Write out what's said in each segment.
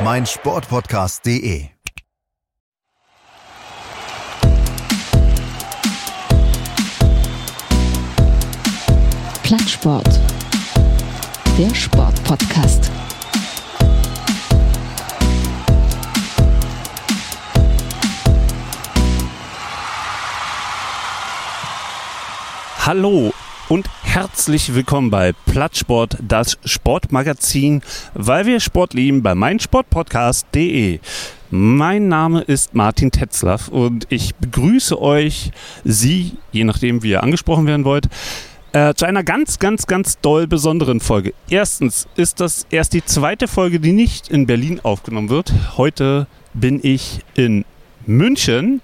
meinsportpodcast.de. Plattsport. Der Sportpodcast. Hallo und herzlich willkommen bei Plattsport, das Sportmagazin, weil wir Sport lieben bei meinsportpodcast.de. Mein Name ist Martin Tetzlaff und ich begrüße euch, Sie, je nachdem wie ihr angesprochen werden wollt, äh, zu einer ganz, ganz, ganz doll besonderen Folge. Erstens ist das erst die zweite Folge, die nicht in Berlin aufgenommen wird. Heute bin ich in München.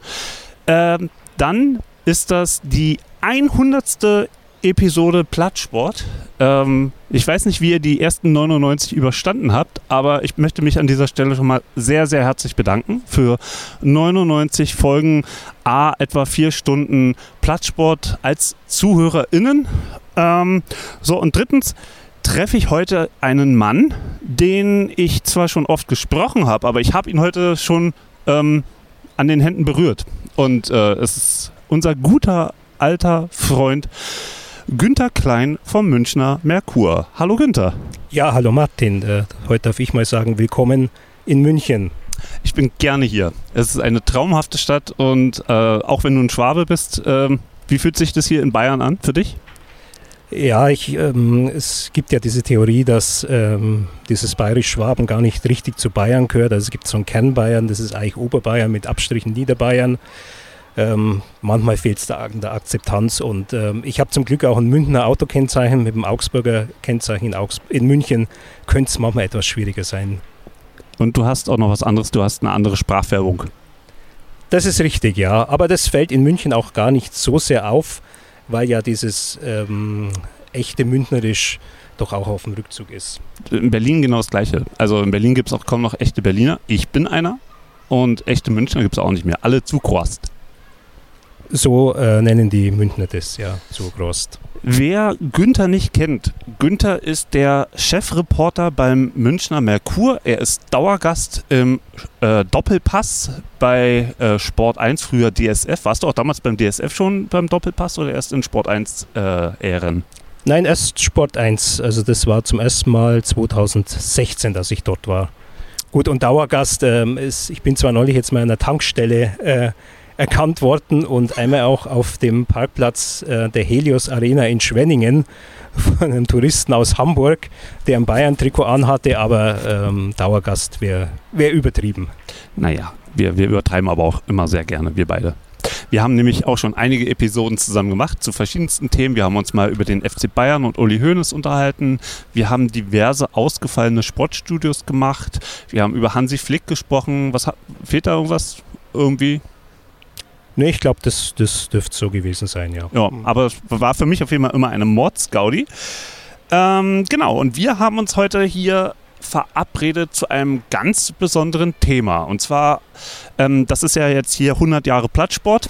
Ähm, dann ist das die 100. Episode Plattsport. Ähm, ich weiß nicht, wie ihr die ersten 99 überstanden habt, aber ich möchte mich an dieser Stelle schon mal sehr, sehr herzlich bedanken für 99 Folgen, a etwa vier Stunden Plattsport als ZuhörerInnen. Ähm, so, und drittens treffe ich heute einen Mann, den ich zwar schon oft gesprochen habe, aber ich habe ihn heute schon ähm, an den Händen berührt. Und äh, es ist unser guter alter Freund Günther Klein vom Münchner Merkur. Hallo Günther. Ja, hallo Martin. Äh, heute darf ich mal sagen, willkommen in München. Ich bin gerne hier. Es ist eine traumhafte Stadt und äh, auch wenn du ein Schwabe bist, äh, wie fühlt sich das hier in Bayern an für dich? Ja, ich, ähm, es gibt ja diese Theorie, dass ähm, dieses Bayerisch-Schwaben gar nicht richtig zu Bayern gehört. Also es gibt so ein Kernbayern, das ist eigentlich Oberbayern mit Abstrichen Niederbayern. Ähm, manchmal fehlt es da an der Akzeptanz und ähm, ich habe zum Glück auch ein Münchner Autokennzeichen mit dem Augsburger Kennzeichen in, Augs in München. Könnte es manchmal etwas schwieriger sein. Und du hast auch noch was anderes, du hast eine andere Sprachfärbung. Das ist richtig, ja. Aber das fällt in München auch gar nicht so sehr auf, weil ja dieses ähm, echte Münchnerisch doch auch auf dem Rückzug ist. In Berlin genau das Gleiche. Also in Berlin gibt es auch kaum noch echte Berliner. Ich bin einer. Und echte Münchner gibt es auch nicht mehr. Alle zu Krost. So äh, nennen die Münchner das, ja, so groß. Wer Günther nicht kennt, Günther ist der Chefreporter beim Münchner Merkur. Er ist Dauergast im äh, Doppelpass bei äh, Sport 1, früher DSF. Warst du auch damals beim DSF schon beim Doppelpass oder erst in Sport 1 äh, Ehren? Nein, erst Sport 1. Also das war zum ersten Mal 2016, dass ich dort war. Gut, und Dauergast, ähm, ist, ich bin zwar neulich jetzt mal an der Tankstelle äh, erkannt worden und einmal auch auf dem Parkplatz äh, der Helios Arena in Schwenningen von einem Touristen aus Hamburg, der ein Bayern-Trikot anhatte, aber ähm, Dauergast wäre wär übertrieben. Naja, wir, wir übertreiben aber auch immer sehr gerne, wir beide. Wir haben nämlich auch schon einige Episoden zusammen gemacht zu verschiedensten Themen. Wir haben uns mal über den FC Bayern und Uli Hoeneß unterhalten. Wir haben diverse ausgefallene Sportstudios gemacht. Wir haben über Hansi Flick gesprochen. Was fehlt da irgendwas irgendwie? Ne, ich glaube, das, das dürfte so gewesen sein, ja. Ja, aber es war für mich auf jeden Fall immer eine Mordsgaudi. Ähm, genau, und wir haben uns heute hier verabredet zu einem ganz besonderen Thema. Und zwar, ähm, das ist ja jetzt hier 100 Jahre Plattsport.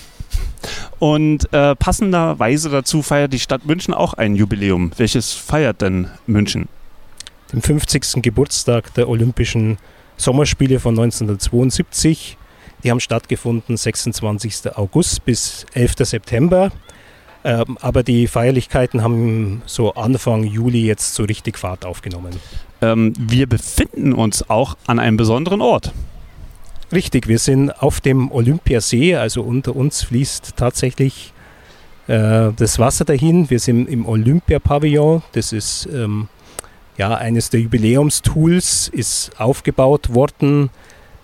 Und äh, passenderweise dazu feiert die Stadt München auch ein Jubiläum. Welches feiert denn München? Den 50. Geburtstag der Olympischen Sommerspiele von 1972. Die haben stattgefunden 26. August bis 11. September. Ähm, aber die Feierlichkeiten haben so Anfang Juli jetzt so richtig Fahrt aufgenommen. Ähm, wir befinden uns auch an einem besonderen Ort. Richtig, wir sind auf dem Olympiasee, also unter uns fließt tatsächlich äh, das Wasser dahin. Wir sind im Olympiapavillon, das ist ähm, ja eines der Jubiläumstools, ist aufgebaut worden.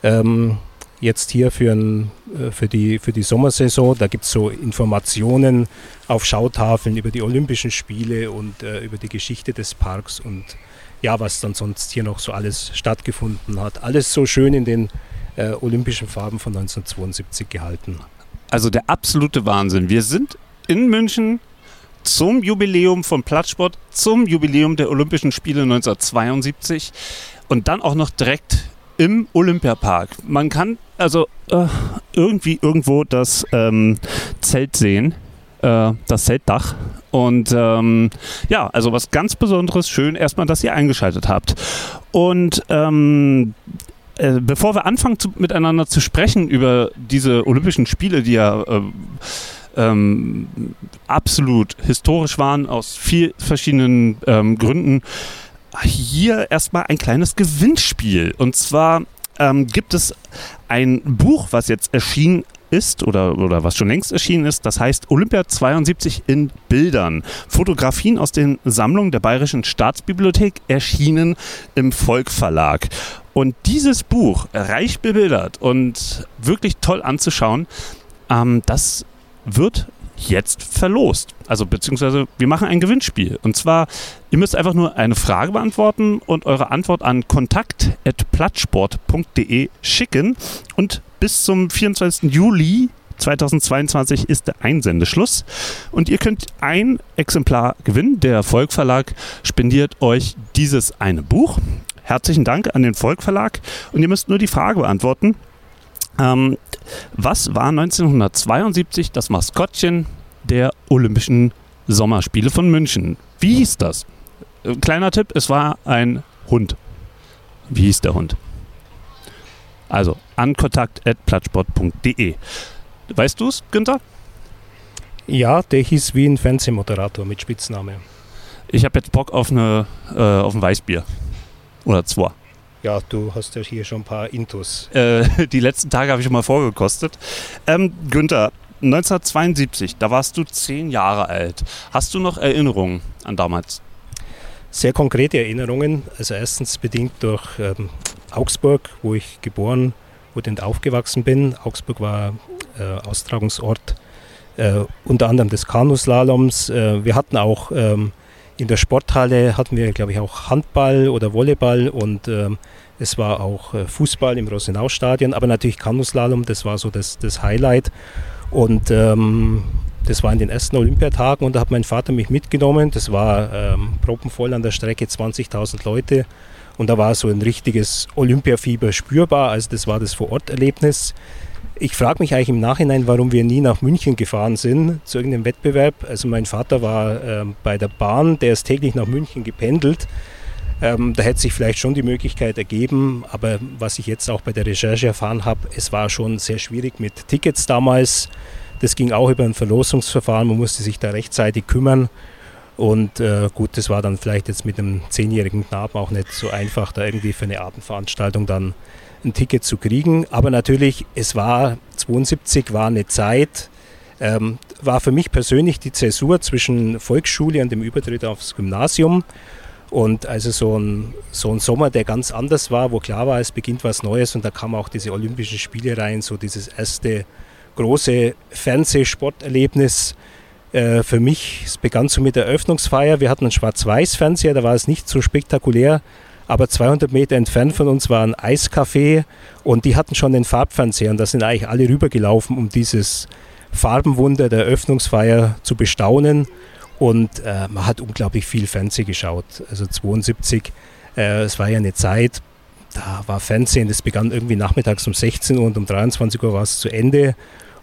Ähm, jetzt hier für, ein, äh, für, die, für die Sommersaison. Da gibt es so Informationen auf Schautafeln über die Olympischen Spiele und äh, über die Geschichte des Parks und ja, was dann sonst hier noch so alles stattgefunden hat. Alles so schön in den äh, olympischen Farben von 1972 gehalten. Also der absolute Wahnsinn. Wir sind in München zum Jubiläum von Plattsport, zum Jubiläum der Olympischen Spiele 1972 und dann auch noch direkt im Olympiapark. Man kann also äh, irgendwie irgendwo das ähm, Zelt sehen, äh, das Zeltdach. Und ähm, ja, also was ganz Besonderes, schön erstmal, dass ihr eingeschaltet habt. Und ähm, äh, bevor wir anfangen zu, miteinander zu sprechen über diese Olympischen Spiele, die ja äh, ähm, absolut historisch waren, aus vier verschiedenen ähm, Gründen, hier erstmal ein kleines Gewinnspiel. Und zwar ähm, gibt es ein Buch, was jetzt erschienen ist oder, oder was schon längst erschienen ist. Das heißt Olympia 72 in Bildern. Fotografien aus den Sammlungen der Bayerischen Staatsbibliothek erschienen im Volk Verlag. Und dieses Buch, reich bebildert und wirklich toll anzuschauen, ähm, das wird jetzt verlost. Also beziehungsweise wir machen ein Gewinnspiel. Und zwar, ihr müsst einfach nur eine Frage beantworten und eure Antwort an kontakt.plattsport.de schicken. Und bis zum 24. Juli 2022 ist der Einsendeschluss. Und ihr könnt ein Exemplar gewinnen. Der Volkverlag spendiert euch dieses eine Buch. Herzlichen Dank an den Volkverlag. Und ihr müsst nur die Frage beantworten. Ähm, was war 1972 das Maskottchen der Olympischen Sommerspiele von München? Wie hieß das? Äh, kleiner Tipp, es war ein Hund. Wie hieß der Hund? Also an kontakt.plattsport.de. Weißt du es, Günther? Ja, der hieß wie ein Fernsehmoderator mit Spitzname. Ich habe jetzt Bock auf, eine, äh, auf ein Weißbier. Oder zwei. Ja, du hast ja hier schon ein paar Intus. Äh, die letzten Tage habe ich schon mal vorgekostet. Ähm, Günther, 1972, da warst du zehn Jahre alt. Hast du noch Erinnerungen an damals? Sehr konkrete Erinnerungen. Also erstens bedingt durch ähm, Augsburg, wo ich geboren wurde und aufgewachsen bin. Augsburg war äh, Austragungsort äh, unter anderem des Kanuslaloms. Äh, wir hatten auch ähm, in der Sporthalle hatten wir, glaube ich, auch Handball oder Volleyball und ähm, es war auch äh, Fußball im Rosenau-Stadion, aber natürlich Kanuslalom, das war so das, das Highlight. Und ähm, das war in den ersten Olympiatagen und da hat mein Vater mich mitgenommen. Das war ähm, probenvoll an der Strecke, 20.000 Leute. Und da war so ein richtiges Olympiafieber spürbar. Also das war das Vororterlebnis. Ich frage mich eigentlich im Nachhinein, warum wir nie nach München gefahren sind zu irgendeinem Wettbewerb. Also mein Vater war ähm, bei der Bahn, der ist täglich nach München gependelt. Ähm, da hätte sich vielleicht schon die Möglichkeit ergeben, aber was ich jetzt auch bei der Recherche erfahren habe, es war schon sehr schwierig mit Tickets damals. Das ging auch über ein Verlosungsverfahren, man musste sich da rechtzeitig kümmern. Und äh, gut, das war dann vielleicht jetzt mit einem zehnjährigen Knaben auch nicht so einfach, da irgendwie für eine Abendveranstaltung dann ein Ticket zu kriegen. Aber natürlich, es war 72 war eine Zeit, ähm, war für mich persönlich die Zäsur zwischen Volksschule und dem Übertritt aufs Gymnasium. Und also so ein, so ein Sommer, der ganz anders war, wo klar war, es beginnt was Neues und da kamen auch diese Olympischen Spiele rein, so dieses erste große Fernsehsporterlebnis äh, für mich. Es begann so mit der Eröffnungsfeier. Wir hatten einen Schwarz-Weiß-Fernseher, da war es nicht so spektakulär aber 200 Meter entfernt von uns war ein Eiscafé und die hatten schon den Farbfernseher und da sind eigentlich alle rübergelaufen, um dieses Farbenwunder der Eröffnungsfeier zu bestaunen und äh, man hat unglaublich viel Fernsehen geschaut. Also 72, äh, es war ja eine Zeit, da war Fernsehen, das begann irgendwie nachmittags um 16 Uhr und um 23 Uhr war es zu Ende.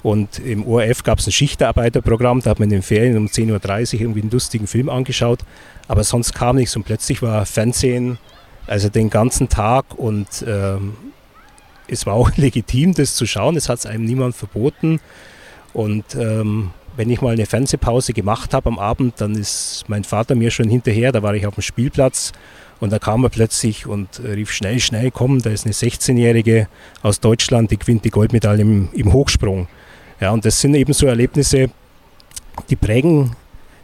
Und im ORF gab es ein Schichtarbeiterprogramm, da hat man in den Ferien um 10.30 Uhr irgendwie einen lustigen Film angeschaut. Aber sonst kam nichts und plötzlich war Fernsehen also den ganzen Tag und ähm, es war auch legitim, das zu schauen. Es hat es einem niemand verboten. Und ähm, wenn ich mal eine Fernsehpause gemacht habe am Abend, dann ist mein Vater mir schon hinterher. Da war ich auf dem Spielplatz und da kam er plötzlich und rief schnell, schnell, komm, da ist eine 16-Jährige aus Deutschland, die gewinnt die Goldmedaille im, im Hochsprung. Ja, und das sind eben so Erlebnisse, die prägen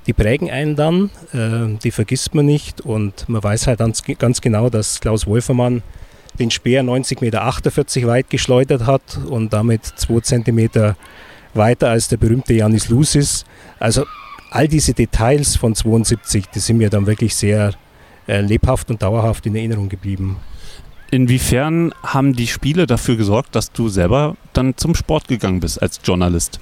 die prägen einen dann, äh, die vergisst man nicht und man weiß halt ganz, ganz genau, dass Klaus Wolfermann den Speer 90,48 Meter weit geschleudert hat und damit 2 cm weiter als der berühmte Janis Lusis. Also all diese Details von 72, die sind mir dann wirklich sehr äh, lebhaft und dauerhaft in Erinnerung geblieben. Inwiefern haben die Spiele dafür gesorgt, dass du selber dann zum Sport gegangen bist als Journalist?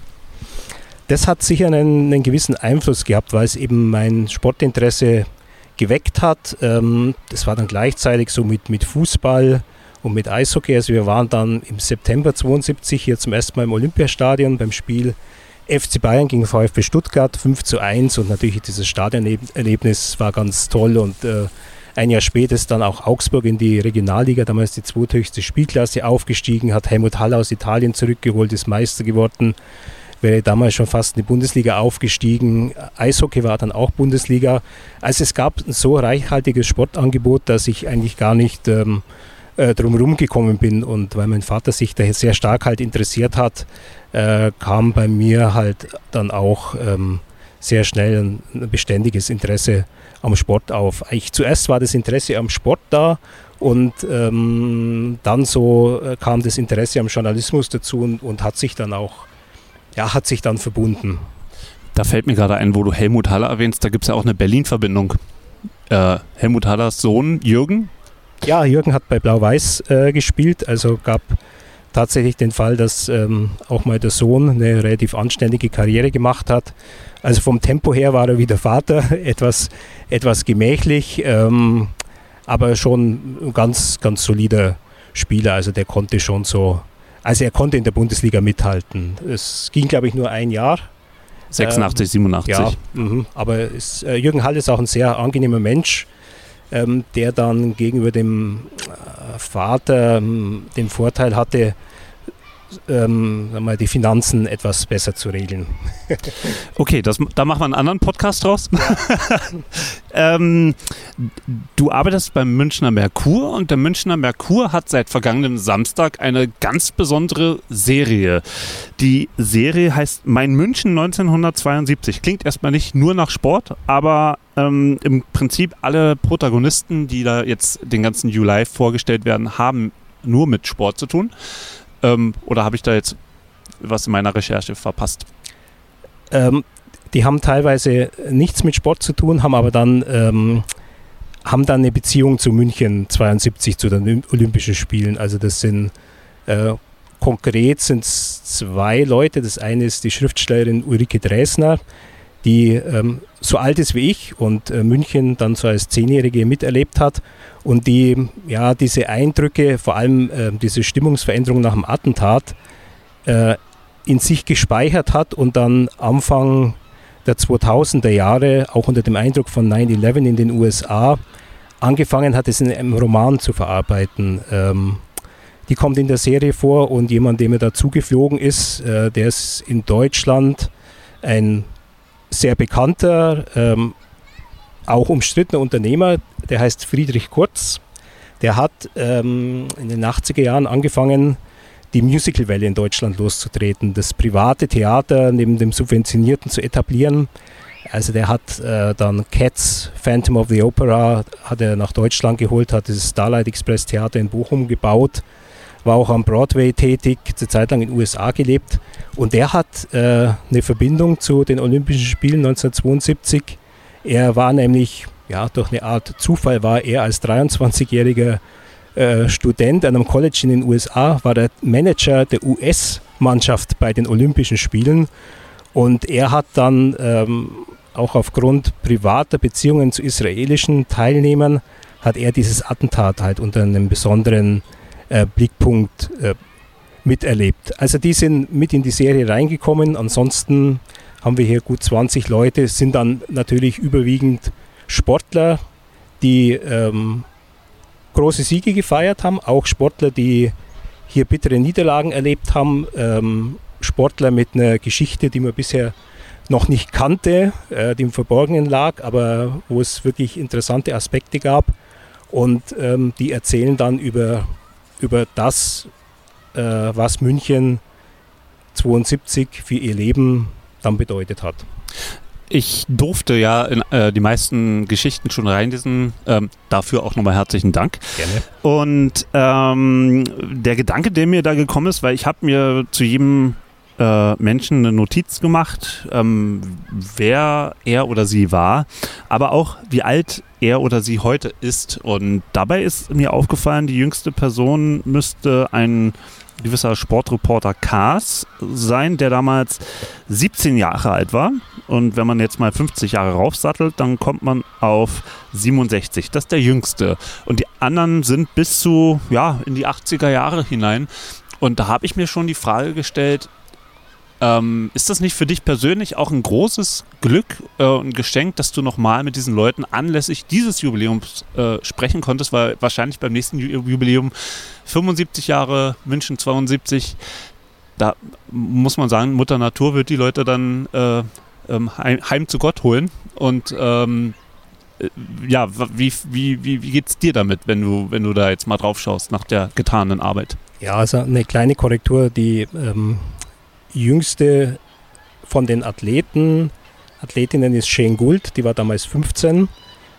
Das hat sicher einen, einen gewissen Einfluss gehabt, weil es eben mein Sportinteresse geweckt hat. Ähm, das war dann gleichzeitig so mit, mit Fußball und mit Eishockey. Also wir waren dann im September 72 hier zum ersten Mal im Olympiastadion beim Spiel FC Bayern gegen VfB Stuttgart 5 zu 1 und natürlich dieses Stadionerlebnis war ganz toll und äh, ein Jahr später ist dann auch Augsburg in die Regionalliga, damals die zweithöchste Spielklasse, aufgestiegen, hat Helmut Haller aus Italien zurückgeholt, ist Meister geworden, wäre damals schon fast in die Bundesliga aufgestiegen. Eishockey war dann auch Bundesliga. Also es gab ein so reichhaltiges Sportangebot, dass ich eigentlich gar nicht ähm, äh, drumherum gekommen bin. Und weil mein Vater sich da sehr stark halt interessiert hat, äh, kam bei mir halt dann auch ähm, sehr schnell ein, beständiges Interesse am Sport auf. Ich, zuerst war das Interesse am Sport da und ähm, dann so äh, kam das Interesse am Journalismus dazu und, und, hat sich dann auch, ja, hat sich dann verbunden. Da fällt mir gerade ein, wo du Helmut Haller erwähnst, da gibt es ja auch eine Berlin-Verbindung. Äh, Helmut Hallers Sohn Jürgen? Ja, Jürgen hat bei Blau-Weiß äh, gespielt, also gab tatsächlich den Fall, dass ähm, auch mal der Sohn eine relativ anständige Karriere gemacht hat. Also vom Tempo her war er wie der Vater, etwas, etwas gemächlich, ähm, aber schon ein ganz, ganz solider Spieler. Also der konnte schon so, also er konnte in der Bundesliga mithalten. Es ging, glaube ich, nur ein Jahr. 86, ähm, 87. Ja, mh, aber ist, äh, Jürgen Hall ist auch ein sehr angenehmer Mensch ähm, der dann gegenüber dem äh, Vater ähm, den Vorteil hatte, ähm, mal die Finanzen etwas besser zu regeln. okay, das, da machen wir einen anderen Podcast draus. ähm, du arbeitest beim Münchner Merkur und der Münchner Merkur hat seit vergangenem Samstag eine ganz besondere Serie. Die Serie heißt Mein München 1972. Klingt erstmal nicht nur nach Sport, aber ähm, im Prinzip alle Protagonisten, die da jetzt den ganzen Juli vorgestellt werden, haben nur mit Sport zu tun. Ähm, oder habe ich da jetzt was in meiner Recherche verpasst? Ähm, die haben teilweise nichts mit Sport zu tun, haben aber dann, ähm, haben dann eine Beziehung zu München 72, zu den Olympischen Spielen. Also das sind äh, konkret sind zwei Leute. Das eine ist die Schriftstellerin Ulrike Dresner, die ähm, so alt ist wie ich und äh, München dann so als Zehnjährige miterlebt hat und die ja diese Eindrücke, vor allem äh, diese Stimmungsveränderung nach dem Attentat, äh, in sich gespeichert hat und dann Anfang der 2000er Jahre auch unter dem Eindruck von 9/11 in den USA angefangen hat, es in einem Roman zu verarbeiten. Ähm, die kommt in der Serie vor und jemand, dem er dazu geflogen ist, äh, der ist in Deutschland ein sehr bekannter, ähm, auch umstrittener Unternehmer, der heißt Friedrich Kurz. Der hat ähm, in den 80er Jahren angefangen, die Musicalwelle in Deutschland loszutreten, das private Theater neben dem subventionierten zu etablieren. Also der hat äh, dann Cats, Phantom of the Opera, hat er nach Deutschland geholt, hat das Starlight Express Theater in Bochum gebaut, war auch am Broadway tätig, zur Zeit lang in den USA gelebt und der hat äh, eine Verbindung zu den Olympischen Spielen 1972. Er war nämlich, ja, durch eine Art Zufall war er als 23-jähriger äh, Student an einem College in den USA, war der Manager der US-Mannschaft bei den Olympischen Spielen und er hat dann ähm, auch aufgrund privater Beziehungen zu israelischen Teilnehmern hat er dieses Attentat halt unter einem besonderen äh, Blickpunkt äh, miterlebt. Also die sind mit in die Serie reingekommen. Ansonsten haben wir hier gut 20 Leute, sind dann natürlich überwiegend Sportler, die ähm, große Siege gefeiert haben, auch Sportler, die hier bittere Niederlagen erlebt haben, ähm, Sportler mit einer Geschichte, die man bisher noch nicht kannte, äh, die im Verborgenen lag, aber wo es wirklich interessante Aspekte gab. Und ähm, die erzählen dann über, über das, äh, was München 72 für ihr Leben dann bedeutet hat. Ich durfte ja in äh, die meisten Geschichten schon reinlesen. Ähm, dafür auch nochmal herzlichen Dank. Gerne. Und ähm, der Gedanke, der mir da gekommen ist, weil ich habe mir zu jedem äh, Menschen eine Notiz gemacht, ähm, wer er oder sie war, aber auch wie alt er oder sie heute ist. Und dabei ist mir aufgefallen, die jüngste Person müsste ein gewisser Sportreporter Kaas sein, der damals 17 Jahre alt war. Und wenn man jetzt mal 50 Jahre raufsattelt, dann kommt man auf 67. Das ist der jüngste. Und die anderen sind bis zu, ja, in die 80er Jahre hinein. Und da habe ich mir schon die Frage gestellt, ähm, ist das nicht für dich persönlich auch ein großes Glück äh, und Geschenk, dass du nochmal mit diesen Leuten anlässlich dieses Jubiläums äh, sprechen konntest, weil wahrscheinlich beim nächsten Jubiläum 75 Jahre München 72, da muss man sagen, Mutter Natur wird die Leute dann äh, ähm, heim, zu Gott holen und ähm, äh, ja, wie, wie, wie, wie geht's dir damit, wenn du, wenn du da jetzt mal drauf schaust nach der getanen Arbeit? Ja, also eine kleine Korrektur, die ähm, jüngste von den Athleten, Athletinnen ist Shane Gould, die war damals 15.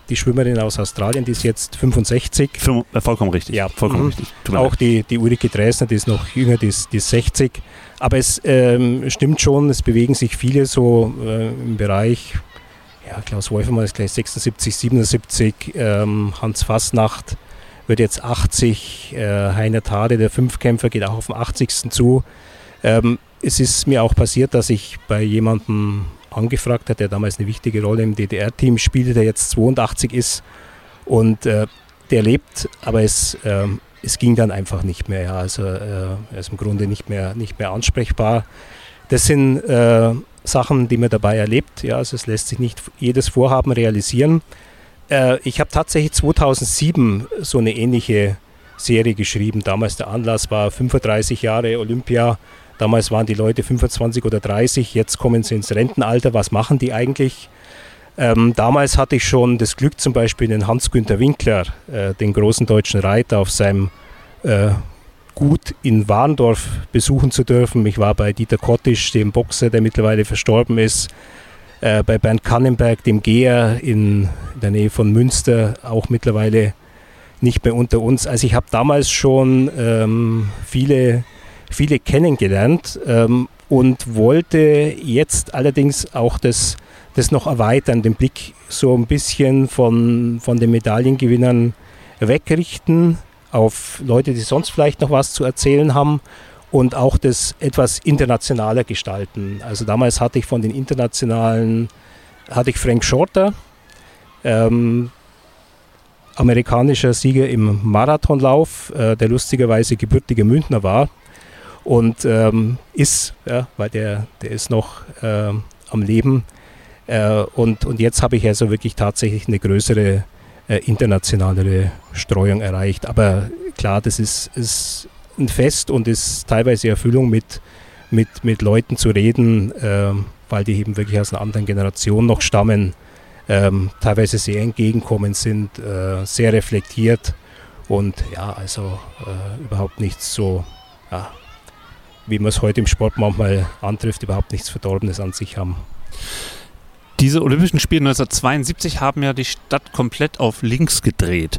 Die Schwimmerin aus Australien, die ist jetzt 65. Fünf, äh, vollkommen richtig. Ja, vollkommen mhm. richtig. Auch die, die Ulrike Dresner, die ist noch jünger, die ist, die ist 60. Aber es ähm, stimmt schon, es bewegen sich viele so äh, im Bereich. Ja, Klaus Wolfermann ist gleich 76, 77. Ähm, Hans Fassnacht wird jetzt 80. Äh, Heiner Tade, der Fünfkämpfer, geht auch auf den 80. zu. Ähm, es ist mir auch passiert, dass ich bei jemandem angefragt habe, der damals eine wichtige Rolle im DDR-Team spielte, der jetzt 82 ist und äh, der lebt, aber es, äh, es ging dann einfach nicht mehr. Ja. Also äh, er ist im Grunde nicht mehr, nicht mehr ansprechbar. Das sind äh, Sachen, die man dabei erlebt. Ja. Also es lässt sich nicht jedes Vorhaben realisieren. Äh, ich habe tatsächlich 2007 so eine ähnliche Serie geschrieben. Damals der Anlass war 35 Jahre Olympia Damals waren die Leute 25 oder 30, jetzt kommen sie ins Rentenalter. Was machen die eigentlich? Ähm, damals hatte ich schon das Glück, zum Beispiel den Hans-Günther Winkler, äh, den großen deutschen Reiter, auf seinem äh, Gut in Warndorf besuchen zu dürfen. Ich war bei Dieter Kottisch, dem Boxer, der mittlerweile verstorben ist, äh, bei Bernd Kannenberg, dem Geher in der Nähe von Münster, auch mittlerweile nicht mehr unter uns. Also ich habe damals schon ähm, viele viele kennengelernt ähm, und wollte jetzt allerdings auch das, das noch erweitern, den Blick so ein bisschen von, von den Medaillengewinnern wegrichten auf Leute, die sonst vielleicht noch was zu erzählen haben und auch das etwas internationaler gestalten. Also damals hatte ich von den internationalen, hatte ich Frank Shorter, ähm, amerikanischer Sieger im Marathonlauf, äh, der lustigerweise gebürtiger Münchner war, und ähm, ist, ja, weil der, der ist noch äh, am Leben. Äh, und, und jetzt habe ich also wirklich tatsächlich eine größere äh, internationalere Streuung erreicht. Aber klar, das ist, ist ein Fest und ist teilweise Erfüllung mit, mit, mit Leuten zu reden, ähm, weil die eben wirklich aus einer anderen Generation noch stammen, ähm, teilweise sehr entgegenkommend sind, äh, sehr reflektiert und ja, also äh, überhaupt nichts so ja, wie man es heute im Sport manchmal antrifft, überhaupt nichts Verdorbenes an sich haben. Diese Olympischen Spiele 1972 haben ja die Stadt komplett auf links gedreht.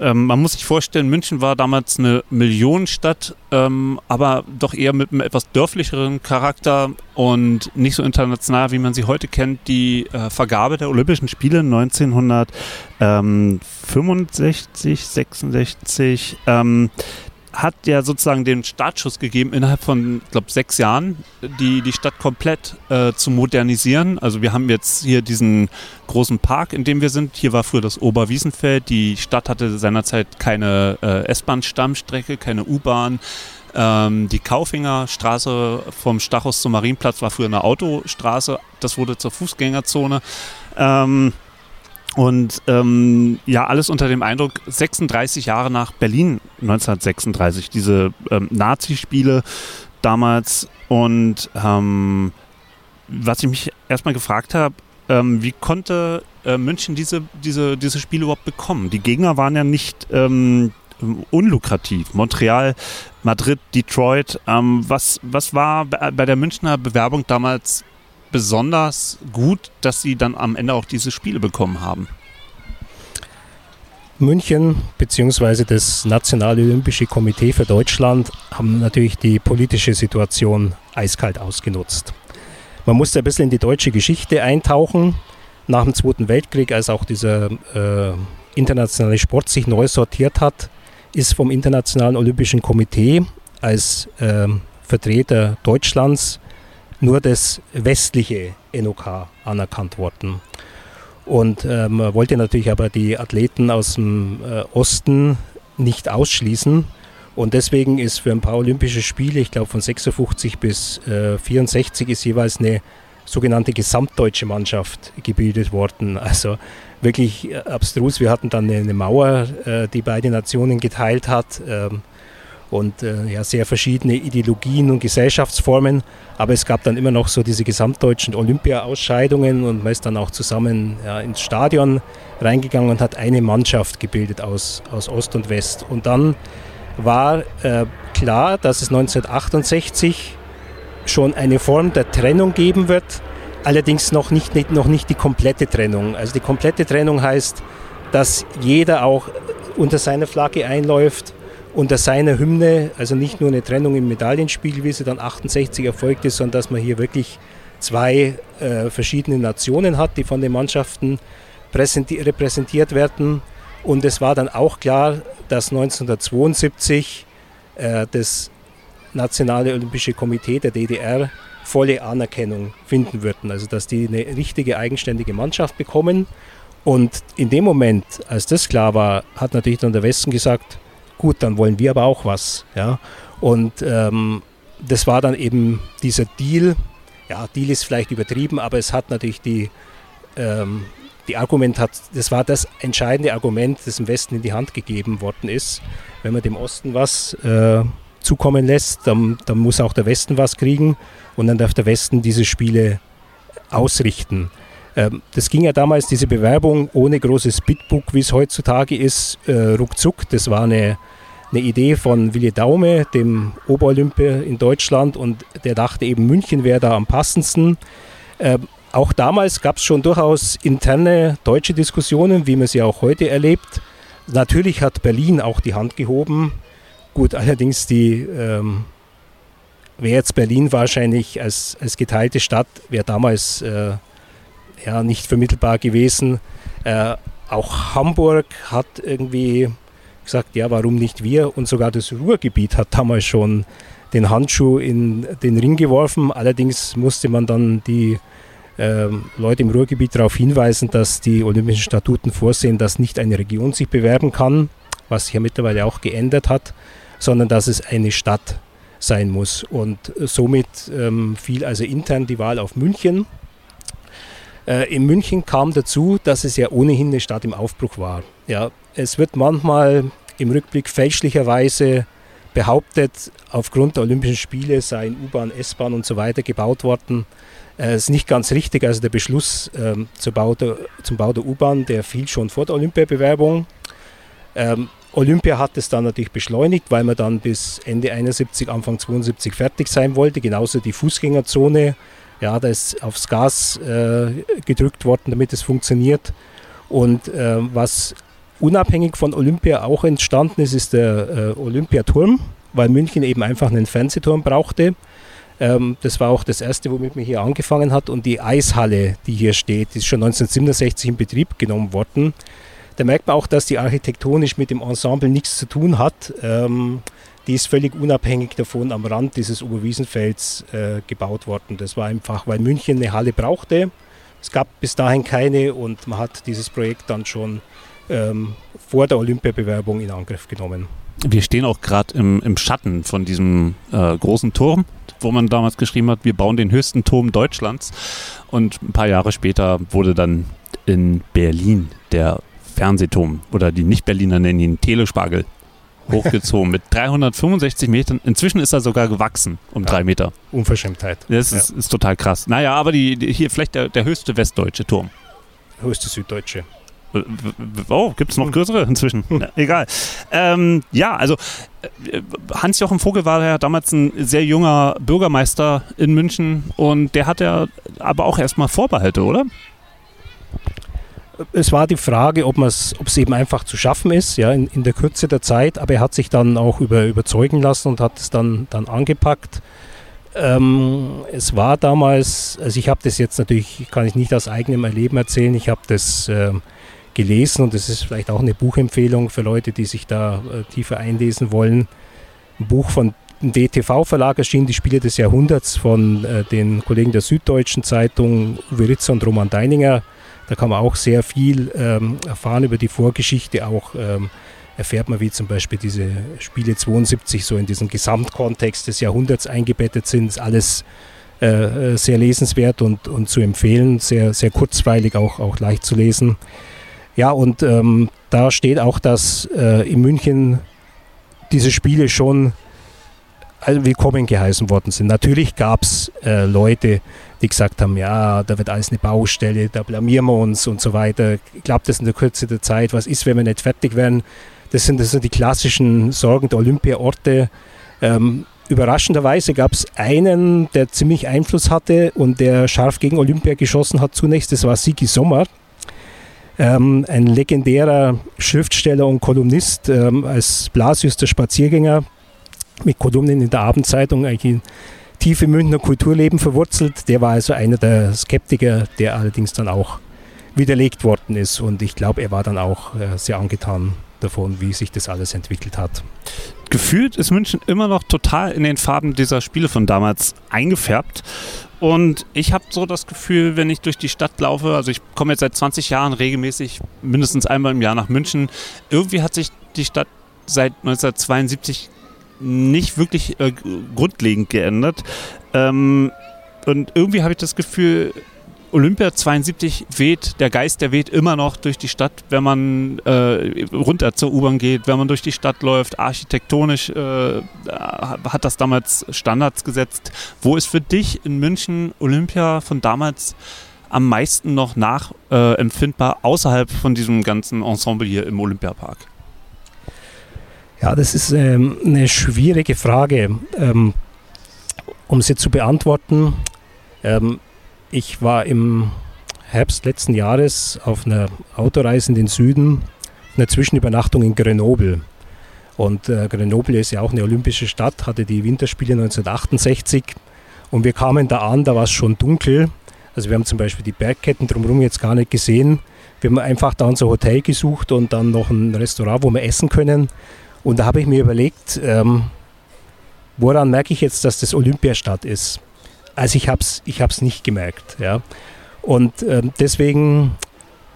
Ähm, man muss sich vorstellen, München war damals eine Millionenstadt, ähm, aber doch eher mit einem etwas dörflicheren Charakter und nicht so international, wie man sie heute kennt. Die äh, Vergabe der Olympischen Spiele 1965, 66, ähm, hat ja sozusagen den Startschuss gegeben, innerhalb von, glaube, sechs Jahren die, die Stadt komplett äh, zu modernisieren. Also wir haben jetzt hier diesen großen Park, in dem wir sind. Hier war früher das Oberwiesenfeld. Die Stadt hatte seinerzeit keine äh, S-Bahn-Stammstrecke, keine U-Bahn. Ähm, die Kaufinger Straße vom Stachus zum Marienplatz war früher eine Autostraße. Das wurde zur Fußgängerzone. Ähm, und ähm, ja, alles unter dem Eindruck, 36 Jahre nach Berlin 1936, diese ähm, Nazi-Spiele damals. Und ähm, was ich mich erstmal gefragt habe, ähm, wie konnte äh, München diese, diese, diese Spiele überhaupt bekommen? Die Gegner waren ja nicht ähm, unlukrativ. Montreal, Madrid, Detroit. Ähm, was, was war bei der Münchner Bewerbung damals besonders gut, dass sie dann am Ende auch diese Spiele bekommen haben? München bzw. das Nationale Olympische Komitee für Deutschland haben natürlich die politische Situation eiskalt ausgenutzt. Man musste ein bisschen in die deutsche Geschichte eintauchen. Nach dem Zweiten Weltkrieg, als auch dieser äh, internationale Sport sich neu sortiert hat, ist vom Internationalen Olympischen Komitee als äh, Vertreter Deutschlands nur das westliche NOK anerkannt worden. Und äh, man wollte natürlich aber die Athleten aus dem äh, Osten nicht ausschließen. Und deswegen ist für ein paar Olympische Spiele, ich glaube von 56 bis äh, 64, ist jeweils eine sogenannte gesamtdeutsche Mannschaft gebildet worden. Also wirklich äh, abstrus. Wir hatten dann eine, Mauer, äh, die beide Nationen geteilt hat. Und äh, ja, sehr verschiedene Ideologien und Gesellschaftsformen. Aber es gab dann immer noch so diese gesamtdeutschen Olympia-Ausscheidungen und man ist dann auch zusammen ja, ins Stadion reingegangen und hat eine Mannschaft gebildet aus, aus Ost und West. Und dann war äh, klar, dass es 1968 schon eine Form der Trennung geben wird, allerdings noch nicht, nicht, noch nicht die komplette Trennung. Also die komplette Trennung heißt, dass jeder auch unter seiner Flagge einläuft unter seiner Hymne, also nicht nur eine Trennung im Medaillenspiegel, wie sie dann 68 erfolgt ist, sondern dass man hier wirklich zwei äh, verschiedene Nationen hat, die von den Mannschaften repräsentiert werden. Und es war dann auch klar, dass 1972 äh, das Nationale Olympische Komitee der DDR volle Anerkennung finden würden. Also dass die eine richtige eigenständige Mannschaft bekommen. Und in dem Moment, als das klar war, hat natürlich dann der Westen gesagt, gut, dann wollen wir aber auch was. Ja? Und ähm, das war dann eben dieser Deal. Ja, Deal ist vielleicht übertrieben, aber es hat natürlich die, ähm, die Argument hat, das war das entscheidende Argument, das im Westen in die Hand gegeben worden ist. Wenn man dem Osten was äh, zukommen lässt, dann, dann muss auch der Westen was kriegen und dann darf der Westen diese Spiele ausrichten. Ähm, das ging ja damals, diese Bewerbung ohne großes Bitbook, wie es heutzutage ist, äh, ruckzuck. Das war eine, eine Idee von Willi Daume, dem Oberolympier in Deutschland, und der dachte eben, München wäre da am passendsten. Ähm, auch damals gab es schon durchaus interne deutsche Diskussionen, wie man sie auch heute erlebt. Natürlich hat Berlin auch die Hand gehoben. Gut, allerdings die ähm, wäre jetzt Berlin wahrscheinlich als, als geteilte Stadt, wäre damals äh, ja, nicht vermittelbar gewesen. Äh, auch Hamburg hat irgendwie gesagt, ja, warum nicht wir? Und sogar das Ruhrgebiet hat damals schon den Handschuh in den Ring geworfen. Allerdings musste man dann die äh, Leute im Ruhrgebiet darauf hinweisen, dass die Olympischen Statuten vorsehen, dass nicht eine Region sich bewerben kann, was sich ja mittlerweile auch geändert hat, sondern dass es eine Stadt sein muss. Und somit ähm, fiel also intern die Wahl auf München. Äh, in München kam dazu, dass es ja ohnehin eine Stadt im Aufbruch war. Ja, es wird manchmal im Rückblick fälschlicherweise behauptet, aufgrund der Olympischen Spiele seien U-Bahn, S-Bahn und so weiter gebaut worden. Das äh, ist nicht ganz richtig. Also der Beschluss ähm, zum Bau der, der U-Bahn, der fiel schon vor der Olympiabewerbung. Ähm, Olympia hat es dann natürlich beschleunigt, weil man dann bis Ende 71, Anfang 72 fertig sein wollte. Genauso die Fußgängerzone. Ja, da ist aufs Gas äh, gedrückt worden, damit es funktioniert. Und äh, was unabhängig von Olympia auch entstanden ist, ist der äh, Olympiaturm, weil München eben einfach einen Fernsehturm brauchte. Ähm, das war auch das erste, womit man hier angefangen hat. Und die Eishalle, die hier steht, ist schon 1967 in Betrieb genommen worden. Da merkt man auch, dass die architektonisch mit dem Ensemble nichts zu tun hat. Ähm, die ist völlig unabhängig davon am Rand dieses Oberwiesenfelds äh, gebaut worden. Das war einfach, weil München eine Halle brauchte. Es gab bis dahin keine und man hat dieses Projekt dann schon ähm, vor der Olympiabewerbung in Angriff genommen. Wir stehen auch gerade im, im, Schatten von diesem äh, großen Turm, wo man damals geschrieben hat, wir bauen den höchsten Turm Deutschlands. Und ein paar Jahre später wurde dann in Berlin der Fernsehturm oder die Nicht-Berliner nennen ihn Telespargel hochgezogen mit 365 Metern. Inzwischen ist er sogar gewachsen um ja. drei Meter. Unverschämtheit. Das ist, ja. ist, total krass. Naja, aber die, die hier vielleicht der, der höchste westdeutsche Turm. Höchste süddeutsche. Oh, gibt es noch größere inzwischen? Ja, egal. Ähm, ja, also äh, Hans-Jochen Vogel war ja damals ein sehr junger Bürgermeister in München und der hat ja aber auch erstmal Vorbehalte, oder? Es war die Frage, ob es eben einfach zu schaffen ist, ja, in, in, der Kürze der Zeit, aber er hat sich dann auch über, überzeugen lassen und hat es dann, dann angepackt. Ähm, es war damals, also ich habe das jetzt natürlich, kann ich nicht aus eigenem Erleben erzählen, ich habe das äh, gelesen und es ist vielleicht auch eine Buchempfehlung für Leute, die sich da äh, tiefer einlesen wollen. Ein Buch von dem DTV-Verlag erschien, die Spiele des Jahrhunderts von äh, den Kollegen der Süddeutschen Zeitung, Uwe Ritzer und Roman Deininger. Da kann man auch sehr viel ähm, erfahren über die Vorgeschichte, auch ähm, erfährt man, wie zum Beispiel diese Spiele 72 so in diesen Gesamtkontext des Jahrhunderts eingebettet sind. Ist alles äh, äh, sehr lesenswert und, und zu empfehlen, sehr, sehr kurzweilig, auch, auch leicht zu lesen. Ja, und ähm, da steht auch, dass äh, in München diese Spiele schon willkommen geheißen worden sind. Natürlich gab es äh, Leute, die gesagt haben, ja, da wird alles eine Baustelle, da blamieren wir uns und so weiter. Klappt das in der Kürze der Zeit? Was ist, wenn wir nicht fertig werden? Das sind, das sind die klassischen Sorgen der Olympiaorte. Ähm, überraschenderweise gab es einen, der ziemlich Einfluss hatte und der scharf gegen Olympia geschossen hat zunächst. Das war Sigi Sommer. Ähm, ein legendärer Schriftsteller und Kolumnist ähm, als Blasius der Spaziergänger mit Kolumnen in der Abendzeitung, eigentlich tief im Münchner Kulturleben verwurzelt. Der war also einer der Skeptiker, der allerdings dann auch widerlegt worden ist. Und ich glaube, er war dann auch äh, sehr angetan davon, wie sich das alles entwickelt hat. Gefühlt ist München immer noch total in den Farben dieser Spiele von damals eingefärbt. Und ich habe so das Gefühl, wenn ich durch die Stadt laufe, also ich komme jetzt seit 20 Jahren regelmäßig mindestens einmal im Jahr nach München, irgendwie hat sich die Stadt seit 1972 nicht wirklich äh, grundlegend geändert. Ähm, und irgendwie habe ich das Gefühl, Olympia 72 weht, der Geist, der weht immer noch durch die Stadt, wenn man äh, runter zur U-Bahn geht, wenn man durch die Stadt läuft. Architektonisch äh, hat das damals Standards gesetzt. Wo ist für dich in München Olympia von damals am meisten noch nachempfindbar, äh, außerhalb von diesem ganzen Ensemble hier im Olympiapark? Ja, das ist ähm, eine schwierige Frage. Ähm, um sie zu beantworten, ähm, ich war im Herbst letzten Jahres auf einer Autoreise in den Süden, eine Zwischenübernachtung in Grenoble. Und äh, Grenoble ist ja auch eine olympische Stadt, hatte die Winterspiele 1968 und wir kamen da an, da war es schon dunkel. Also wir haben zum Beispiel die Bergketten drumherum jetzt gar nicht gesehen. Wir haben einfach da unser Hotel gesucht und dann noch ein Restaurant, wo wir essen können. Und da habe ich mir überlegt, ähm, woran merke ich jetzt, dass das Olympiastadt ist? Also ich habe es ich nicht gemerkt. Ja. Und ähm, deswegen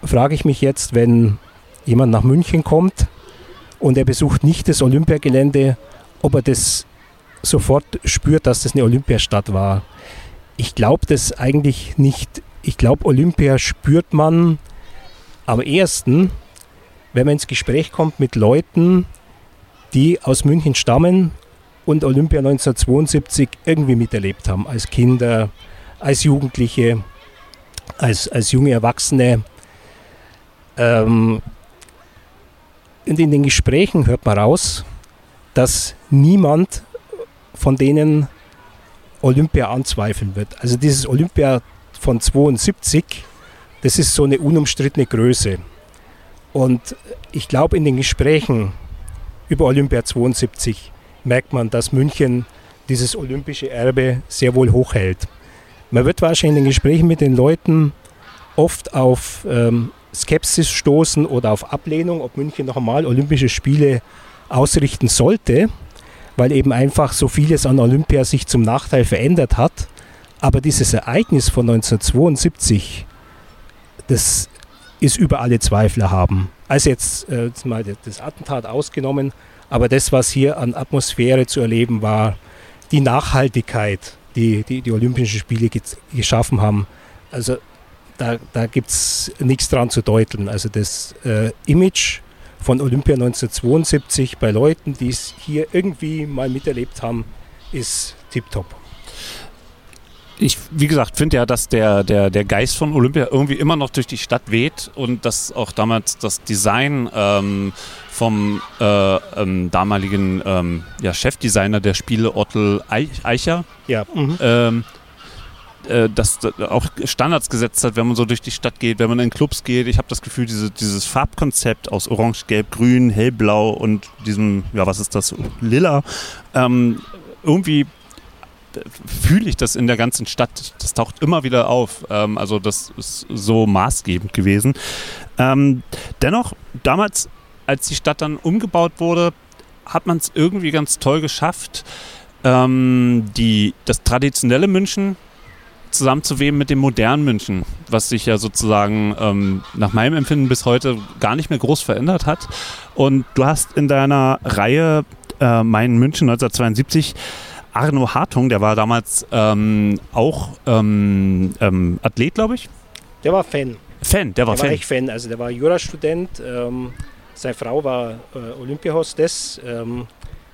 frage ich mich jetzt, wenn jemand nach München kommt und er besucht nicht das Olympiagelände, ob er das sofort spürt, dass das eine Olympiastadt war. Ich glaube das eigentlich nicht. Ich glaube, Olympia spürt man am ersten, wenn man ins Gespräch kommt mit Leuten, die aus München stammen und Olympia 1972 irgendwie miterlebt haben, als Kinder, als Jugendliche, als, als junge Erwachsene. Ähm, und in den Gesprächen hört man raus, dass niemand von denen Olympia anzweifeln wird. Also dieses Olympia von 72, das ist so eine unumstrittene Größe. Und ich glaube, in den Gesprächen über Olympia 72 merkt man, dass München dieses olympische Erbe sehr wohl hochhält. Man wird wahrscheinlich in den Gesprächen mit den Leuten oft auf ähm, Skepsis stoßen oder auf Ablehnung, ob München noch einmal Olympische Spiele ausrichten sollte, weil eben einfach so vieles an Olympia sich zum Nachteil verändert hat. Aber dieses Ereignis von 1972, das ist über alle Zweifler haben. Also jetzt, äh, jetzt mal das Attentat ausgenommen, aber das, was hier an Atmosphäre zu erleben war, die Nachhaltigkeit, die die, die Olympischen Spiele geschaffen haben, also da, da gibt es nichts dran zu deuteln. Also das äh, Image von Olympia 1972 bei Leuten, die es hier irgendwie mal miterlebt haben, ist tiptop ich, wie gesagt, finde ja, dass der, der, der Geist von Olympia irgendwie immer noch durch die Stadt weht und dass auch damals das Design ähm, vom äh, ähm, damaligen ähm, ja, Chefdesigner der Spiele, Ottel Eicher, ja. mhm. Ähm, äh, das auch Standards gesetzt hat, wenn man so durch die Stadt geht, wenn man in Clubs geht. Ich habe das Gefühl, diese, dieses Farbkonzept aus Orange, Gelb, Grün, Hellblau und diesem, ja, was ist das, Lila, ähm, irgendwie fühle ich das in der ganzen Stadt. Das taucht immer wieder auf. Ähm, also das ist so maßgebend gewesen. Ähm, dennoch, damals, als die Stadt dann umgebaut wurde, hat man es irgendwie ganz toll geschafft, ähm, die, das traditionelle München zusammenzuweben mit dem modernen München, was sich ja sozusagen ähm, nach meinem Empfinden bis heute gar nicht mehr groß verändert hat. Und du hast in deiner Reihe äh, Mein München 1972 Arno Hartung, der war damals ähm, auch ähm, ähm, Athlet, glaube ich. Der war Fan. Fan, der war der Fan. war echt Fan. Also der war Jurastudent. Ähm, seine Frau war äh, Olympiahostess. Ähm,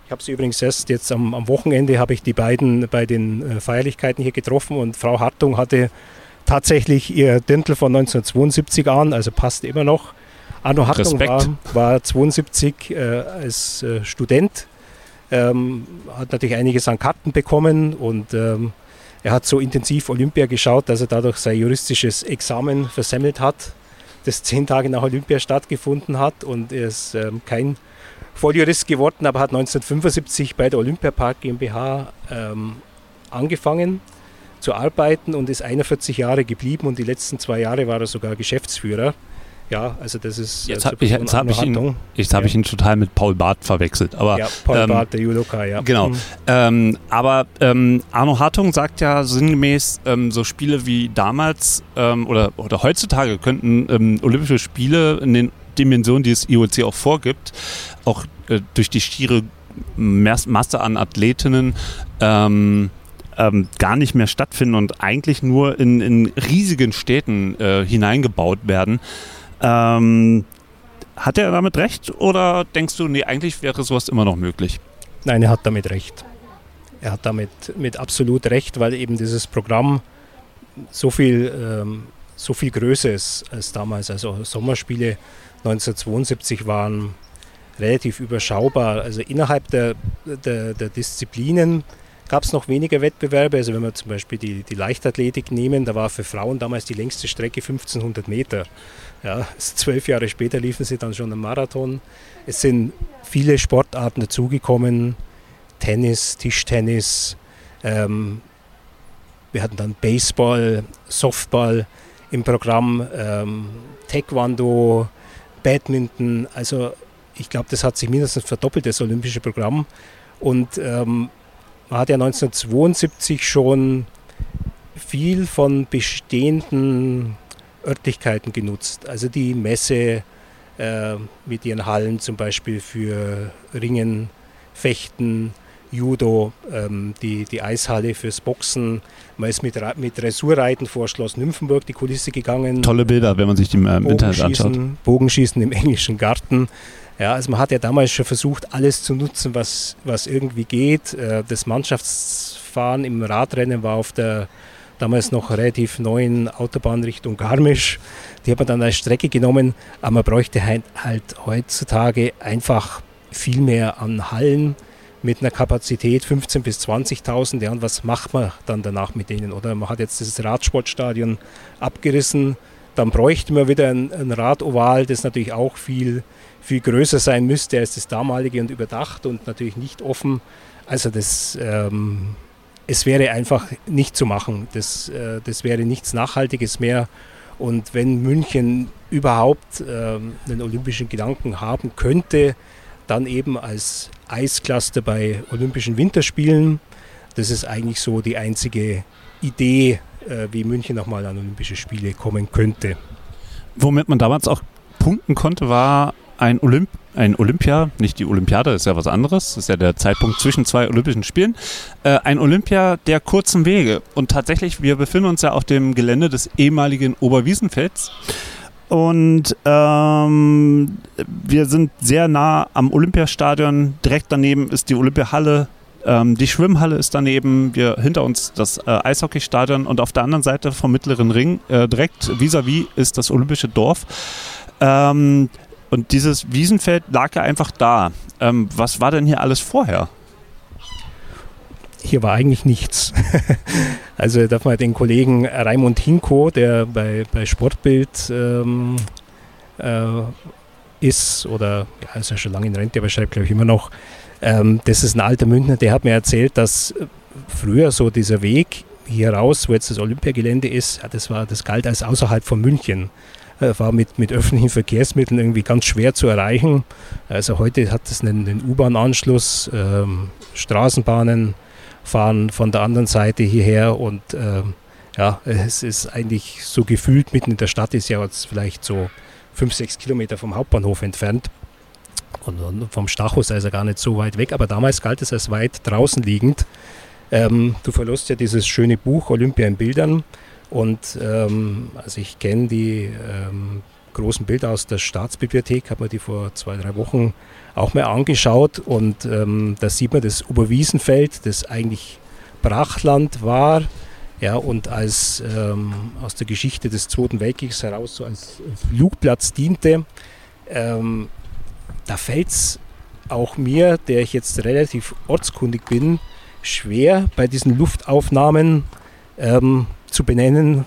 ich habe sie übrigens erst jetzt am, am, Wochenende habe ich die beiden bei den äh, Feierlichkeiten hier getroffen und Frau Hartung hatte tatsächlich ihr Dirndl von 1972 an, also passt immer noch. Arno Hartung war, war 72 äh, als äh, Student, ähm, hat natürlich einiges an Karten bekommen und ähm, er hat so intensiv Olympia geschaut, dass er dadurch sein juristisches Examen versemmelt hat, das zehn Tage nach Olympia stattgefunden hat und er ist ähm, kein Volljurist geworden, aber hat 1975 bei der Olympiapark GmbH ähm, angefangen zu arbeiten und ist 41 Jahre geblieben und die letzten zwei Jahre war er sogar Geschäftsführer. Ja, also das ist. Jetzt habe ich, jetzt hab ich, ihn, jetzt hab ich ihn total mit Paul Barth verwechselt. Aber, ja, Paul ähm, Barth, der Judoka, ja. Genau. Mhm. Ähm, aber ähm, Arno Hartung sagt ja sinngemäß, ähm, so Spiele wie damals ähm, oder, oder heutzutage könnten ähm, Olympische Spiele in den Dimensionen, die das IOC auch vorgibt, auch äh, durch die schiere Masse an Athletinnen ähm, gar nicht mehr stattfinden und eigentlich nur in, in riesigen Städten äh, hineingebaut werden. Ähm, hat er damit recht oder denkst du, nee, eigentlich wäre sowas immer noch möglich? Nein, er hat damit recht. Er hat damit mit absolut recht, weil eben dieses Programm so viel, ähm, so viel größer ist als damals. Also Sommerspiele 1972 waren relativ überschaubar. Also innerhalb der, der, der Disziplinen gab es noch weniger Wettbewerbe. Also wenn wir zum Beispiel die, die Leichtathletik nehmen, da war für Frauen damals die längste Strecke 1500 Meter. Ja, zwölf Jahre später liefen sie dann schon einen Marathon. Es sind viele Sportarten dazugekommen. Tennis, Tischtennis. Ähm, wir hatten dann Baseball, Softball im Programm, ähm, Taekwondo, Badminton. Also ich glaube, das hat sich mindestens verdoppelt, das olympische Programm. Und ähm, man hat ja 1972 schon viel von bestehenden Örtlichkeiten genutzt. Also die Messe äh, mit ihren Hallen zum Beispiel für Ringen, Fechten, Judo, ähm, die, die Eishalle fürs Boxen. Man ist mit, mit Dressurreiten vor Schloss Nymphenburg die Kulisse gegangen. Tolle Bilder, wenn man sich die im ähm, Internet anschaut. Bogenschießen im englischen Garten. Ja, also man hat ja damals schon versucht, alles zu nutzen, was, was irgendwie geht. Äh, das Mannschaftsfahren im Radrennen war auf der damals noch relativ neuen Autobahn Richtung Garmisch. Die hat man dann als Strecke genommen, aber man bräuchte halt, halt heutzutage einfach viel mehr an Hallen mit einer Kapazität 15.000 bis 20.000. Ja, und was macht man dann danach mit denen? Oder man hat jetzt das Radsportstadion abgerissen, dann bräuchte man wieder ein, ein Radoval, das natürlich auch viel, viel größer sein müsste als das damalige und überdacht und natürlich nicht offen. Also das, ähm, es wäre einfach nicht zu machen. Das, äh, das wäre nichts Nachhaltiges mehr. Und wenn München überhaupt äh, einen olympischen Gedanken haben könnte, dann eben als Eiscluster bei Olympischen Winterspielen. Das ist eigentlich so die einzige Idee, äh, wie München nochmal an Olympische Spiele kommen könnte. Womit man damals auch punkten konnte, war ein, Olymp ein Olympia, nicht die Olympiade, ist ja was anderes, ist ja der Zeitpunkt zwischen zwei Olympischen Spielen, äh, ein Olympia der kurzen Wege. Und tatsächlich, wir befinden uns ja auf dem Gelände des ehemaligen Oberwiesenfelds. Und ähm, wir sind sehr nah am Olympiastadion. Direkt daneben ist die Olympiahalle. Ähm, die Schwimmhalle ist daneben. Wir hinter uns das äh, Eishockeystadion und auf der anderen Seite vom mittleren Ring äh, direkt vis-à-vis -vis ist das Olympische Dorf. Ähm, und dieses Wiesenfeld lag ja einfach da. Ähm, was war denn hier alles vorher? Hier war eigentlich nichts. Also darf man den Kollegen Raimund Hinko, der bei, bei Sportbild ähm, äh, ist, oder ja, ist ja schon lange in Rente, aber schreibt glaube ich immer noch, ähm, das ist ein alter Münchner, der hat mir erzählt, dass früher so dieser Weg hier raus, wo jetzt das Olympiagelände ist, ja, das, war, das galt als außerhalb von München. Äh, war mit, mit öffentlichen Verkehrsmitteln irgendwie ganz schwer zu erreichen. Also heute hat es einen, einen U-Bahn-Anschluss, ähm, Straßenbahnen fahren von der anderen Seite hierher und ähm, ja, es ist eigentlich so gefühlt mitten in der Stadt, ist ja jetzt vielleicht so fünf, sechs Kilometer vom Hauptbahnhof entfernt. Und vom Stachus also gar nicht so weit weg, aber damals galt es als weit draußen liegend. Ähm, du verlust ja dieses schöne Buch Olympia in Bildern und ähm, also ich kenne die ähm, großen Bilder aus der Staatsbibliothek, habe mir die vor zwei, drei Wochen auch mal angeschaut und ähm, da sieht man das Oberwiesenfeld, das eigentlich Brachland war, ja, und als ähm, aus der Geschichte des Zweiten Weltkriegs heraus so als Flugplatz diente. Ähm, da fällt es auch mir, der ich jetzt relativ ortskundig bin, schwer bei diesen Luftaufnahmen ähm, zu benennen,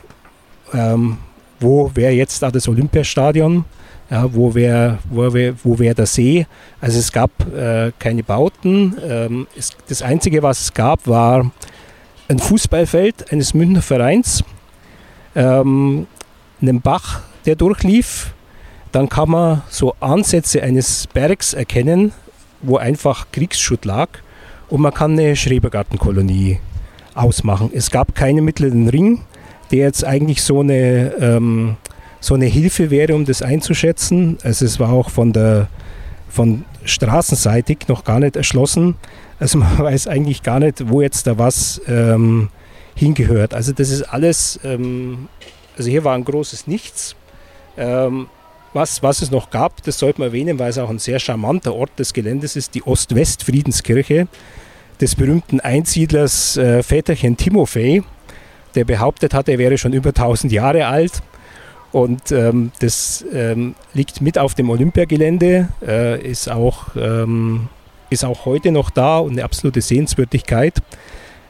ähm, wo wäre jetzt da das Olympiastadion, ja, wo wäre wo wär, wo wär der See. Also es gab äh, keine Bauten. Ähm, es, das Einzige, was es gab, war ein Fußballfeld eines Münchner Vereins, ähm, einen Bach, der durchlief. Dann kann man so Ansätze eines Bergs erkennen, wo einfach Kriegsschutt lag und man kann eine Schrebergartenkolonie ausmachen. Es gab keinen mittleren Ring, der jetzt eigentlich so eine, ähm, so eine Hilfe wäre, um das einzuschätzen. Also es war auch von der von straßenseitig noch gar nicht erschlossen. Also man weiß eigentlich gar nicht, wo jetzt da was ähm, hingehört. Also das ist alles, ähm, also hier war ein großes Nichts. Ähm, was, was es noch gab, das sollte man erwähnen, weil es auch ein sehr charmanter Ort des Geländes ist, die Ost-West-Friedenskirche des berühmten Einsiedlers äh, Väterchen Timofei, der behauptet hat, er wäre schon über 1000 Jahre alt. Und ähm, das ähm, liegt mit auf dem Olympiagelände, äh, ist, auch, ähm, ist auch heute noch da und eine absolute Sehenswürdigkeit.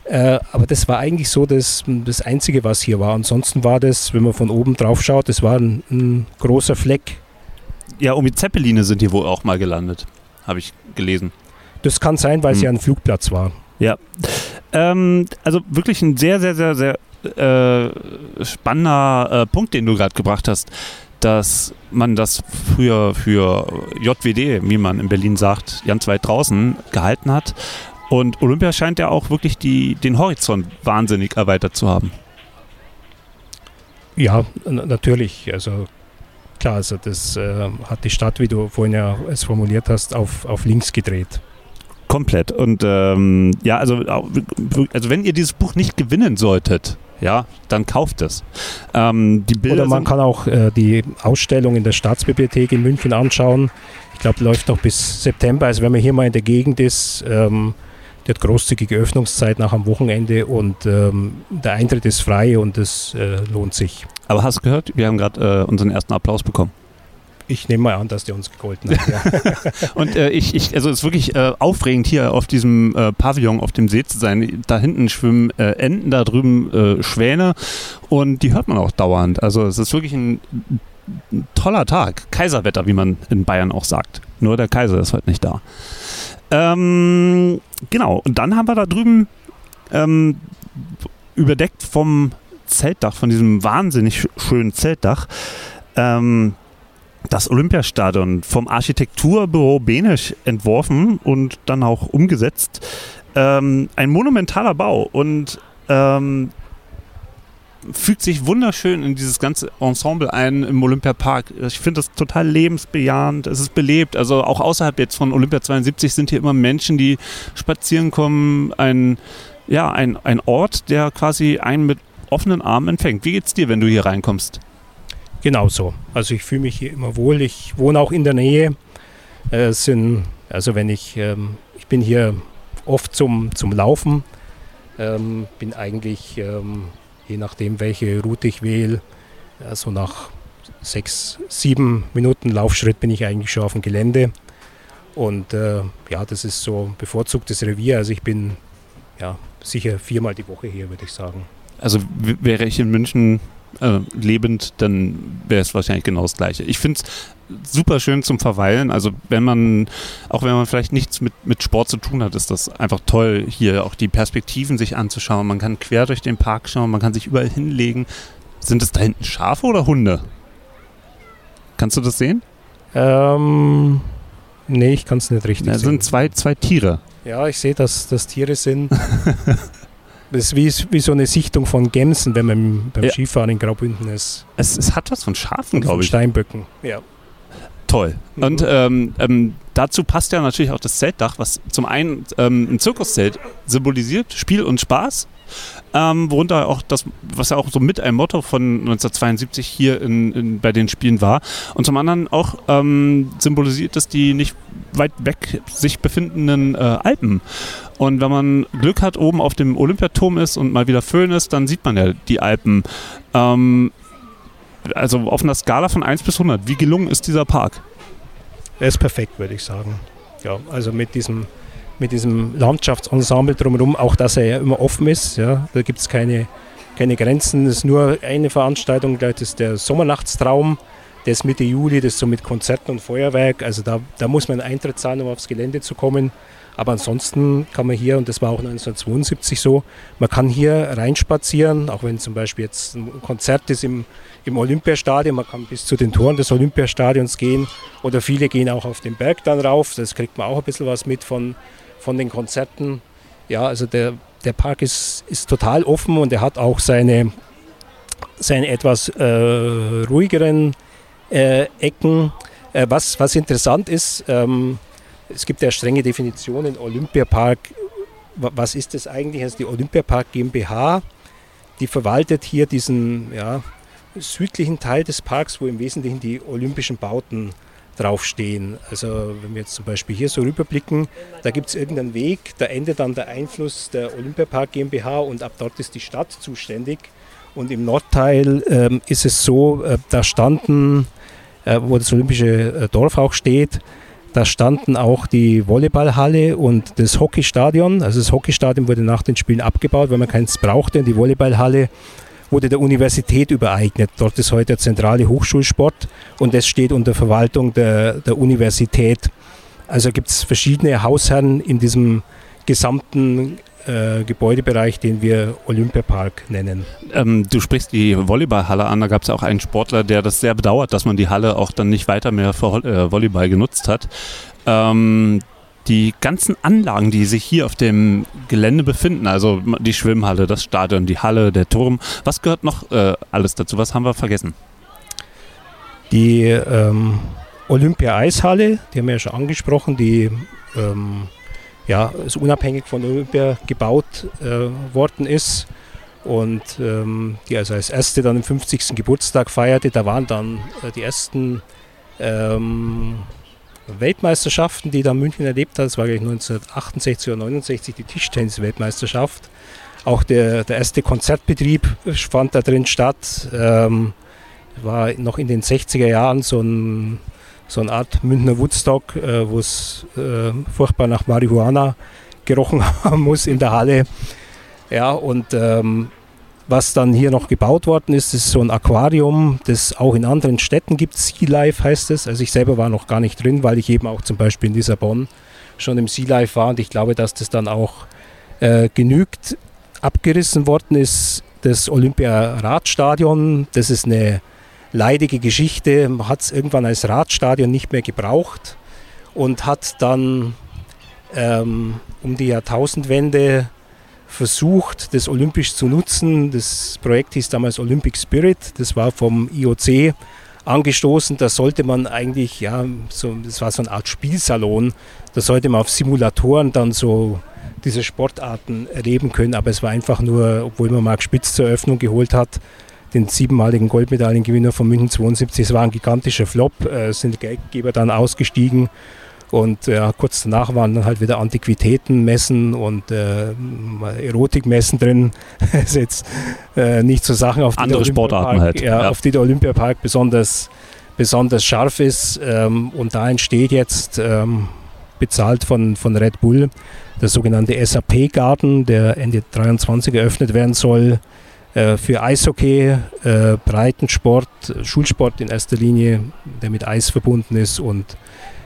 Äh, aber das war eigentlich so das, das Einzige, was hier war. Ansonsten war das, wenn man von oben drauf schaut, das war ein, ein großer Fleck. Ja, um die Zeppeline sind hier wohl auch mal gelandet, habe ich gelesen. Das kann sein, weil hm. es ja ein Flugplatz war. Ja. Ähm, also wirklich ein sehr, sehr, sehr, sehr äh, spannender äh, Punkt, den du gerade gebracht hast, dass man das früher für JWD, wie man in Berlin sagt, ganz weit draußen gehalten hat. Und Olympia scheint ja auch wirklich die, den Horizont wahnsinnig erweitert zu haben. Ja, natürlich. Also klar, also das äh, hat die Stadt, wie du vorhin ja es formuliert hast, auf, auf links gedreht. Komplett. Und ähm, ja, also, also wenn ihr dieses Buch nicht gewinnen solltet, ja, dann kauft es. Ähm, die Bilder Oder man kann auch äh, die Ausstellung in der Staatsbibliothek in München anschauen. Ich glaube, läuft noch bis September. Also wenn man hier mal in der Gegend ist, ähm, die hat großzügige Öffnungszeit nach am Wochenende und ähm, der Eintritt ist frei und es äh, lohnt sich. Aber hast du gehört, wir haben gerade äh, unseren ersten Applaus bekommen. Ich nehme mal an, dass der uns gegolten hat. Ja. und äh, ich, ich, also es ist wirklich äh, aufregend hier auf diesem äh, Pavillon auf dem See zu sein. Da hinten schwimmen äh, Enten, da drüben äh, Schwäne und die hört man auch dauernd. Also es ist wirklich ein, ein toller Tag. Kaiserwetter, wie man in Bayern auch sagt. Nur der Kaiser ist heute nicht da. Ähm, genau, und dann haben wir da drüben ähm, überdeckt vom Zeltdach, von diesem wahnsinnig schönen Zeltdach, ähm, das Olympiastadion vom Architekturbüro Benisch entworfen und dann auch umgesetzt. Ähm, ein monumentaler Bau und ähm, fügt sich wunderschön in dieses ganze Ensemble ein im Olympiapark. Ich finde das total lebensbejahend. Es ist belebt. Also auch außerhalb jetzt von Olympia 72 sind hier immer Menschen, die spazieren kommen. Ein, ja, ein, ein Ort, der quasi einen mit offenen Armen empfängt. Wie geht's dir, wenn du hier reinkommst? Genauso. Also ich fühle mich hier immer wohl. Ich wohne auch in der Nähe. Äh, sind, also wenn ich, ähm, ich bin hier oft zum, zum Laufen, ähm, bin eigentlich, ähm, je nachdem welche Route ich wähle, also nach sechs, sieben Minuten Laufschritt bin ich eigentlich schon auf dem Gelände. Und äh, ja, das ist so ein bevorzugtes Revier. Also ich bin ja sicher viermal die Woche hier, würde ich sagen. also wäre ich in München äh, lebend, dann wäre es wahrscheinlich genau das Gleiche. Ich finde es super schön zum Verweilen. Also wenn man, auch wenn man vielleicht nichts mit, mit Sport zu tun hat, ist das einfach toll, hier auch die Perspektiven sich anzuschauen. Man kann quer durch den Park schauen, man kann sich überall hinlegen. Sind es da hinten Schafe oder Hunde? Kannst du das sehen? Ähm, nee, ich kann es nicht richtig Das sehen. sind zwei, zwei Tiere. Ja, ich sehe, dass das Tiere sind. das ist wie, wie so eine Sichtung von Gämsen, wenn man beim Ja. Skifahren in Graubünden ist. Es, es hat was von Schafen, glaube ich. Steinböcken. Ja. Toll. Mhm. Und ähm, ähm, dazu passt ja natürlich auch das Zeltdach, was zum einen ähm, ein Zirkuszelt symbolisiert, Spiel und Spaß. Ähm, worunter auch das, was ja auch so mit ein Motto von 1972 hier in, in, bei den Spielen war. Und zum anderen auch ähm, symbolisiert es die nicht weit weg sich befindenden äh, Alpen. Und wenn man Glück hat, oben auf dem Olympiaturm ist und mal wieder Föhn ist, dann sieht man ja die Alpen. Ähm, also auf einer Skala von 1 bis 100, wie gelungen ist dieser Park? Er ist perfekt, würde ich sagen. Ja, also mit diesem, mit diesem Landschaftsensemble drumherum, auch dass er ja immer offen ist. Ja, da gibt es keine, keine Grenzen. Es ist nur eine Veranstaltung, das ist der Sommernachtstraum. Ist Mitte Juli, das so mit Konzerten und Feuerwerk. Also da, da muss man Eintritt zahlen, um aufs Gelände zu kommen. Aber ansonsten kann man hier, und das war auch 1972 so, man kann hier reinspazieren, auch wenn zum Beispiel jetzt ein Konzert ist im, im Olympiastadion, man kann bis zu den Toren des Olympiastadions gehen oder viele gehen auch auf den Berg dann rauf, das kriegt man auch ein bisschen was mit von, von den Konzerten. Ja, also der, der Park ist, ist total offen und er hat auch seine, seine etwas äh, ruhigeren äh, Ecken. Äh, was, was interessant ist, ähm, es gibt ja strenge Definitionen. Olympiapark, wa- was ist das eigentlich? Also die Olympiapark GmbH, die verwaltet hier diesen ja, südlichen Teil des Parks, wo im Wesentlichen die olympischen Bauten draufstehen. Also wenn wir jetzt zum Beispiel hier so rüberblicken, da gibt es irgendeinen Weg, da endet dann der Einfluss der Olympiapark GmbH und ab dort ist die Stadt zuständig. Und im Nordteil ähm, ist es so, äh, da standen, äh, wo das olympische äh, Dorf auch steht, da standen auch die Volleyballhalle und das Hockeystadion. Also das Hockeystadion wurde nach den Spielen abgebaut, weil man keins brauchte. Und die Volleyballhalle wurde der Universität übereignet. Dort ist heute der zentrale Hochschulsport und das steht unter Verwaltung der, der Universität. Also gibt es verschiedene Hausherren in diesem gesamten äh, Gebäudebereich, den wir Olympiapark nennen. Ähm, du sprichst die Volleyballhalle an. Da gab es auch einen Sportler, der das sehr bedauert, dass man die Halle auch dann nicht weiter mehr für äh, Volleyball genutzt hat. Ähm, die ganzen Anlagen, die sich hier auf dem Gelände befinden, also die Schwimmhalle, das Stadion, die Halle, der Turm, was gehört noch äh, alles dazu? Was haben wir vergessen? Die ähm, Olympia-Eishalle, die haben wir ja schon angesprochen, die ähm, ja, ist unabhängig von Olympia gebaut äh, worden ist und ähm, die also als erste dann den 50. Geburtstag feierte. Da waren dann äh, die ersten ähm, Weltmeisterschaften, die da München erlebt hat. Das war gleich 1968 oder 69 die Tischtennis-Weltmeisterschaft. Auch der, der erste Konzertbetrieb fand da drin statt. Ähm, war noch in den 60er Jahren so, ein, so eine Art Münchner Woodstock, äh, wo es äh, furchtbar nach Marihuana gerochen haben muss in der Halle. Ja, und ähm, was dann hier noch gebaut worden ist, ist so ein Aquarium, das auch in anderen Städten gibt. Sea Life heißt es. Also ich selber war noch gar nicht drin, weil ich eben auch zum Beispiel in Lissabon schon im Sea Life war und ich glaube, dass das dann auch äh, genügt. Abgerissen worden ist das Olympia-Radstadion. Das ist eine leidige Geschichte. Man hat es irgendwann als Radstadion nicht mehr gebraucht und hat dann ähm, um die Jahrtausendwende versucht, das olympisch zu nutzen. Das Projekt hieß damals Olympic Spirit. Das war vom IOC angestoßen. Da sollte man eigentlich, ja, so, das war so eine Art Spielsalon. Da sollte man auf Simulatoren dann so diese Sportarten erleben können. Aber es war einfach nur, obwohl man Marc Spitz zur Eröffnung geholt hat, den siebenmaligen Goldmedaillengewinner von München 72. Es war ein gigantischer Flop. äh, sind Geldgeber dann ausgestiegen. Und ja, kurz danach waren dann halt wieder Antiquitätenmessen und äh, Erotikmessen drin. das ist jetzt äh, nicht so Sachen, auf die, Andere der Sportarten halt, Ja, ja. auf die der Olympiapark besonders, besonders scharf ist. Ähm, und da entsteht jetzt, ähm, bezahlt von, von Red Bull, der sogenannte SAP-Garten, der Ende 23 eröffnet werden soll. äh, für Eishockey, äh, Breitensport, Schulsport in erster Linie, der mit Eis verbunden ist und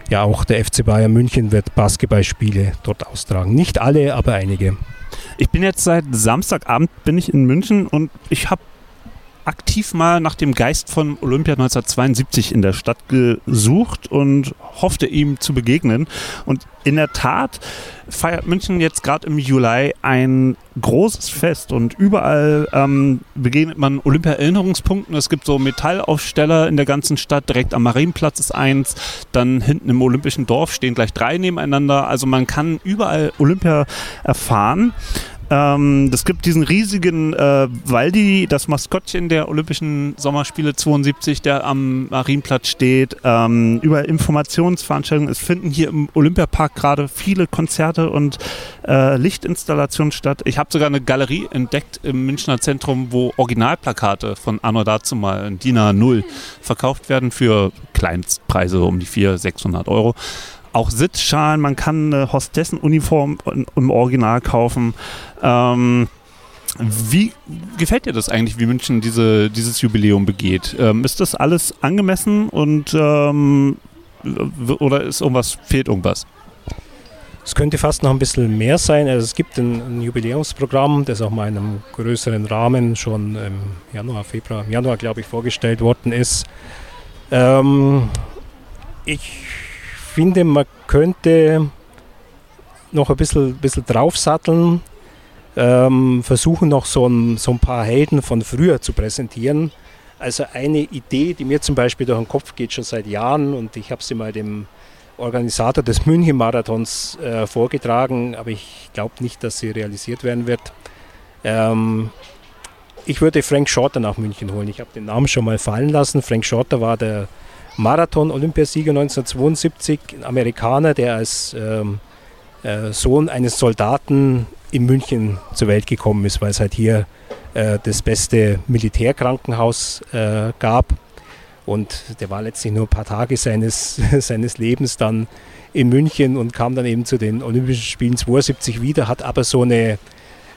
ja auch der FC Bayern München wird Basketballspiele dort austragen. Nicht alle, aber einige. Ich bin jetzt seit Samstagabend bin ich in München und ich habe aktiv mal nach dem Geist von Olympia 1972 in der Stadt gesucht und hoffte ihm zu begegnen. Und in der Tat feiert München jetzt gerade im Juli ein großes Fest und überall ähm, begegnet man Olympia-Erinnerungspunkten. Es gibt so Metallaufsteller in der ganzen Stadt. Direkt am Marienplatz ist eins. Dann hinten im Olympischen Dorf stehen gleich drei nebeneinander. Also man kann überall Olympia erfahren. Ähm, es gibt diesen riesigen äh, Waldi, das Maskottchen der Olympischen Sommerspiele 72, der am Marienplatz steht. Ähm, über Informationsveranstaltungen. Es finden hier im Olympiapark gerade viele Konzerte und äh, Lichtinstallationen statt. Ich habe sogar eine Galerie entdeckt im Münchner Zentrum, wo Originalplakate von Anno dazu mal in DIN A0 verkauft werden für Kleinstpreise um die 400, 600 Euro auch Sitzschalen, man kann eine Hostessenuniform im Original kaufen. Ähm, wie gefällt dir das eigentlich, wie München diese, dieses Jubiläum begeht? Ähm, ist das alles angemessen und ähm, oder ist irgendwas, fehlt irgendwas? Es könnte fast noch ein bisschen mehr sein. Also es gibt ein, ein, Jubiläumsprogramm, das auch mal in einem größeren Rahmen schon im Januar, Februar, im Januar, glaube ich, vorgestellt worden ist. Ähm, ich finde, man könnte noch ein bisschen, bisschen draufsatteln, ähm, versuchen noch so ein, so ein paar Helden von früher zu präsentieren. Also eine Idee, die mir zum Beispiel durch den Kopf geht schon seit Jahren und ich habe sie mal dem Organisator des München-Marathons äh, vorgetragen, aber ich glaube nicht, dass sie realisiert werden wird. Ähm, ich würde Frank Shorter nach München holen. Ich habe den Namen schon mal fallen lassen. Frank Shorter war der Marathon-Olympiasieger 1972, ein Amerikaner, der als ähm, äh, Sohn eines Soldaten in München zur Welt gekommen ist, weil es halt hier äh, das beste Militärkrankenhaus äh, gab. Und der war letztlich nur ein paar Tage seines, seines Lebens dann in München und kam dann eben zu den Olympischen Spielen 72 wieder, hat aber so eine,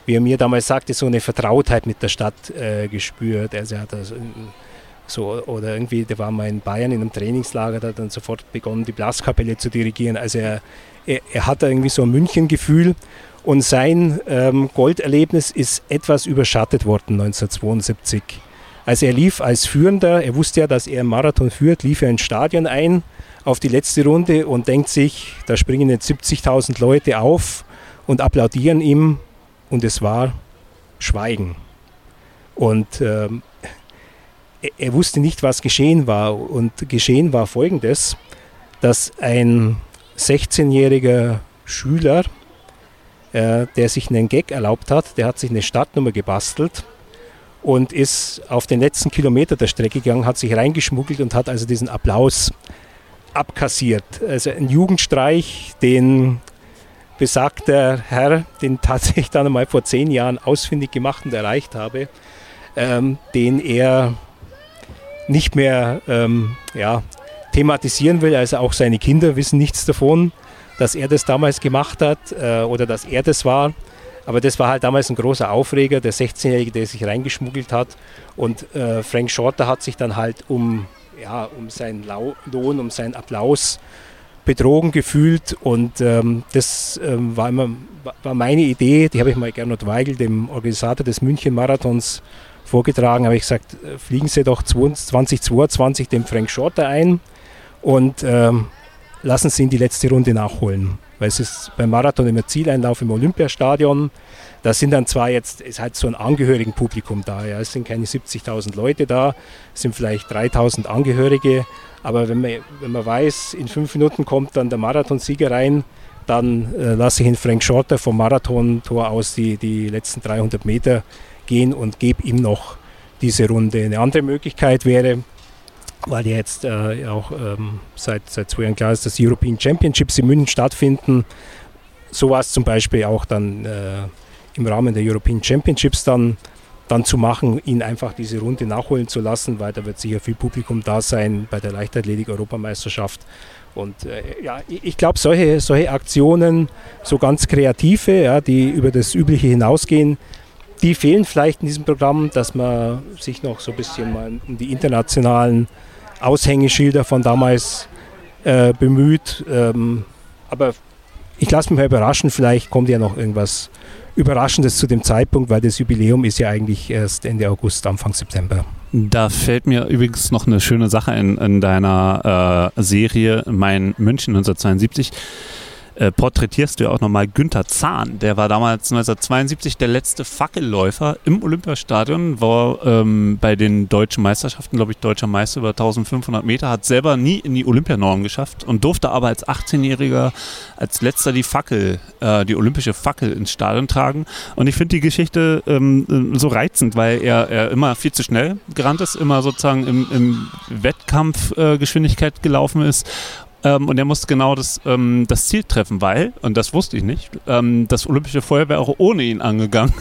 wie er mir damals sagte, so eine Vertrautheit mit der Stadt äh, gespürt. Also er hat also so, oder irgendwie, der war mal in Bayern in einem Trainingslager, da hat dann sofort begonnen, die Blaskapelle zu dirigieren. Also er, er, er hat irgendwie so ein Münchengefühl und sein ähm, Golderlebnis ist etwas überschattet worden 1972. Also er lief als Führender, er wusste ja, dass er Marathon führt, lief er ins Stadion ein auf die letzte Runde und denkt sich, da springen jetzt 70.000 Leute auf und applaudieren ihm und es war Schweigen. Und ähm, er wusste nicht, was geschehen war. Und geschehen war folgendes, dass ein 16-jähriger Schüler, äh, der sich einen Gag erlaubt hat, der hat sich eine Startnummer gebastelt und ist auf den letzten Kilometer der Strecke gegangen, hat sich reingeschmuggelt und hat also diesen Applaus abkassiert. Also ein Jugendstreich, den besagter Herr, den tatsächlich dann einmal vor zehn Jahren ausfindig gemacht und erreicht habe, ähm, den er nicht mehr ähm, ja, thematisieren will. Also auch seine Kinder wissen nichts davon, dass er das damals gemacht hat äh, oder dass er das war. Aber das war halt damals ein großer Aufreger, der 16-Jährige, der sich reingeschmuggelt hat. Und äh, Frank Shorter hat sich dann halt um, ja, um seinen Lohn, um seinen Applaus betrogen gefühlt. Und ähm, das ähm, war immer war meine Idee, die habe ich mal Gernot Weigel, dem Organisator des München-Marathons, vorgetragen, habe ich gesagt, fliegen Sie doch 2022 dem Frank Shorter ein und ähm, lassen Sie ihn die letzte Runde nachholen. Weil es ist beim Marathon immer Zieleinlauf im Olympiastadion. Da sind dann zwar jetzt, ist halt so ein Angehörigenpublikum da, ja. es sind keine 70.000 Leute da, es sind vielleicht 3.000 Angehörige, aber wenn man, wenn man weiß, in fünf Minuten kommt dann der Marathonsieger rein, dann äh, lasse ich ihn Frank Shorter vom Marathontor aus die, die letzten 300 Meter gehen und gebe ihm noch diese Runde. Eine andere Möglichkeit wäre, weil jetzt äh, auch ähm, seit, seit zwei Jahren klar ist, dass die European Championships in München stattfinden. So war es zum Beispiel auch dann äh, im Rahmen der European Championships dann, dann zu machen, ihn einfach diese Runde nachholen zu lassen, weil da wird sicher viel Publikum da sein bei der Leichtathletik-Europameisterschaft. Und äh, ja, ich glaube, solche, solche Aktionen, so ganz kreative, ja, die über das Übliche hinausgehen, die fehlen vielleicht in diesem Programm, dass man sich noch so ein bisschen mal um die internationalen Aushängeschilder von damals äh, bemüht. Ähm, aber ich lasse mich mal überraschen, vielleicht kommt ja noch irgendwas Überraschendes zu dem Zeitpunkt, weil das Jubiläum ist ja eigentlich erst Ende August, Anfang September. Da fällt mir übrigens noch eine schöne Sache in, in deiner äh, Serie Mein München 1972 äh, porträtierst du ja auch nochmal Günther Zahn. Der war damals 1972 der letzte Fackelläufer im Olympiastadion, war ähm, bei den deutschen Meisterschaften, glaube ich, deutscher Meister über 1500 Meter, hat selber nie in die Olympianorm geschafft und durfte aber als 18-Jähriger als letzter die Fackel, äh, die olympische Fackel ins Stadion tragen. Und ich finde die Geschichte ähm, so reizend, weil er, er immer viel zu schnell gerannt ist, immer sozusagen im, im Wettkampfgeschwindigkeit äh, gelaufen ist ähm, und er musste genau das, ähm, das Ziel treffen, weil, und das wusste ich nicht, ähm, das Olympische Feuer wäre auch ohne ihn angegangen.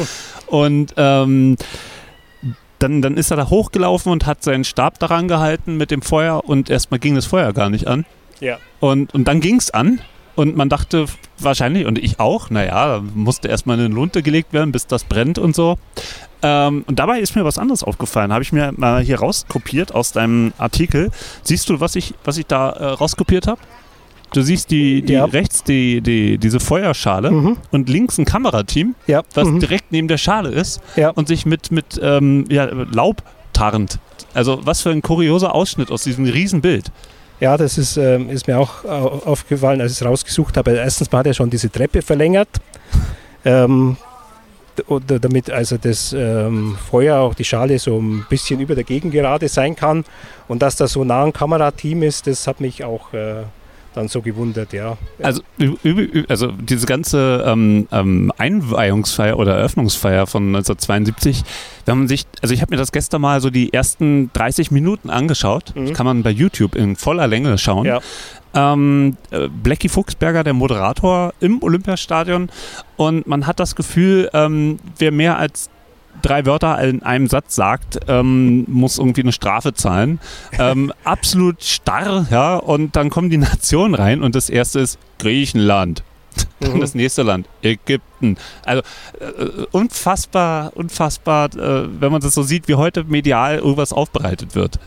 und ähm, dann, dann ist er da hochgelaufen und hat seinen Stab daran gehalten mit dem Feuer und erstmal ging das Feuer gar nicht an. Ja. Und, und dann ging es an und man dachte wahrscheinlich, und ich auch, naja, musste erstmal in eine Lunte gelegt werden, bis das brennt und so. Ähm, und dabei ist mir was anderes aufgefallen. Habe ich mir mal hier rauskopiert aus deinem Artikel. Siehst du, was ich, was ich da äh, rauskopiert habe? Du siehst die, die Ja. rechts die, die, diese Feuerschale Mhm. und links ein Kamerateam, Ja. was mhm. direkt neben der Schale ist Ja. und sich mit, mit ähm, Laub tarnt. Also was für ein kurioser Ausschnitt aus diesem Riesenbild. Ja, das ist, ähm, ist mir auch au- aufgefallen, als ich es rausgesucht habe. Erstens mal hat er schon diese Treppe verlängert, ähm, damit also das ähm, Feuer, auch die Schale so ein bisschen über der Gegengerade sein kann. Und dass da so nah ein Kamerateam ist, das hat mich auch äh, dann so gewundert, ja. Also, also diese ganze ähm, ähm, Einweihungsfeier oder Eröffnungsfeier von 1972, wenn man sich, also ich habe mir das gestern mal so die ersten 30 Minuten angeschaut, Mhm. das kann man bei YouTube in voller Länge schauen. Ja. Ähm, äh, Blackie Fuchsberger, der Moderator im Olympiastadion und man hat das Gefühl, ähm, wer mehr als drei Wörter in einem Satz sagt, ähm, muss irgendwie eine Strafe zahlen. Ähm, absolut starr, ja, und dann kommen die Nationen rein und das erste ist Griechenland. Dann Mhm. das nächste Land, Ägypten. Also äh, unfassbar, unfassbar, äh, wenn man das so sieht, wie heute medial irgendwas aufbereitet wird.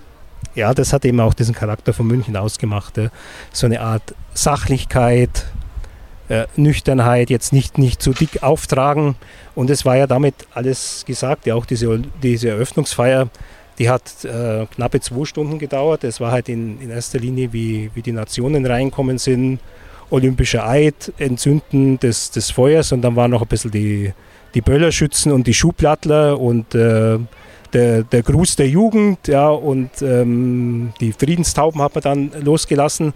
Ja, das hat eben auch diesen Charakter von München ausgemacht. äh, So eine Art Sachlichkeit, äh, Nüchternheit, jetzt nicht, nicht zu dick auftragen. Und es war ja damit alles gesagt. Ja, auch diese, diese Eröffnungsfeier, die hat äh, knappe zwei Stunden gedauert. Es war halt in, in erster Linie, wie, wie die Nationen reinkommen sind. Olympischer Eid, Entzünden des, des Feuers und dann waren noch ein bisschen die, die Böllerschützen und die Schuhplattler und äh, der, der Gruß der Jugend, ja, und ähm, die Friedenstauben hat man dann losgelassen.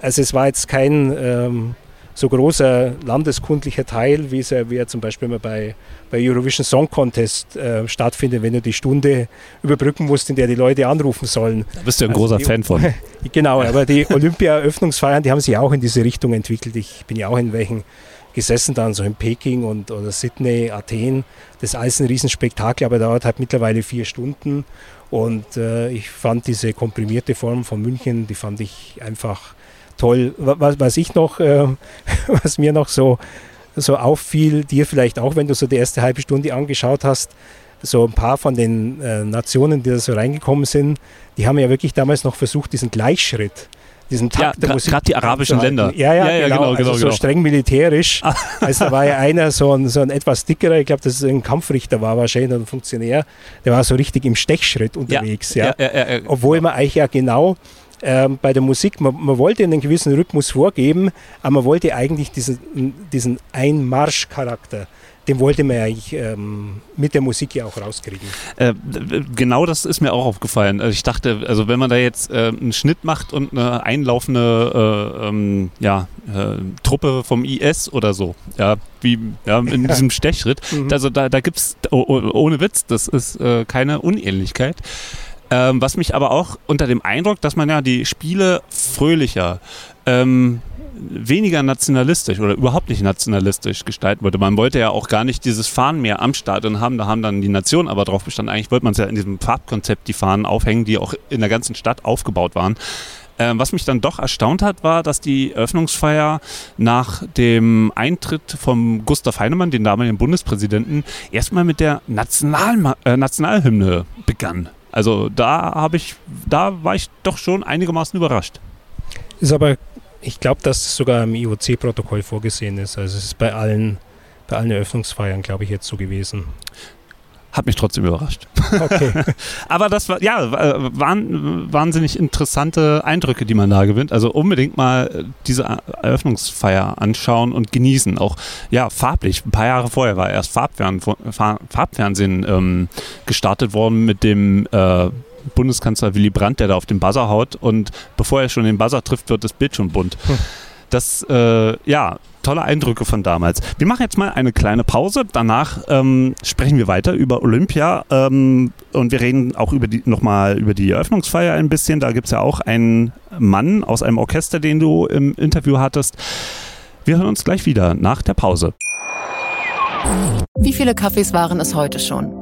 Also es war jetzt kein ähm, so großer landeskundlicher Teil, wie es ja, wie er zum Beispiel immer bei, bei Eurovision Song Contest äh, stattfindet, wenn du die Stunde überbrücken musst, in der die Leute anrufen sollen. Da bist du ein Also großer die- Fan von. Genau, aber die Olympia-Eröffnungsfeiern, die haben sich auch in diese Richtung entwickelt. Ich bin ja auch in welchen gesessen dann, so in Peking und oder Sydney, Athen. Das ist alles ein Riesenspektakel, aber dauert halt mittlerweile vier Stunden. Und äh, ich fand diese komprimierte Form von München, die fand ich einfach toll. Wa- Was, was ich noch, äh, was mir noch so, so auffiel, dir vielleicht auch, wenn du so die erste halbe Stunde angeschaut hast, so ein paar von den äh, Nationen, die da so reingekommen sind, die haben ja wirklich damals noch versucht, diesen Gleichschritt, diesen Ja, Takt der gra- Musik grad die arabischen. Länder. Ja, ja, Ja, ja, genau, genau, also genau, so genau. streng militärisch. Also da war ja einer so ein, so ein etwas dickerer, ich glaube, dass es ein Kampfrichter war wahrscheinlich, ein Funktionär, der war so richtig im Stechschritt unterwegs. Ja, ja, ja, ja. Obwohl man eigentlich ja genau ähm, bei der Musik, man, man wollte einen gewissen Rhythmus vorgeben, aber man wollte eigentlich diesen, diesen Einmarschcharakter, den wollte man ja eigentlich ähm, mit der Musik ja auch rauskriegen. Äh, genau das ist mir auch aufgefallen. Also ich dachte, also wenn man da jetzt äh, einen Schnitt macht und eine einlaufende äh, ähm, ja, äh, Truppe vom IS oder so, ja, wie ja, in diesem Stechschritt, Mhm. also da, da gibt es, ohne Witz, das ist äh, keine Unähnlichkeit. Ähm, was mich aber auch unter dem Eindruck, dass man ja die Spiele fröhlicher, ähm, weniger nationalistisch oder überhaupt nicht nationalistisch gestalten wollte. Man wollte ja auch gar nicht dieses Fahnen mehr am Stadion haben, da haben dann die Nationen aber drauf bestanden. Eigentlich wollte man es ja in diesem Farbkonzept die Fahnen aufhängen, die auch in der ganzen Stadt aufgebaut waren. Ähm, was mich dann doch erstaunt hat, war, dass die Eröffnungsfeier nach dem Eintritt von Gustav Heinemann, den damaligen Bundespräsidenten, erstmal mit der National äh, Nationalhymne begann. Also da habe ich, da war ich doch schon einigermaßen überrascht. Ist aber, ich glaube, dass es sogar im IOC-Protokoll vorgesehen ist. Also es ist bei allen, bei allen Eröffnungsfeiern, glaube ich, jetzt so gewesen. Hat mich trotzdem überrascht. Okay. Aber das war, ja, waren wahnsinnig interessante Eindrücke, die man da gewinnt. Also unbedingt mal diese Eröffnungsfeier anschauen und genießen. Auch, ja, farblich. Ein paar Jahre vorher war erst Farbfernsehen, Farbfernsehen ähm, gestartet worden mit dem äh, Bundeskanzler Willy Brandt, der da auf den Buzzer haut und bevor er schon den Buzzer trifft, wird das Bild schon bunt. Hm. Das, äh, ja, tolle Eindrücke von damals. Wir machen jetzt mal eine kleine Pause. Danach ähm, sprechen wir weiter über Olympia ähm, und wir reden auch über die, nochmal über die Eröffnungsfeier ein bisschen. Da gibt es ja auch einen Mann aus einem Orchester, den du im Interview hattest. Wir hören uns gleich wieder nach der Pause. Wie viele Kaffees waren es heute schon?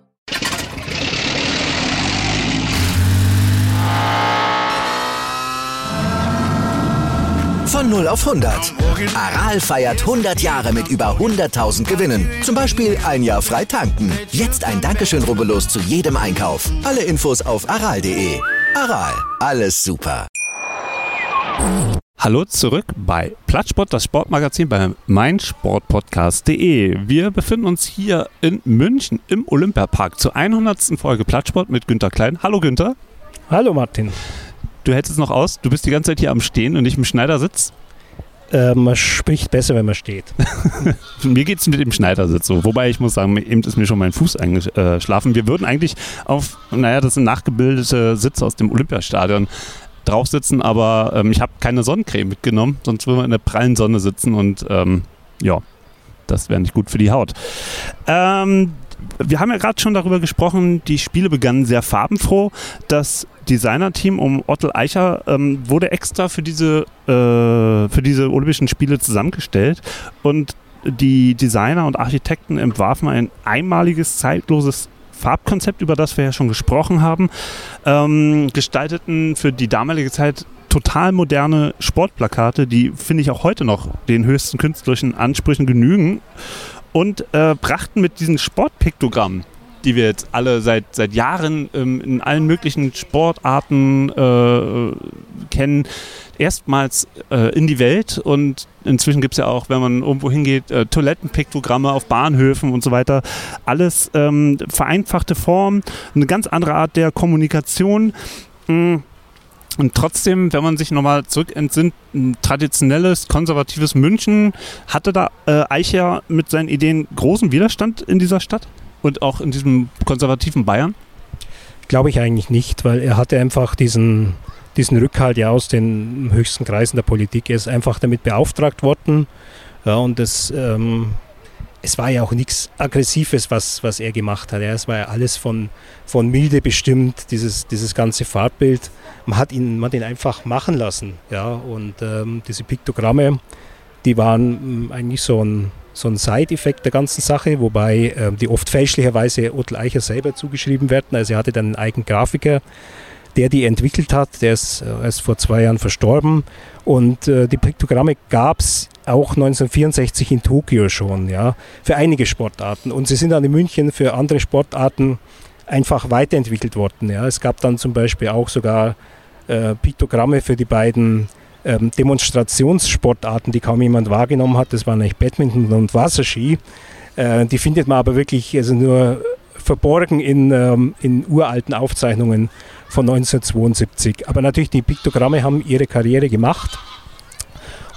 0 auf 100. Aral feiert 100 Jahre mit über 100.000 Gewinnen. Zum Beispiel ein Jahr frei tanken. Jetzt ein Dankeschön, rubbellos zu jedem Einkauf. Alle Infos auf aral.de. Aral, alles super. Hallo zurück bei Plattsport, das Sportmagazin bei meinsportpodcast.de. Wir befinden uns hier in München im Olympiapark zur 100. Folge Plattsport mit Günter Klein. Hallo Günter. Hallo Martin du hältst es noch aus? Du bist die ganze Zeit hier am Stehen und nicht im Schneidersitz? Äh, man spricht besser, wenn man steht. mir geht es mit dem Schneidersitz so. Wobei ich muss sagen, eben ist mir schon mein Fuß eingeschlafen. Wir würden eigentlich auf, naja, das sind nachgebildete Sitze aus dem Olympiastadion drauf sitzen, aber ähm, ich habe keine Sonnencreme mitgenommen, sonst würden wir in der prallen Sonne sitzen und ähm, ja, das wäre nicht gut für die Haut. Ähm, wir haben ja gerade schon darüber gesprochen, die Spiele begannen sehr farbenfroh. Das Designerteam um Otto Eicher ähm, wurde extra für diese, äh, für diese Olympischen Spiele zusammengestellt und die Designer und Architekten entwarfen ein einmaliges, zeitloses Farbkonzept, über das wir ja schon gesprochen haben, ähm, gestalteten für die damalige Zeit total moderne Sportplakate, die finde ich auch heute noch den höchsten künstlerischen Ansprüchen genügen und äh, brachten mit diesen Sportpiktogrammen, die wir jetzt alle seit, seit Jahren ähm, in allen möglichen Sportarten äh, kennen, erstmals äh, in die Welt. Und inzwischen gibt es ja auch, wenn man irgendwo hingeht, äh, Toilettenpiktogramme auf Bahnhöfen und so weiter. Alles ähm, vereinfachte Form, eine ganz andere Art der Kommunikation. Mh, hm. Und trotzdem, wenn man sich nochmal zurück entsinnt, ein traditionelles, konservatives München, hatte da äh, Eicher mit seinen Ideen großen Widerstand in dieser Stadt und auch in diesem konservativen Bayern? Glaube ich eigentlich nicht, weil er hatte einfach diesen, diesen Rückhalt ja aus den höchsten Kreisen der Politik. Er ist einfach damit beauftragt worden. Ja, und das, ähm, es war ja auch nichts Aggressives, was, was er gemacht hat. Es war ja alles von, von Milde bestimmt, dieses, dieses ganze Farbbild man hat ihn, man hat ihn einfach machen lassen. Ja? Und ähm, diese Piktogramme, die waren ähm, eigentlich so ein, so ein Side-Effekt der ganzen Sache, wobei ähm, die oft fälschlicherweise Otto Eicher selber zugeschrieben werden. Also er hatte dann einen eigenen Grafiker, der die entwickelt hat. Der ist äh, erst vor zwei Jahren verstorben. Und äh, die Piktogramme gab es auch 1964 in Tokio schon, ja, für einige Sportarten. Und sie sind dann in München für andere Sportarten einfach weiterentwickelt worden. Ja. Es gab dann zum Beispiel auch sogar äh, Piktogramme für die beiden ähm, Demonstrationssportarten, die kaum jemand wahrgenommen hat. Das waren eigentlich Badminton und Wasserski. Äh, die findet man aber wirklich also nur verborgen in, ähm, in uralten Aufzeichnungen von 1972. Aber natürlich, die Piktogramme haben ihre Karriere gemacht.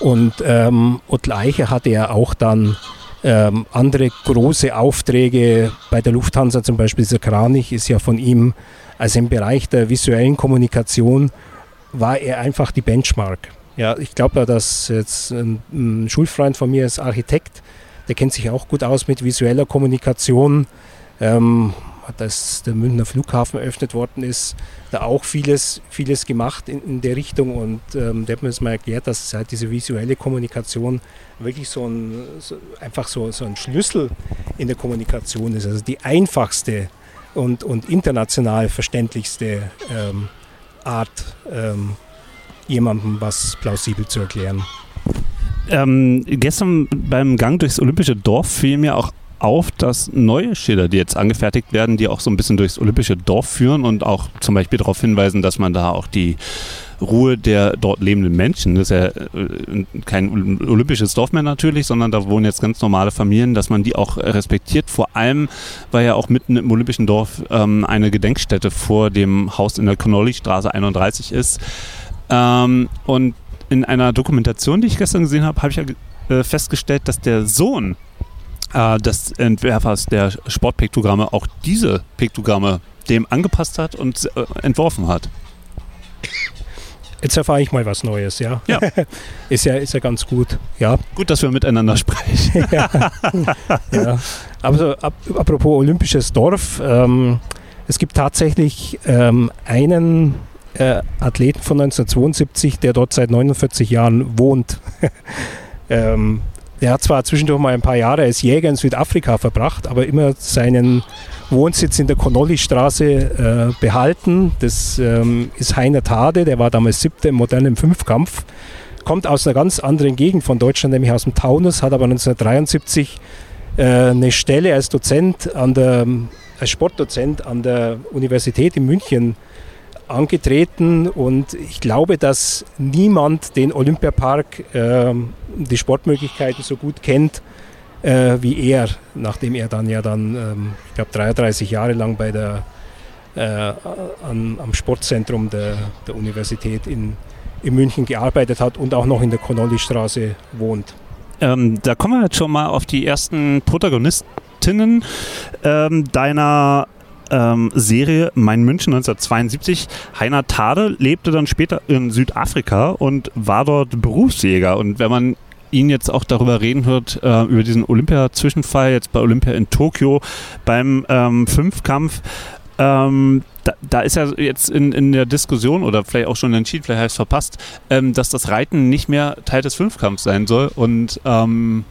Und ähm, Ottl Eicher hatte ja auch dann ähm, andere große Aufträge bei der Lufthansa, zum Beispiel dieser Kranich, ist ja von ihm, also im Bereich der visuellen Kommunikation, war er einfach die Benchmark. Ja, ich glaube, dass jetzt ein, ein, Schulfreund von mir ist Architekt, der kennt sich auch gut aus mit visueller Kommunikation. Ähm, dass der Münchner Flughafen eröffnet worden ist, da auch vieles, vieles gemacht in, in der Richtung und ähm, der hat mir das mal erklärt, dass halt diese visuelle Kommunikation wirklich so ein, so, einfach so, so ein Schlüssel in der Kommunikation ist. Also die einfachste und, und international verständlichste ähm, Art, ähm, jemandem was plausibel zu erklären. Ähm, gestern beim Gang durchs Olympische Dorf fiel mir auch auf, dass neue Schilder, die jetzt angefertigt werden, die auch so ein bisschen durchs Olympische Dorf führen und auch zum Beispiel darauf hinweisen, dass man da auch die Ruhe der dort lebenden Menschen, das ist ja äh, kein olympisches Dorf mehr natürlich, sondern da wohnen jetzt ganz normale Familien, dass man die auch respektiert. Vor allem, weil ja auch mitten im olympischen Dorf ähm, eine Gedenkstätte vor dem Haus in der Connolly-Straße 31 ist. Ähm, und in einer Dokumentation, die ich gestern gesehen habe, habe ich ja äh, festgestellt, dass der Sohn des Entwerfers der Sportpiktogramme auch diese Piktogramme dem angepasst hat und äh, entworfen hat. Jetzt erfahre ich mal was Neues, ja. ja. ist ja. Ist ja ganz gut, ja. Gut, dass wir miteinander sprechen. ja. ja. Aber so, ap apropos Olympisches Dorf, ähm, es gibt tatsächlich ähm, einen äh, Athleten von 1972, der dort seit 49 Jahren wohnt. ähm, der hat zwar zwischendurch mal ein paar Jahre als Jäger in Südafrika verbracht, aber immer seinen Wohnsitz in der Connolly-Straße äh, behalten. Das ähm, ist Heiner Tade, der war damals Siebter im modernen Fünfkampf. Kommt aus einer ganz anderen Gegend von Deutschland, nämlich aus dem Taunus, hat aber 1973 äh, eine Stelle als Dozent an der, als Sportdozent an der Universität in München angetreten und ich glaube, dass niemand den Olympiapark, äh, die Sportmöglichkeiten so gut kennt äh, wie er, nachdem er dann ja dann, ähm, ich glaube, 33 Jahre lang bei der, äh, an, am Sportzentrum der, der Universität in, in München gearbeitet hat und auch noch in der Connolly-Straße wohnt. Ähm, da kommen wir jetzt schon mal auf die ersten Protagonistinnen ähm, deiner ähm, Serie Mein München 1972. Heiner Tade lebte dann später in Südafrika und war dort Berufsjäger. Und wenn man ihn jetzt auch darüber reden hört, äh, über diesen Olympia-Zwischenfall, jetzt bei Olympia in Tokio, beim ähm, Fünfkampf, ähm, da, da, ist ja jetzt in, in der Diskussion oder vielleicht auch schon entschieden, vielleicht heißt es verpasst, ähm, dass das Reiten nicht mehr Teil des Fünfkampfs sein soll. Und ähm,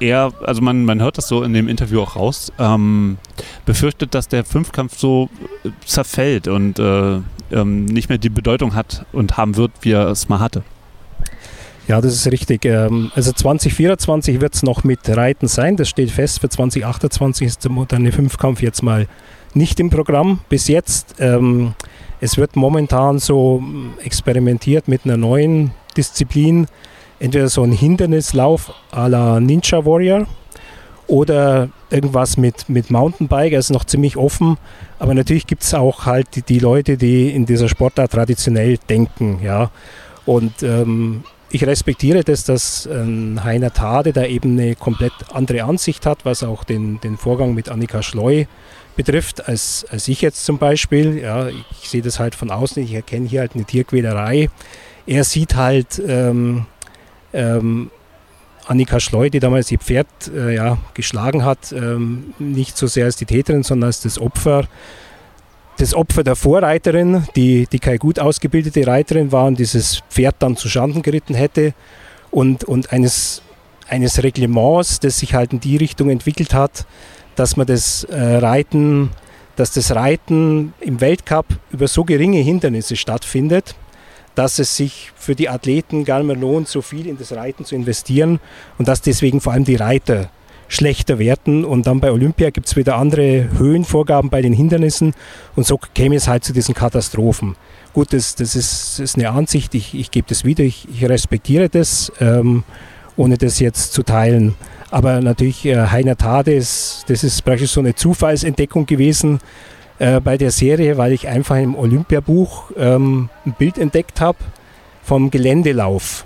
er, also man, man hört das so in dem Interview auch raus, ähm, befürchtet, dass der Fünfkampf so äh, zerfällt und äh, ähm, nicht mehr die Bedeutung hat und haben wird, wie er es mal hatte. Ja, das ist richtig. Ähm, also 2024 wird es noch mit Reiten sein, das steht fest. Für 2028 ist der moderne Fünfkampf jetzt mal nicht im Programm bis jetzt. Ähm, es wird momentan so experimentiert mit einer neuen Disziplin, entweder so ein Hindernislauf à la Ninja Warrior oder irgendwas mit, mit Mountainbike, also noch ziemlich offen. Aber natürlich gibt es auch halt die, die, Leute, die in dieser Sportart traditionell denken. Ja. Und ähm, ich respektiere das, dass ähm, Heiner Tade da eben eine komplett andere Ansicht hat, was auch den, den Vorgang mit Annika Schleu betrifft, als, als ich jetzt zum Beispiel. Ja, ich sehe das halt von außen, ich erkenne hier halt eine Tierquälerei. Er sieht halt ähm, ähm, Annika Schleu, die damals ihr Pferd äh, ja, geschlagen hat, ähm, nicht so sehr als die Täterin, sondern als das Opfer. Das Opfer der Vorreiterin, die, die keine gut ausgebildete Reiterin war und dieses Pferd dann zu Schanden geritten hätte und, und eines, eines Reglements, das sich halt in die Richtung entwickelt hat, dass man das äh, Reiten, dass das Reiten im Weltcup über so geringe Hindernisse stattfindet, dass es sich für die Athleten gar nicht mehr lohnt, so viel in das Reiten zu investieren und dass deswegen vor allem die Reiter schlechter werden. Und dann bei Olympia gibt es wieder andere Höhenvorgaben bei den Hindernissen und so käme es halt zu diesen Katastrophen. Gut, das, das, ist, das ist, eine Ansicht, ich, ich gebe das wieder, ich, ich respektiere das, ähm, ohne das jetzt zu teilen. Aber natürlich, äh, Heiner Tade, das ist praktisch so eine Zufallsentdeckung gewesen, äh, bei der Serie, weil ich einfach im Olympiabuch ähm, ein Bild entdeckt habe vom Geländelauf.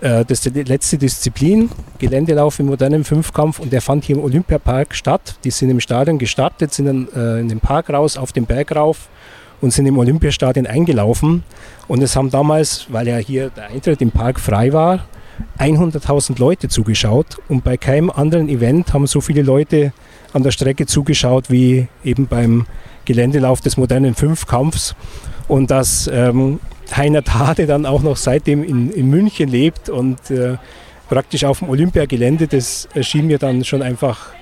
Äh, das ist die letzte Disziplin, Geländelauf im modernen Fünfkampf und der fand hier im Olympiapark statt. Die sind im Stadion gestartet, sind dann äh, in den Park raus, auf den Berg rauf und sind im Olympiastadion eingelaufen. Und es haben damals, weil ja hier der Eintritt im Park frei war, 100.000 Leute zugeschaut. Und bei keinem anderen Event haben so viele Leute an der Strecke zugeschaut wie eben beim Geländelauf des modernen Fünfkampfs. Und dass ähm, Heiner Tade dann auch noch seitdem in, in München lebt und äh, praktisch auf dem Olympiagelände, das erschien mir dann schon einfach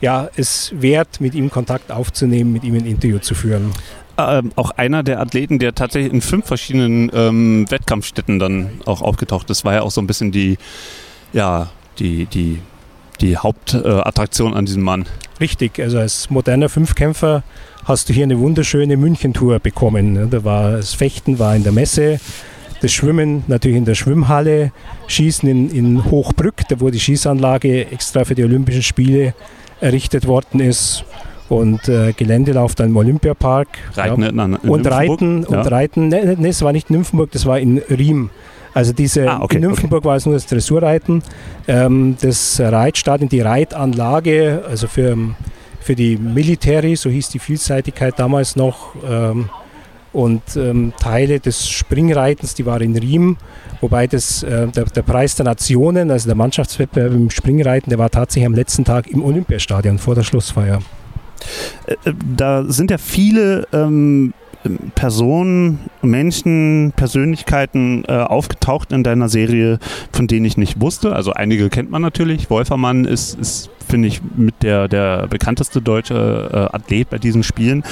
ja, es wert, mit ihm Kontakt aufzunehmen, mit ihm ein Interview zu führen. Ähm, auch einer der Athleten, der tatsächlich in fünf verschiedenen ähm, Wettkampfstätten dann auch aufgetaucht ist, war ja auch so ein bisschen die, ja, die, die, die Hauptattraktion äh, an diesem Mann. Richtig, also als moderner Fünfkämpfer hast du hier eine wunderschöne München-Tour bekommen. Da war das Fechten war in der Messe, das Schwimmen natürlich in der Schwimmhalle, Schießen in, in Hochbrück, da wo die Schießanlage extra für die Olympischen Spiele errichtet worden ist. Und äh, Geländelauf dann im Olympiapark. Reiten ja. in, in und Reiten, ja. und Reiten, ne, ne, es war nicht Nymphenburg, das war in Riem. Also diese, ah, okay, in Nymphenburg okay. war es nur das Dressurreiten. Ähm, das Reitstadion, die Reitanlage, also für, für die Military, so hieß die Vielseitigkeit damals noch, ähm, und ähm, Teile des Springreitens, die waren in Riem, wobei das, äh, der, der, Preis der Nationen, also der Mannschaftswettbewerb im Springreiten, der war tatsächlich am letzten Tag im Olympiastadion vor der Schlussfeier. Äh, äh, da sind ja viele ähm, Personen, Menschen, Persönlichkeiten äh, aufgetaucht in deiner Serie, von denen ich nicht wusste. Also einige kennt man natürlich. Wolfermann ist, ist finde ich, mit der, der bekannteste deutsche äh, Athlet bei diesen Spielen.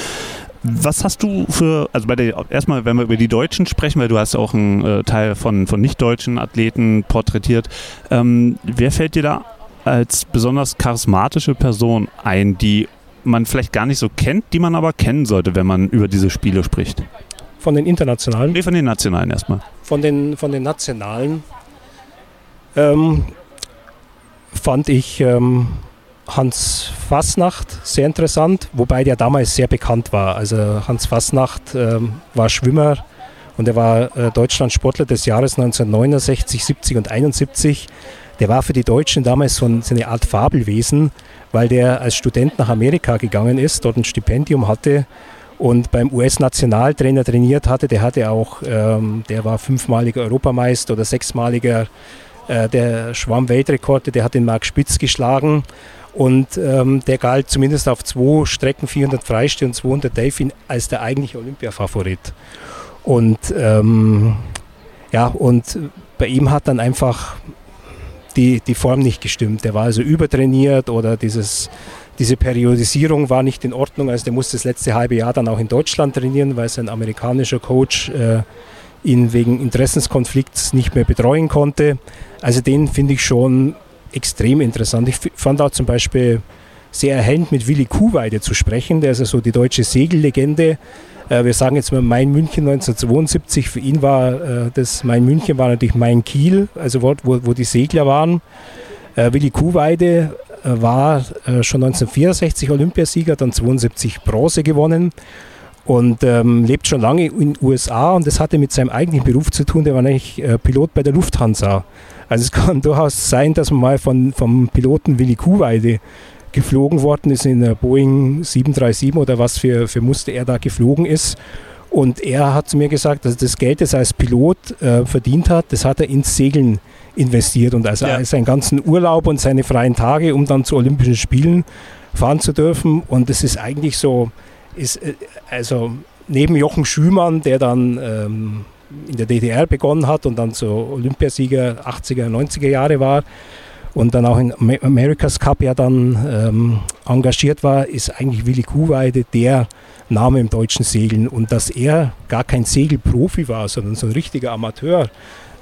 Was hast du für, also bei der, erstmal, wenn wir über die Deutschen sprechen, weil du hast auch einen äh, Teil von, von nicht-deutschen Athleten porträtiert, ähm, wer fällt dir da als besonders charismatische Person ein, die man vielleicht gar nicht so kennt, die man aber kennen sollte, wenn man über diese Spiele spricht? Von den internationalen? Nee, von den nationalen erstmal. Von den, von den nationalen ähm, fand ich ähm, Hans Fasnacht sehr interessant, wobei der damals sehr bekannt war. Also Hans Fasnacht äh, war Schwimmer und er war äh, Deutschland Sportler des Jahres 1969, 70 und 71. Der war für die Deutschen damals so, ein, so eine Art Fabelwesen, weil der als Student nach Amerika gegangen ist, dort ein Stipendium hatte und beim US-Nationaltrainer trainiert hatte. Der hatte auch, ähm, der war fünfmaliger Europameister oder sechsmaliger äh, der Schwamm-Weltrekorde, der hat den Marc Spitz geschlagen und ähm, der galt zumindest auf zwei Strecken, 400 Freistil und 200 Delfin, als der eigentliche Olympia-Favorit. Und ähm, ja, und bei ihm hat dann einfach die, die Form nicht gestimmt. Der war also übertrainiert oder dieses, diese Periodisierung war nicht in Ordnung. Also der musste das letzte halbe Jahr dann auch in Deutschland trainieren, weil sein amerikanischer Coach äh, ihn wegen Interessenskonflikts nicht mehr betreuen konnte. Also den finde ich schon extrem interessant. Ich fand auch zum Beispiel sehr erhellend mit Willi Kuhweide zu sprechen. Der ist ja so die deutsche Segellegende. Äh, wir sagen jetzt mal Main München 1972. Für ihn war äh, das Main München war natürlich Main Kiel, also wo, wo die Segler waren. Äh, Willi Kuhweide war schon 1964 Olympiasieger, dann 72 Bronze gewonnen und ähm, lebt schon lange in den USA und das hatte mit seinem eigentlichen Beruf zu tun. Der war nämlich äh, Pilot bei der Lufthansa. Also es kann durchaus sein, dass man mal von, vom Piloten Willi Kuhweide geflogen worden ist in der Boeing 737 oder was für, für Muster er da geflogen ist. Und er hat zu mir gesagt, dass das Geld, das er als Pilot äh, verdient hat, das hat er ins Segeln investiert und also ja. seinen ganzen Urlaub und seine freien Tage, um dann zu Olympischen Spielen fahren zu dürfen. Und es ist eigentlich so, ist, äh, also neben Jochen Schümann, der dann ähm, in der DDR begonnen hat und dann so Olympiasieger 80er, 90er Jahre war und dann auch in America's Cup ja dann ähm, engagiert war, ist eigentlich Willi Kuhweide der Name im deutschen Segeln. Und dass er gar kein Segelprofi war, sondern so ein richtiger Amateur,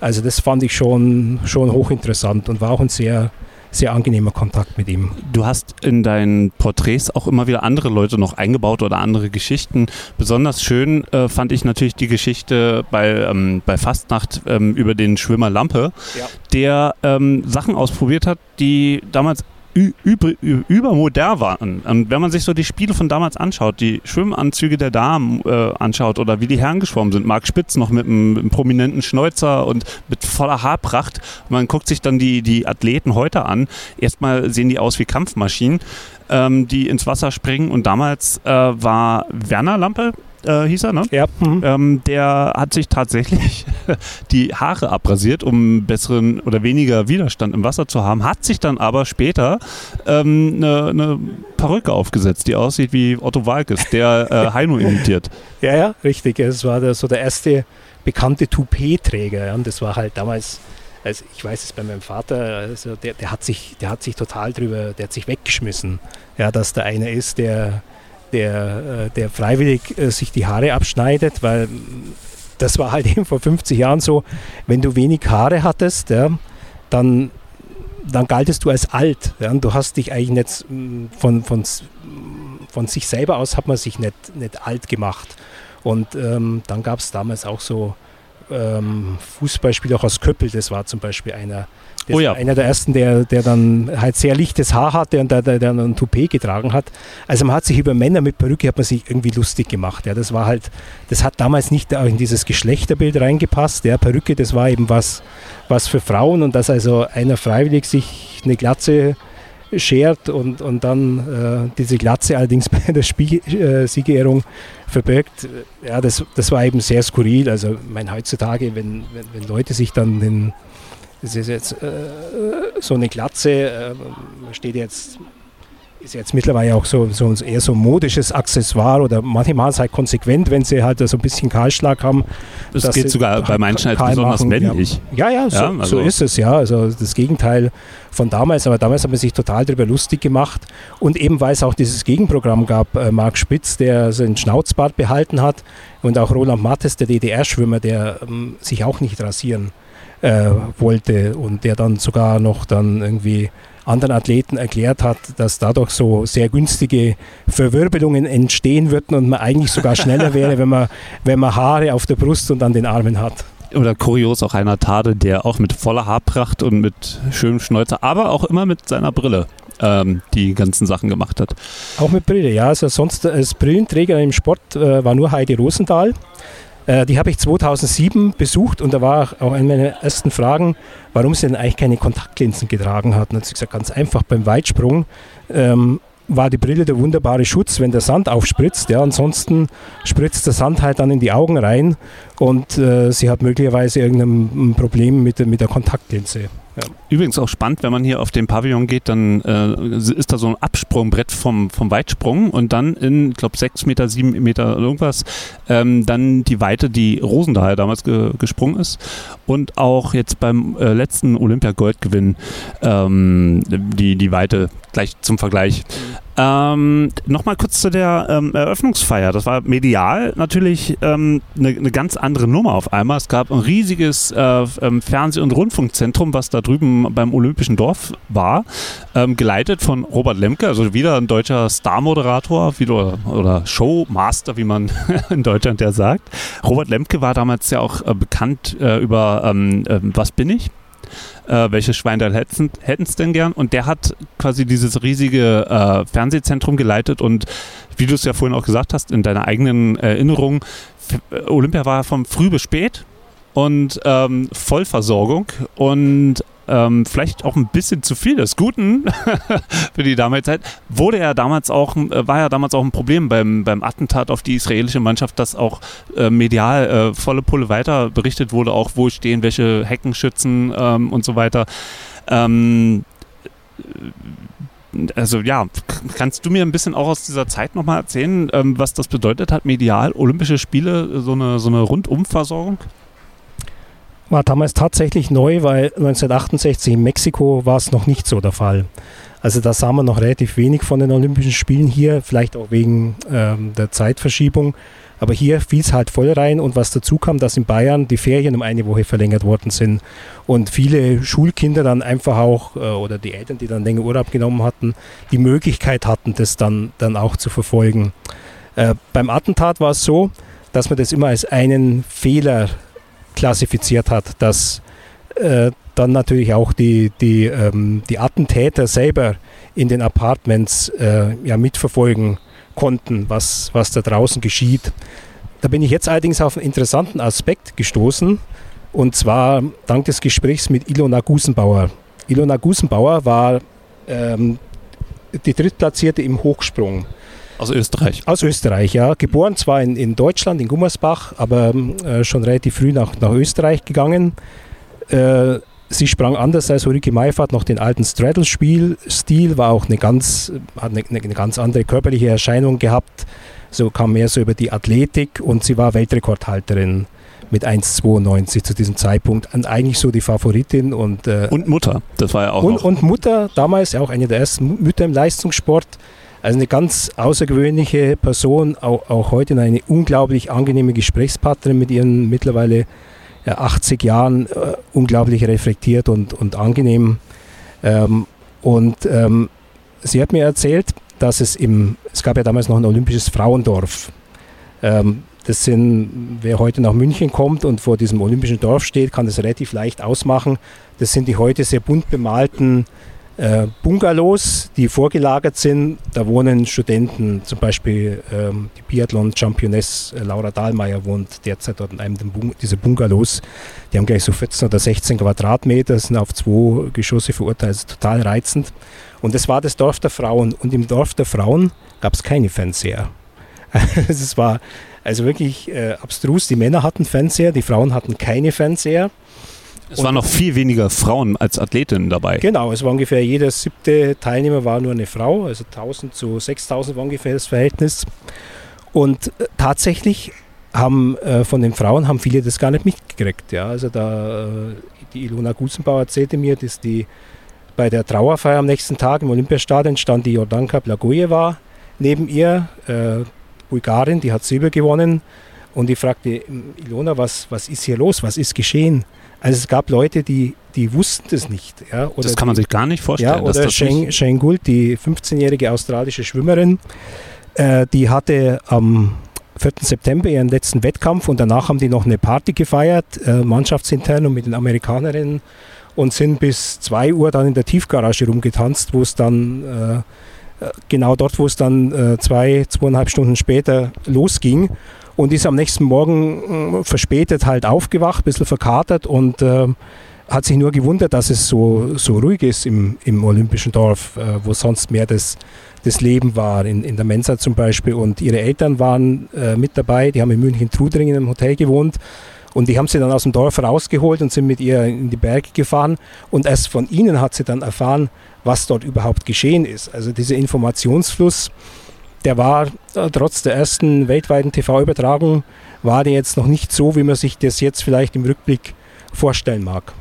also das fand ich schon, schon hochinteressant und war auch ein sehr sehr angenehmer Kontakt mit ihm. Du hast in deinen Porträts auch immer wieder andere Leute noch eingebaut oder andere Geschichten. Besonders schön äh, fand ich natürlich die Geschichte bei, ähm, bei Fastnacht ähm, über den Schwimmer Lampe, ja. der ähm, Sachen ausprobiert hat, die damals über, übermodern waren. Und wenn man sich so die Spiele von damals anschaut, die Schwimmanzüge der Damen äh, anschaut oder wie die Herren geschwommen sind, Marc Spitz noch mit einem, einem, prominenten Schnäuzer und mit voller Haarpracht, man guckt sich dann die, die Athleten heute an, erstmal sehen die aus wie Kampfmaschinen, ähm, die ins Wasser springen. Und damals äh, war Werner Lampe äh, hieß er, ne? Ja. Mhm. Ähm, der hat sich tatsächlich die Haare abrasiert, um besseren oder weniger Widerstand im Wasser zu haben, hat sich dann aber später ähm, eine, eine Perücke aufgesetzt, die aussieht wie Otto Walkes, der äh, Heino imitiert. Ja, ja, richtig. Es war der, so der erste bekannte Toupet-Träger. Ja. Und das war halt damals also ich weiß es bei meinem Vater, also der, der, hat sich, der hat sich total drüber, der hat sich weggeschmissen, ja, dass da einer ist, der, der, äh, der freiwillig äh, sich die Haare abschneidet, weil das war halt eben vor 50 Jahren so, wenn du wenig Haare hattest, ja, dann, dann galtest du als alt. Ja, du hast dich eigentlich nicht von, von, von sich selber aus hat man sich nicht, nicht alt gemacht. Und ähm, dann gab es damals auch so ähm, Fußballspieler aus Köppel, das war zum Beispiel einer, oh ja. einer der ersten, der, der dann halt sehr lichtes Haar hatte und der, der, der ein Toupet getragen hat. Also man hat sich über Männer mit Perücke hat man sich irgendwie lustig gemacht. Ja. Das war halt, das hat damals nicht in dieses Geschlechterbild reingepasst. Ja. Perücke, das war eben was, was für Frauen und dass also einer freiwillig sich eine Glatze schert und, und dann äh, diese Glatze allerdings bei der Spiel, äh, Siegerehrung verbirgt, ja, das, das war eben sehr skurril. Also, mein heutzutage, wenn, wenn, wenn Leute sich dann den, das ist jetzt äh, so eine Glatze, äh, steht jetzt ist jetzt mittlerweile auch so, so eher so ein modisches Accessoire oder manche machen es halt konsequent, wenn sie halt so ein bisschen Kahlschlag haben. Das geht sogar bei manchen halt besonders machen. männlich. Ja, ja, so, ja also so, ist es, ja. Also das Gegenteil von damals, aber damals hat man sich total darüber lustig gemacht und eben weil es auch dieses Gegenprogramm gab, äh, Marc Spitz, der seinen Schnauzbart behalten hat und auch Roland Mattes, der DDR-Schwimmer, der ähm, sich auch nicht rasieren äh, wollte und der dann sogar noch dann irgendwie anderen Athleten erklärt hat, dass dadurch so sehr günstige Verwirbelungen entstehen würden und man eigentlich sogar schneller wäre, wenn man, wenn man Haare auf der Brust und an den Armen hat oder kurios auch einer Tade, der auch mit voller Haarpracht und mit schönem Schnäuzer, aber auch immer mit seiner Brille ähm, die ganzen Sachen gemacht hat. Auch mit Brille, ja. Also sonst als Brillenträger im Sport äh, war nur Heidi Rosenthal. Äh, die habe ich 2007 besucht und da war auch eine meiner ersten Fragen, warum sie denn eigentlich keine Kontaktlinsen getragen hat. Und hat sie gesagt, ganz einfach beim Weitsprung ähm, war die Brille der wunderbare Schutz, wenn der Sand aufspritzt. Ja, ansonsten spritzt der Sand halt dann in die Augen rein und äh, sie hat möglicherweise irgendein Problem mit, mit der Kontaktlinse. Ja. Übrigens auch spannend, wenn man hier auf den Pavillon geht, dann äh, ist da so ein Absprungbrett vom, vom Weitsprung und dann in, ich glaube, 6 Meter, 7 Meter irgendwas, ähm, dann die Weite, die Rosendahl damals ge gesprungen ist und auch jetzt beim äh, letzten Olympia-Goldgewinn ähm, die, die Weite gleich zum Vergleich. Ähm, Nochmal kurz zu der ähm, Eröffnungsfeier. Das war medial natürlich eine ähm, ne, ne ganz andere Nummer auf einmal. Es gab ein riesiges äh, ähm, Fernseh- und Rundfunkzentrum, was da drüben beim Olympischen Dorf war, ähm, geleitet von Robert Lemke, also wieder ein deutscher Star-Moderator oder, oder Showmaster, wie man in Deutschland ja sagt. Robert Lemke war damals ja auch äh, bekannt äh, über ähm, äh, Was bin ich? Äh, welche Schweindal hätten es denn gern? Und der hat quasi dieses riesige äh, Fernsehzentrum geleitet und wie du es ja vorhin auch gesagt hast, in deiner eigenen Erinnerung, Olympia war von früh bis spät und ähm, Vollversorgung und ähm, vielleicht auch ein bisschen zu viel des Guten für die damalige Zeit, wurde er damals auch, äh, war ja damals auch ein Problem beim, beim Attentat auf die israelische Mannschaft, dass auch äh, medial äh, volle Pulle weiter berichtet wurde, auch wo stehen welche Heckenschützen ähm, und so weiter. Ähm, also ja, kannst du mir ein bisschen auch aus dieser Zeit nochmal erzählen, ähm, was das bedeutet hat, medial, Olympische Spiele, so eine, so eine Rundumversorgung? War damals tatsächlich neu, weil 1968 in Mexiko war es noch nicht so der Fall. Also da sah man noch relativ wenig von den Olympischen Spielen hier, vielleicht auch wegen ähm, der Zeitverschiebung. Aber hier fiel es halt voll rein und was dazu kam, dass in Bayern die Ferien um eine Woche verlängert worden sind und viele Schulkinder dann einfach auch äh, oder die Eltern, die dann länger Urlaub genommen hatten, die Möglichkeit hatten, das dann, dann auch zu verfolgen. Äh, beim Attentat war es so, dass man das immer als einen Fehler klassifiziert hat, dass äh, dann natürlich auch die, die, ähm, die Attentäter selber in den Apartments äh, ja, mitverfolgen konnten, was, was da draußen geschieht. Da bin ich jetzt allerdings auf einen interessanten Aspekt gestoßen, und zwar dank des Gesprächs mit Ilona Gusenbauer. Ilona Gusenbauer war ähm, die Drittplatzierte im Hochsprung. Aus Österreich? Aus Österreich, ja. Geboren zwar in, in Deutschland, in Gummersbach, aber äh, schon relativ früh nach, nach Österreich gegangen. Äh, sie sprang anders als Ulrike Meifert noch den alten Straddle-Spielstil, war auch eine ganz, hat eine, eine, ganz andere körperliche Erscheinung gehabt. So kam mehr so über die Athletik und sie war Weltrekordhalterin mit 1,92 zu diesem Zeitpunkt. Und eigentlich so die Favoritin und, äh, und Mutter, das war ja auch. Und, und Mutter, damals ja auch eine der ersten Mütter im Leistungssport. Also eine ganz außergewöhnliche Person, auch, auch heute eine unglaublich angenehme Gesprächspartnerin mit ihren mittlerweile 80 Jahren, äh, unglaublich reflektiert und, und angenehm. Ähm, und ähm, sie hat mir erzählt, dass es im, es gab ja damals noch ein olympisches Frauendorf. Ähm, das sind, wer heute nach München kommt und vor diesem olympischen Dorf steht, kann das relativ leicht ausmachen. Das sind die heute sehr bunt bemalten äh, Bungalows, die vorgelagert sind. Da wohnen Studenten, zum Beispiel ähm, die Biathlon-Championess äh, Laura Dahlmeier wohnt derzeit dort in einem dieser Bungalows. Die haben gleich so 14 oder 16 Quadratmeter, sind auf zwei Geschosse verurteilt, also total reizend. Und das war das Dorf der Frauen. Und im Dorf der Frauen gab es keine Fernseher. es war also wirklich äh, abstrus. Die Männer hatten Fernseher, die Frauen hatten keine Fernseher. Es waren noch viel weniger Frauen als Athletinnen dabei. Genau, es war ungefähr jeder siebte Teilnehmer war nur eine Frau, also 1000 zu 6000 war ungefähr das Verhältnis. Und äh, tatsächlich haben äh, von den Frauen haben viele das gar nicht mitgekriegt. Ja. Also da, äh, die Ilona Gusenbauer erzählte mir, dass die bei der Trauerfeier am nächsten Tag im Olympiastadion stand die Jordanka Blagojeva neben ihr, äh, Bulgarin, die hat Silber gewonnen. Und ich fragte Ilona, was, was ist hier los? Was ist geschehen? Also es gab Leute, die, die wussten das nicht. Ja, das kann man sich gar nicht vorstellen. Ja, oder Shane, Shane Gould, die 15-jährige australische Schwimmerin, äh, die hatte am 4. September ihren letzten Wettkampf und danach haben die noch eine Party gefeiert, äh, mannschaftsintern und mit den Amerikanerinnen und sind bis 2 Uhr dann in der Tiefgarage rumgetanzt, wo es dann äh, genau dort, wo es dann äh, zwei, zweieinhalb Stunden später losging und ist am nächsten Morgen äh, verspätet halt aufgewacht, ein bisschen verkatert und äh, hat sich nur gewundert, dass es so, so ruhig ist im, im Olympischen Dorf, äh, wo sonst mehr das, das Leben war, in, in der Mensa zum Beispiel. Und ihre Eltern waren äh, mit dabei, die haben in München-Trudringen im Hotel gewohnt. Und die haben sie dann aus dem Dorf rausgeholt und sind mit ihr in die Berge gefahren. Und erst von ihnen hat sie dann erfahren, was dort überhaupt geschehen ist. Also dieser Informationsfluss, der war äh, trotz der ersten weltweiten TV-Übertragung, war der jetzt noch nicht so, wie man sich das jetzt vielleicht im Rückblick vorstellen mag.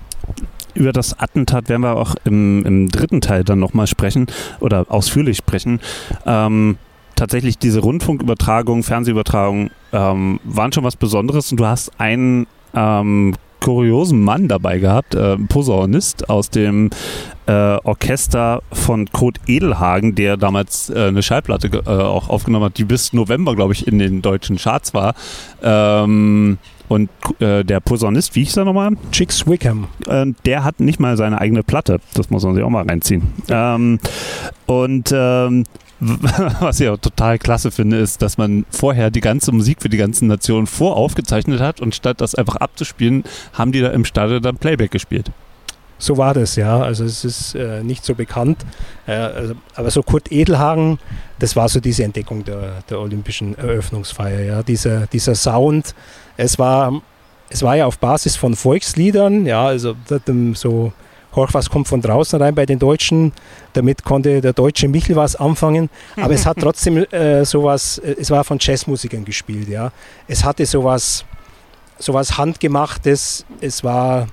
Über das Attentat werden wir auch im, im dritten Teil dann nochmal sprechen oder ausführlich sprechen. Ähm, tatsächlich diese Rundfunkübertragung, Fernsehübertragung ähm, waren schon was Besonderes und du hast einen ähm, kuriosen Mann dabei gehabt, äh, Posaunist aus dem äh, Orchester von Kurt Edelhagen, der damals äh, eine Schallplatte äh, auch aufgenommen hat, die bis November, glaube ich, in den deutschen Charts war. Ähm, und äh, der Posaunist, wie hieß er nochmal? Chicks Wickham. Äh, der hat nicht mal seine eigene Platte. Das muss man sich auch mal reinziehen. Ähm, und ähm, was ich auch total klasse finde, ist, dass man vorher die ganze Musik für die ganzen Nationen voraufgezeichnet hat und statt das einfach abzuspielen, haben die da im Stadion dann Playback gespielt. So war das, ja. Also es ist äh, nicht so bekannt. Äh, also, aber so Kurt Edelhagen, das war so diese Entdeckung der, der Olympischen Eröffnungsfeier, ja. Dieser, dieser Sound. Es war, es war ja auf Basis von Volksliedern, ja, also so Horch, was kommt von draußen rein bei den Deutschen. Damit konnte der deutsche Michel was anfangen. Aber es hat trotzdem äh, sowas, äh, es war von Jazzmusikern gespielt, ja. Es hatte sowas, sowas Handgemachtes, es war,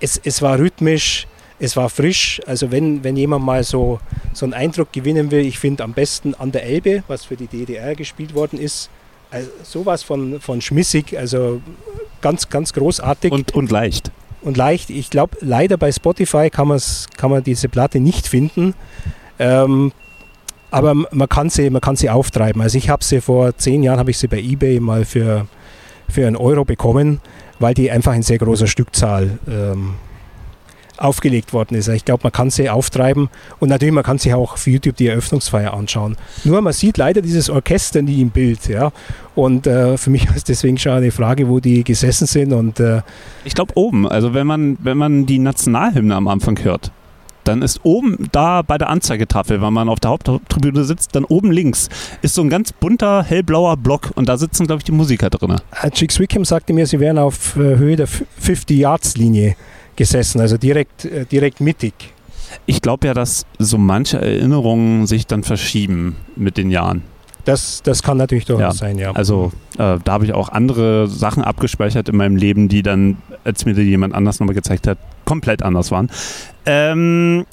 es, es war rhythmisch, es war frisch. Also wenn, wenn jemand mal so, so einen Eindruck gewinnen will, ich finde am besten an der Elbe, was für die DDR gespielt worden ist, also sowas von, von schmissig, also ganz, ganz großartig. Und, und leicht und leicht. Ich glaube, leider bei Spotify kann, kann man diese Platte nicht finden. Ähm, aber man kann, sie, man kann sie auftreiben. Also ich habe sie vor zehn Jahren, ich sie bei Ebay mal für, für einen Euro bekommen, weil die einfach in sehr großer Stückzahl ähm, aufgelegt worden ist. Ich glaube, man kann sie auftreiben und natürlich, man kann sich auch auf YouTube die Eröffnungsfeier anschauen. Nur man sieht leider dieses Orchester nie im Bild. Ja? Und äh, für mich ist deswegen schon eine Frage, wo die gesessen sind. Und, äh ich glaube oben, also wenn man, wenn man die Nationalhymne am Anfang hört, dann ist oben da bei der Anzeigetafel, wenn man auf der Haupttribüne sitzt, dann oben links ist so ein ganz bunter, hellblauer Block und da sitzen, glaube ich, die Musiker drin. Chicks äh, Wickham sagte mir, sie wären auf äh, Höhe der 50-Yards-Linie gesessen, also direkt, äh, direkt mittig. Ich glaube ja, dass so manche Erinnerungen sich dann verschieben mit den Jahren. Das, das kann natürlich durchaus ja. sein, ja. Also äh, da habe ich auch andere Sachen abgespeichert in meinem Leben, die dann, als mir jemand anders nochmal gezeigt hat, komplett anders waren. Ähm,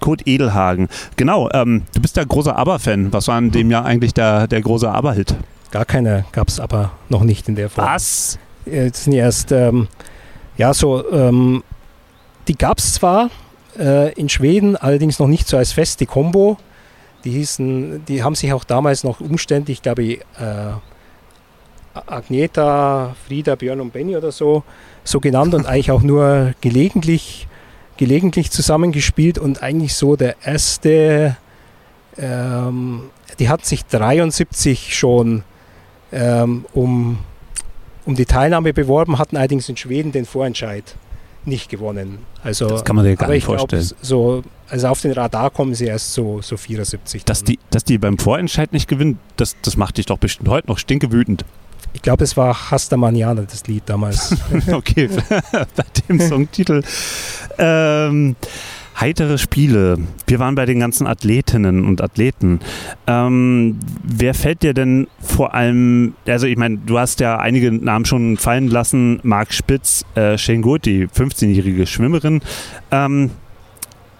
Kurt Edelhagen. Genau, ähm, du bist ja großer ABBA-Fan. Was war in dem Jahr eigentlich der, der große ABBA-Hit? Gar keine gab es aber noch nicht in der Form. Was? Jetzt sind erst, ähm, ja, so, ähm, die gab es zwar äh, in Schweden, allerdings noch nicht so als feste Combo. Die hießen, die haben sich auch damals noch umständlich, glaube ich, äh, Agneta, Frieda, Björn und Benny oder so, so genannt und eigentlich auch nur gelegentlich, gelegentlich zusammengespielt und eigentlich so der erste, ähm, die hat sich 73 schon ähm, um, um die Teilnahme beworben, hatten allerdings in Schweden den Vorentscheid nicht gewonnen. Also, das kann man sich gar nicht vorstellen. Glaub, so, also auf den Radar kommen sie erst so, so 74. Dass die, dass die beim Vorentscheid nicht gewinnen, das, das macht dich doch bestimmt heute noch stinkewütend. Ich glaube, es war Hasta Manana, das Lied damals. okay, bei dem Songtitel. Ähm, heitere Spiele. Wir waren bei den ganzen Athletinnen und Athleten. Ähm, wer fällt dir denn vor allem, also ich meine, du hast ja einige Namen schon fallen lassen, Marc Spitz, äh, Shane Gould, die 15-jährige Schwimmerin. Ähm,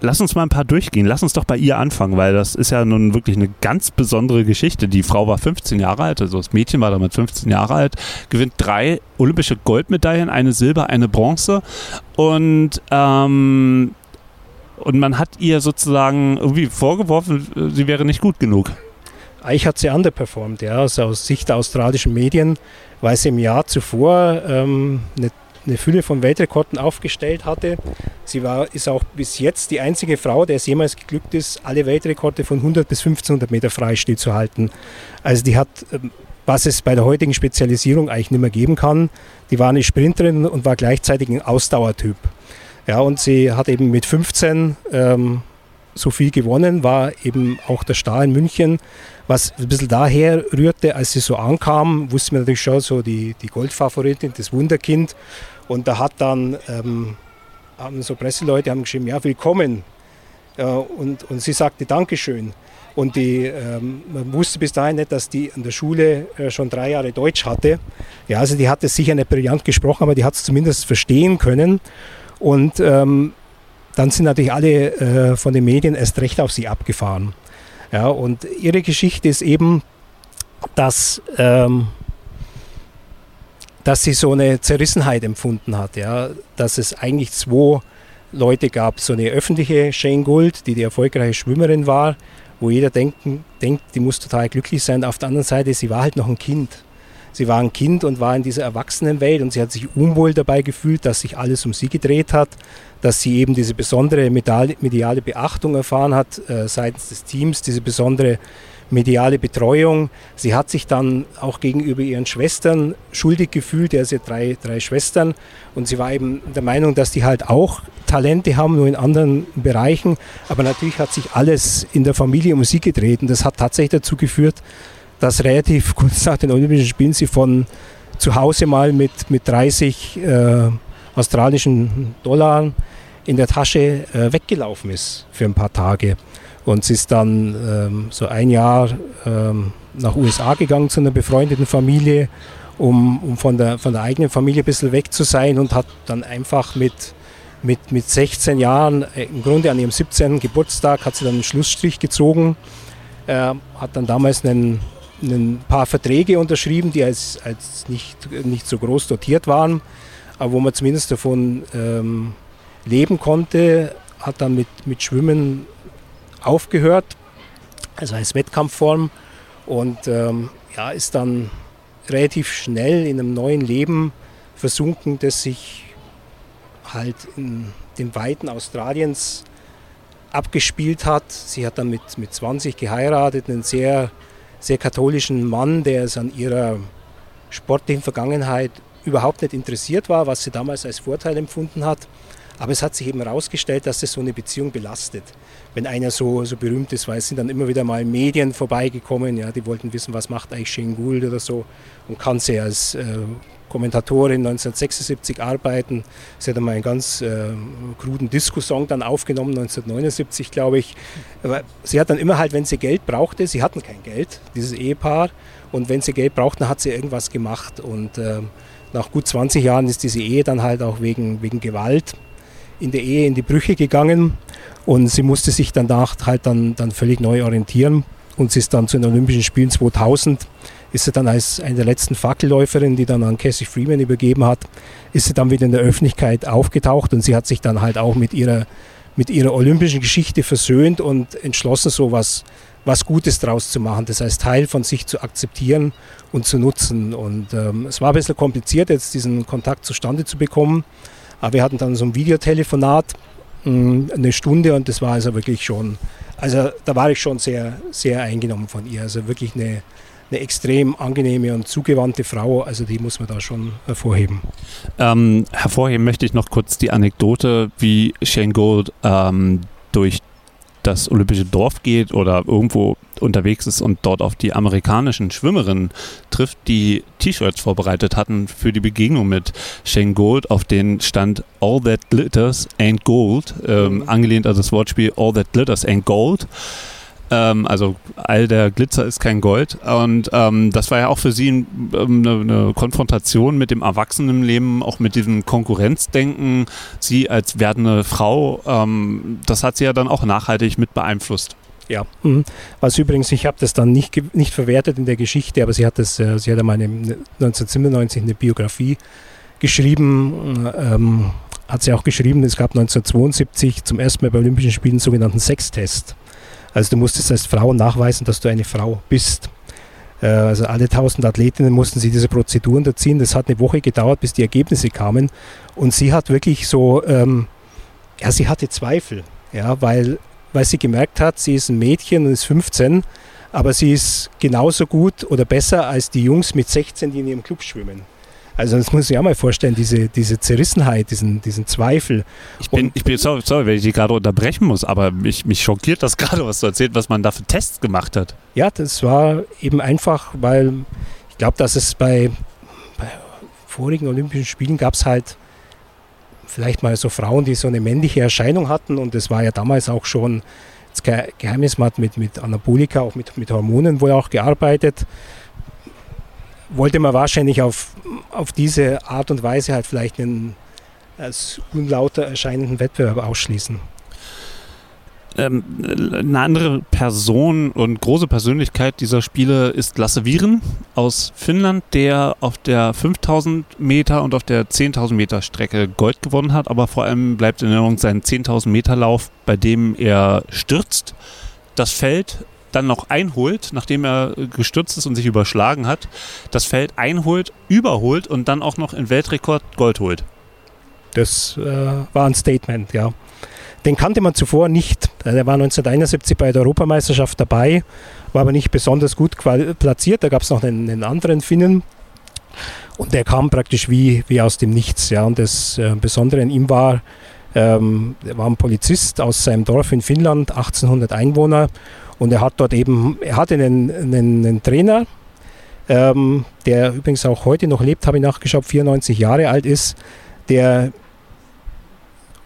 lass uns mal ein paar durchgehen. Lass uns doch bei ihr anfangen, weil das ist ja nun wirklich eine ganz besondere Geschichte. Die Frau war 15 Jahre alt, also das Mädchen war damals 15 Jahre alt, gewinnt drei olympische Goldmedaillen, eine Silber, eine Bronze und ähm, und man hat ihr sozusagen irgendwie vorgeworfen, sie wäre nicht gut genug. Eigentlich hat sie underperformed, ja. Also aus Sicht der australischen Medien, weil sie im Jahr zuvor ähm, eine, eine, Fülle von Weltrekorden aufgestellt hatte. Sie war, ist auch bis jetzt die einzige Frau, der es jemals geglückt ist, alle Weltrekorde von 100 bis 1500 Meter Freistil zu halten. Also die hat, ähm, was es bei der heutigen Spezialisierung eigentlich nicht mehr geben kann, die war eine Sprinterin und war gleichzeitig ein Ausdauertyp. Ja, und sie hat eben mit 15 ähm, so viel gewonnen, war eben auch der Star in München, was ein bisschen daher rührte, als sie so ankam, wusste man natürlich schon so die, die Goldfavoritin, das Wunderkind. Und da hat dann ähm, haben so Presseleute haben geschrieben, ja, willkommen. Ja, und, und sie sagte Dankeschön. Und die, ähm, man wusste bis dahin nicht, dass die an der Schule äh, schon drei Jahre Deutsch hatte. Ja, also die hatte sicher nicht brillant gesprochen, aber die hat es zumindest verstehen können. Und ähm, dann sind natürlich alle äh, von den Medien erst recht auf sie abgefahren. Ja, und ihre Geschichte ist eben, dass, ähm, dass sie so eine Zerrissenheit empfunden hat. Ja, dass es eigentlich zwei Leute gab. So eine öffentliche Shane Gould, die die erfolgreiche Schwimmerin war, wo jeder denken, denkt, die muss total glücklich sein. Auf der anderen Seite, sie war halt noch ein Kind. Sie war ein Kind und war in dieser Erwachsenenwelt und sie hat sich unwohl dabei gefühlt, dass sich alles um sie gedreht hat, dass sie eben diese besondere mediale Beachtung erfahren hat äh, seitens des Teams, diese besondere mediale Betreuung. Sie hat sich dann auch gegenüber ihren Schwestern schuldig gefühlt. Er ja drei, drei Schwestern und sie war eben der Meinung, dass die halt auch Talente haben, nur in anderen Bereichen. Aber natürlich hat sich alles in der Familie um sie gedreht und das hat tatsächlich dazu geführt, dass relativ kurz nach den Olympischen Spielen sie von zu Hause mal mit, mit 30 äh, australischen Dollar in der Tasche äh, weggelaufen ist für ein paar Tage. Und sie ist dann ähm, so ein Jahr ähm, nach USA gegangen zu einer befreundeten Familie, um, um von, der, von der eigenen Familie ein bisschen weg zu sein und hat dann einfach mit, mit, mit 16 Jahren, äh, im Grunde an ihrem 17. Geburtstag, hat sie dann einen Schlussstrich gezogen, äh, hat dann damals einen ein paar Verträge unterschrieben, die als, als nicht, nicht so groß dotiert waren, aber wo man zumindest davon ähm, leben konnte, hat dann mit, mit Schwimmen aufgehört, also als Wettkampfform und ähm, ja, ist dann relativ schnell in einem neuen Leben versunken, das sich halt in den Weiten Australiens abgespielt hat. Sie hat dann mit, mit 20 geheiratet, einen sehr sehr katholischen Mann, der es an ihrer sportlichen Vergangenheit überhaupt nicht interessiert war, was sie damals als Vorteil empfunden hat. Aber es hat sich eben herausgestellt, dass das so eine Beziehung belastet. Wenn einer so, so berühmt ist, weil es sind dann immer wieder mal Medien vorbeigekommen, ja, die wollten wissen, was macht eigentlich Shane Gould oder so und kann sie als äh, Kommentatorin 1976 arbeiten. Sie hat einmal einen ganz äh, kruden Disco-Song dann aufgenommen, 1979 glaube ich. Aber sie hat dann immer halt, wenn sie Geld brauchte, sie hatten kein Geld, dieses Ehepaar, und wenn sie Geld brauchten, hat sie irgendwas gemacht. Und äh, nach gut 20 Jahren ist diese Ehe dann halt auch wegen, wegen Gewalt in der Ehe in die Brüche gegangen und sie musste sich danach halt dann, dann völlig neu orientieren und sie ist dann zu den Olympischen Spielen 2000 ist sie dann als eine der letzten Fackelläuferinnen, die dann an Cassie Freeman übergeben hat, ist sie dann wieder in der Öffentlichkeit aufgetaucht und sie hat sich dann halt auch mit ihrer, mit ihrer olympischen Geschichte versöhnt und entschlossen, so was, was Gutes draus zu machen. Das heißt, Teil von sich zu akzeptieren und zu nutzen. Und ähm, es war ein bisschen kompliziert, jetzt diesen Kontakt zustande zu bekommen. Aber wir hatten dann so ein Videotelefonat, mh, eine Stunde und das war also wirklich schon, also da war ich schon sehr, sehr eingenommen von ihr. Also wirklich eine, eine extrem angenehme und zugewandte Frau. Also die muss man da schon hervorheben. Ähm, hervorheben möchte ich noch kurz die Anekdote, wie Shane Gold ähm, durch das Olympische Dorf geht oder irgendwo unterwegs ist und dort auf die amerikanischen Schwimmerinnen trifft, die T-Shirts vorbereitet hatten für die Begegnung mit Shane Gold, auf den stand All That Glitters Ain't Gold, ähm, mhm. angelehnt an das Wortspiel All That Glitters Ain't Gold. Ähm, also all der Glitzer ist kein Gold. Und ähm, das war ja auch für sie ähm, eine, eine, Konfrontation mit dem Erwachsenenleben, auch mit diesem Konkurrenzdenken. Sie als werdende Frau, ähm, das hat sie ja dann auch nachhaltig mit beeinflusst. Ja, mhm. was übrigens, ich habe das dann nicht, nicht verwertet in der Geschichte, aber sie hat das, äh, sie hat einmal 1997 eine Biografie geschrieben, ähm, hat sie auch geschrieben, es gab 1972 zum ersten Mal bei Olympischen Spielen einen sogenannten Sextest. Also du musstest als Frau nachweisen, dass du eine Frau bist. Äh, also alle 1000 Athletinnen mussten sie diese Prozedur unterziehen. Das hat eine Woche gedauert, bis die Ergebnisse kamen. Und sie hat wirklich so, ähm, ja, sie hatte Zweifel, ja, weil, weil sie gemerkt hat, sie ist ein Mädchen und ist 15, aber sie ist genauso gut oder besser als die Jungs mit 16, die in ihrem Club schwimmen. Also das muss ich auch mal vorstellen, diese, diese Zerrissenheit, diesen, diesen Zweifel. Ich bin, ich bin sorry, sorry, wenn ich die gerade unterbrechen muss, aber mich, mich schockiert das gerade, was du erzählt, was man da für Tests gemacht hat. Ja, das war eben einfach, weil ich glaube, dass es bei, bei vorigen Olympischen Spielen gab es halt vielleicht mal so Frauen, die so eine männliche Erscheinung hatten und das war ja damals auch schon das Geheimnis, man hat mit, mit Anabolika, auch mit, mit Hormonen wohl auch gearbeitet wollte man wahrscheinlich auf, auf diese Art und Weise halt vielleicht einen als unlauter erscheinenden Wettbewerb ausschließen. Ähm, eine andere Person und große Persönlichkeit dieser Spiele ist Lasse Viren aus Finnland, der auf der 5000 Meter und auf der 10.000 Meter Strecke Gold gewonnen hat, aber vor allem bleibt in Erinnerung sein 10.000 Meter Lauf, bei dem er stürzt, das Feld dann noch einholt, nachdem er gestürzt ist und sich überschlagen hat, das Feld einholt, überholt und dann auch noch in Weltrekord Gold holt. Das äh, war ein Statement, ja. Den kannte man zuvor nicht. Der war 1971 bei der Europameisterschaft dabei, war aber nicht besonders gut platziert. Da gab es noch einen, einen, anderen Finnen. Und der kam praktisch wie, wie aus dem Nichts. Ja. Und das äh, Besondere an ihm war, ähm, er war ein Polizist aus seinem Dorf in Finnland, 1800 Einwohner und er hat dort eben, er hatte einen, einen, einen Trainer, ähm, der übrigens auch heute noch lebt, habe ich nachgeschaut, 94 Jahre alt ist, der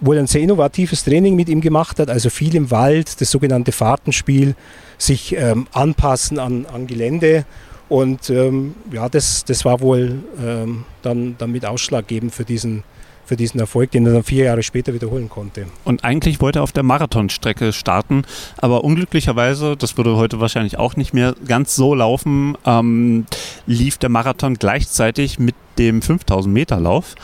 wohl ein sehr innovatives Training mit ihm gemacht hat, also viel im Wald, das sogenannte Fahrtenspiel, sich ähm, anpassen an, an Gelände. Und ähm, ja, das, das war wohl ähm, dann damit ausschlaggebend für diesen, für diesen Erfolg, den er dann vier Jahre später wiederholen konnte. Und eigentlich wollte er auf der Marathonstrecke starten, aber unglücklicherweise, das würde heute wahrscheinlich auch nicht mehr ganz so laufen, ähm, lief der Marathon gleichzeitig mit dem 5000 Meter Lauf.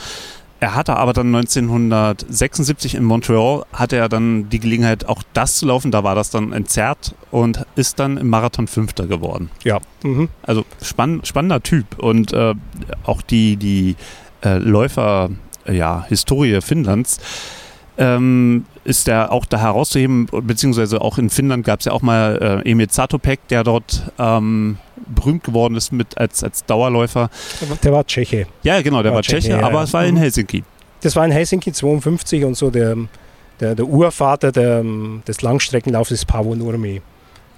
Er hatte aber dann 1976 in Montreal, hatte er dann die Gelegenheit, auch das zu laufen. Da war das dann entzerrt und ist dann im Marathon Fünfter geworden. Ja. Mhm. Also spann spannender Typ. Und äh, auch die, die äh, Läufer ja, Historie Finnlands, ähm, ist der auch da herauszuheben, beziehungsweise auch in Finnland gab es ja auch mal äh, Emil Zatopek, der dort ähm, berühmt geworden ist mit als, als Dauerläufer. Der war Tscheche. Ja, genau, der war, war Tscheche, Tscheche, aber ja. es war in mhm. Helsinki. Das war in Helsinki 52 und so der, der, der Urvater der, des Langstreckenlaufs ist Paavo Nurmi,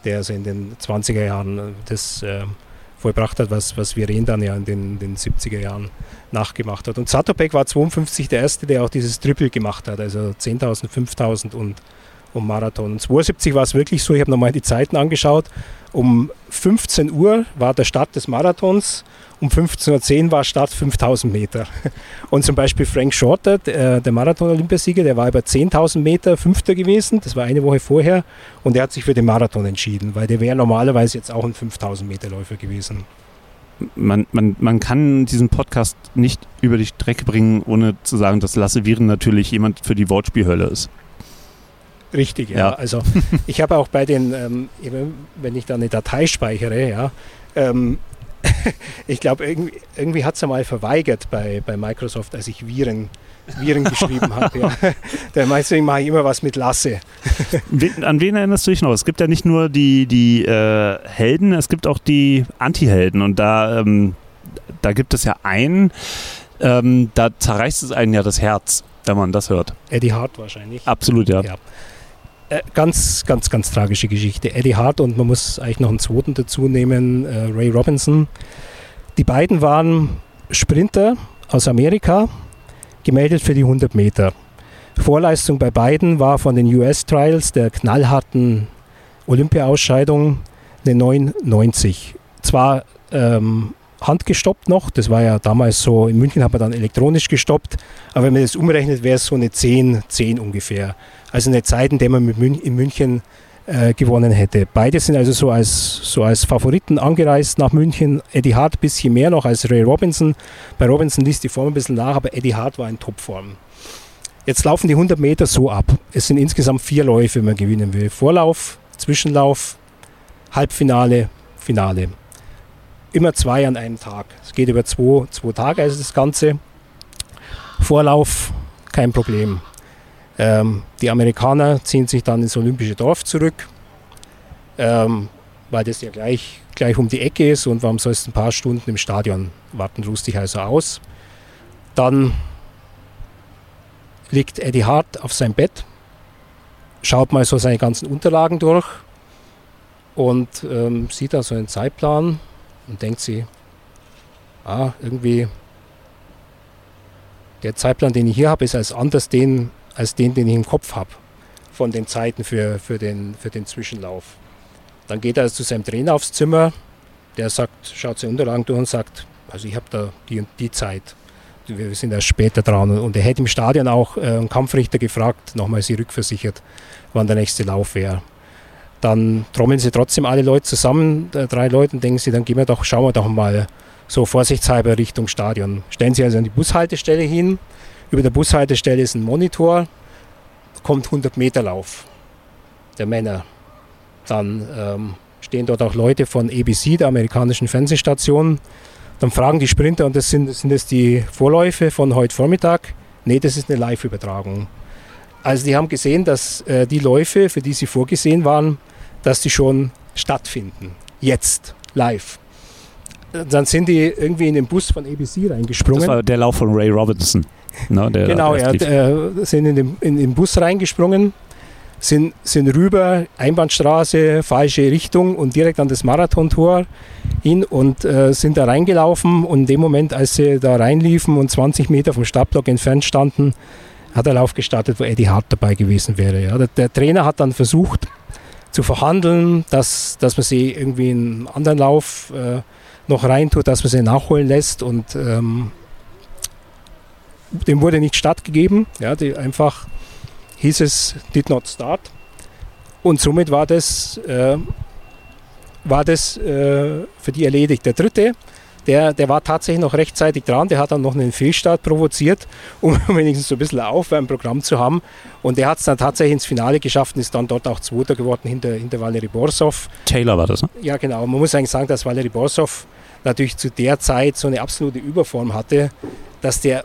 der also in den 20er Jahren das äh, vollbracht hat, was, was Viren dann ja in den, den 70er Jahren nachgemacht hat. Und Satopek war 52 der Erste, der auch dieses Triple gemacht hat, also 10.000, 5.000 und, und Marathon. Und 72 war es wirklich so, ich habe nochmal die Zeiten angeschaut, um 15 Uhr war der Start des Marathons um 15.10 Uhr war Start 5000 Meter. Und zum Beispiel Frank Shorter, der, der Marathon-Olympiasieger, der war über 10.000 Meter Fünfter gewesen, das war eine Woche vorher, und der hat sich für den Marathon entschieden, weil der wäre normalerweise jetzt auch ein 5000 Meter Läufer gewesen. Man, man, man kann diesen Podcast nicht über die Strecke bringen, ohne zu sagen, dass Lasse Viren natürlich jemand für die Wortspielhölle ist. Richtig, ja. ja. Also ich habe auch bei den, ähm, wenn ich da eine Datei speichere, ja, ähm, ich glaube, irgendwie, irgendwie hat es ja mal verweigert bei, bei Microsoft, als ich Viren, Viren geschrieben habe. Ja. Da meinst du, ich mache immer was mit Lasse. An wen erinnerst du dich noch? Es gibt ja nicht nur die, die äh, Helden, es gibt auch die Anti-Helden. Und da, ähm, da gibt es ja einen, ähm, da zerreißt es einen ja das Herz, wenn man das hört. Eddie Hart wahrscheinlich. Absolut, ja. ja. Äh, ganz, ganz, ganz tragische Geschichte. Eddie Hart und man muss eigentlich noch einen zweiten dazu nehmen, äh, Ray Robinson. Die beiden waren Sprinter aus Amerika, gemeldet für die 100 Meter. Vorleistung bei beiden war von den US-Trials der knallharten Olympia-Ausscheidung eine 9,90. Zwar ähm, handgestoppt noch, das war ja damals so, in München hat man dann elektronisch gestoppt, aber wenn man das umrechnet, wäre es so eine 10, 10 ungefähr. Also eine Zeit, in der man Mün in München äh, gewonnen hätte. Beide sind also so als, so als Favoriten angereist nach München. Eddie Hart ein bisschen mehr noch als Ray Robinson. Bei Robinson ließ die Form ein bisschen nach, aber Eddie Hart war in Topform. Jetzt laufen die 100 Meter so ab. Es sind insgesamt vier Läufe, wenn man gewinnen will. Vorlauf, Zwischenlauf, Halbfinale, Finale. Immer zwei an einem Tag. Es geht über zwei, zwei Tage, also das Ganze. Vorlauf, kein Problem. Ähm, die Amerikaner ziehen sich dann ins Olympische Dorf zurück, ähm, weil das ja gleich, gleich um die Ecke ist und warum sollst du ein paar Stunden im Stadion warten, ruhst dich also aus. Dann liegt Eddie Hart auf seinem Bett, schaut mal so seine ganzen Unterlagen durch und ähm, sieht da so einen Zeitplan und denkt sich, ah, irgendwie der Zeitplan, den ich hier habe, ist als anders den, als den, den ich im Kopf habe, von den Zeiten für, für, den, für den Zwischenlauf. Dann geht er zu seinem Trainer aufs Zimmer, der sagt, schaut seine Unterlagen durch und sagt, also ich habe da die und die Zeit. Wir sind erst später dran. Und er hätte im Stadion auch äh, einen Kampfrichter gefragt, nochmal sie rückversichert, wann der nächste Lauf wäre. Dann trommeln sie trotzdem alle Leute zusammen, äh, drei Leute, und denken sie, dann gehen wir doch, schauen wir doch mal so vorsichtshalber Richtung Stadion. Stellen sie also an die Bushaltestelle hin, über der Bushaltestelle ist ein Monitor, kommt 100 Meter Lauf der Männer. Dann ähm, stehen dort auch Leute von ABC, der amerikanischen Fernsehstation. Dann fragen die Sprinter, und das sind, sind das die Vorläufe von heute Vormittag? Nee, das ist eine Live-Übertragung. Also die haben gesehen, dass äh, die Läufe, für die sie vorgesehen waren, dass die schon stattfinden. Jetzt, live. Dann sind die irgendwie in den Bus von ABC reingesprungen. Das war der Lauf von Ray Robinson. Ne, der genau, ja, äh, sind in den, in den Bus reingesprungen, sind, sind rüber, Einbahnstraße, falsche Richtung und direkt an das Marathontor hin und äh, sind da reingelaufen. Und in dem Moment, als sie da reinliefen und 20 Meter vom Startblock entfernt standen, hat der Lauf gestartet, wo Eddie Hart dabei gewesen wäre. Ja. Der, der, Trainer hat dann versucht zu verhandeln, dass, dass man sie irgendwie in einen anderen Lauf äh, noch reintut, dass man sie nachholen lässt und ähm, dem wurde nicht stattgegeben. Ja, die einfach hieß es did not start. Und somit war das, äh, war das äh, für die erledigt. Der dritte, der, der war tatsächlich noch rechtzeitig dran, der hat dann noch einen Fehlstart provoziert, um wenigstens so ein bisschen Aufwärmprogramm zu haben. Und der hat es dann tatsächlich ins Finale geschafft und ist dann dort auch Zweiter geworden hinter, hinter Valery Borsov. Taylor war das, ne? Ja, genau. Man muss eigentlich sagen, dass Valery Borsov natürlich zu der Zeit so eine absolute Überform hatte, dass der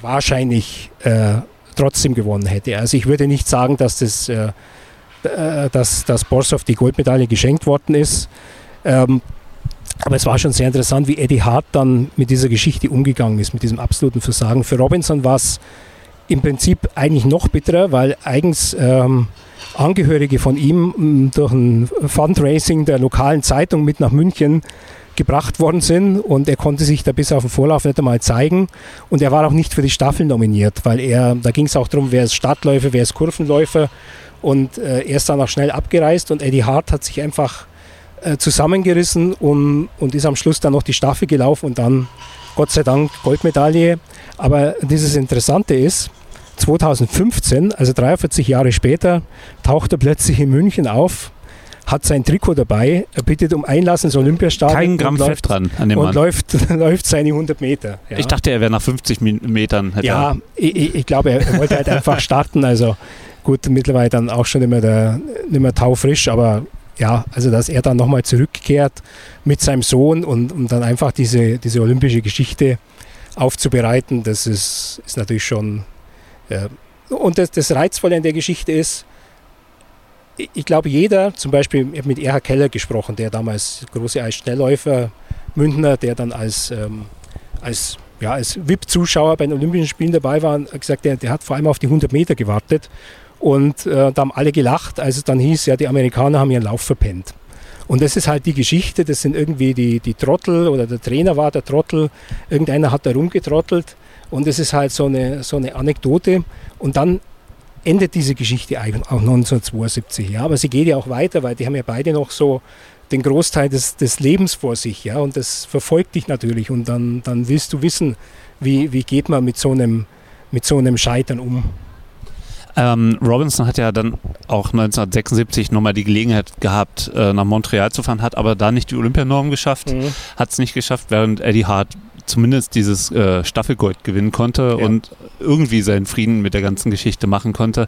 wahrscheinlich äh, trotzdem gewonnen hätte. Also ich würde nicht sagen, dass, das, äh, äh dass, dass Borsov die Goldmedaille geschenkt worden ist. Ähm, Aber es war schon sehr interessant, wie Eddie Hart dann mit dieser Geschichte umgegangen ist, mit diesem absoluten Versagen. Für Robinson war es im Prinzip eigentlich noch bitterer, weil eigens ähm, Angehörige von ihm durch ein Fundraising der lokalen Zeitung mit nach München gebracht worden sind und er konnte sich da bis auf den Vorlauf nicht einmal zeigen und er war auch nicht für die Staffel nominiert, weil er, da ging es auch darum, wer ist Startläufer, wer ist Kurvenläufer und äh, er ist dann auch schnell abgereist und Eddie Hart hat sich einfach äh, zusammengerissen und, und ist am Schluss dann noch die Staffel gelaufen und dann Gott sei Dank Goldmedaille. Aber dieses Interessante ist, 2015, also 43 Jahre später, taucht er plötzlich in München auf, hat sein Trikot dabei, er bittet um Einlass ins Olympiastadion. Kein Gramm Fett dran an dem und Mann. läuft, läuft seine 100 Meter. Ja. Ich dachte, er wäre nach 50 Metern. ja, ich, ich, glaube, er wollte halt einfach starten. Also gut, mittlerweile dann auch schon nicht mehr, der, nicht mehr taufrisch, aber ja, also dass er dann nochmal zurückkehrt mit seinem Sohn und, und dann einfach diese, diese olympische Geschichte aufzubereiten, das ist, ist natürlich schon ja. Und das, das Reizvolle an der Geschichte ist, ich glaube, jeder, zum Beispiel ich mit Erhard Keller gesprochen, der damals große Eisschnellläufer, Mündner, der dann als, ähm, als, ja, als VIP-Zuschauer bei den Olympischen Spielen dabei war, hat gesagt, der, der hat vor allem auf die 100 Meter gewartet. Und äh, da haben alle gelacht, als es dann hieß, ja, die Amerikaner haben ihren Lauf verpennt. Und das ist halt die Geschichte, das sind irgendwie die, die Trottel oder der Trainer war der Trottel, irgendeiner hat da rumgetrottelt und es ist halt so eine, so eine Anekdote. Und dann endet diese Geschichte auch 1972. Ja, aber sie geht ja auch weiter, weil die haben ja beide noch so den Großteil des, des Lebens vor sich. Ja, und das verfolgt dich natürlich. Und dann, dann willst du wissen, wie, wie geht man mit so einem, mit so einem Scheitern um. Ähm, Robinson hat ja dann auch 1976 nochmal die Gelegenheit gehabt, äh, nach Montreal zu fahren, hat aber da nicht die Olympianorm geschafft, mhm. hat es nicht geschafft, während Eddie Hart zumindest dieses äh, Staffelgold gewinnen konnte ja. und irgendwie seinen Frieden mit der ganzen Geschichte machen konnte.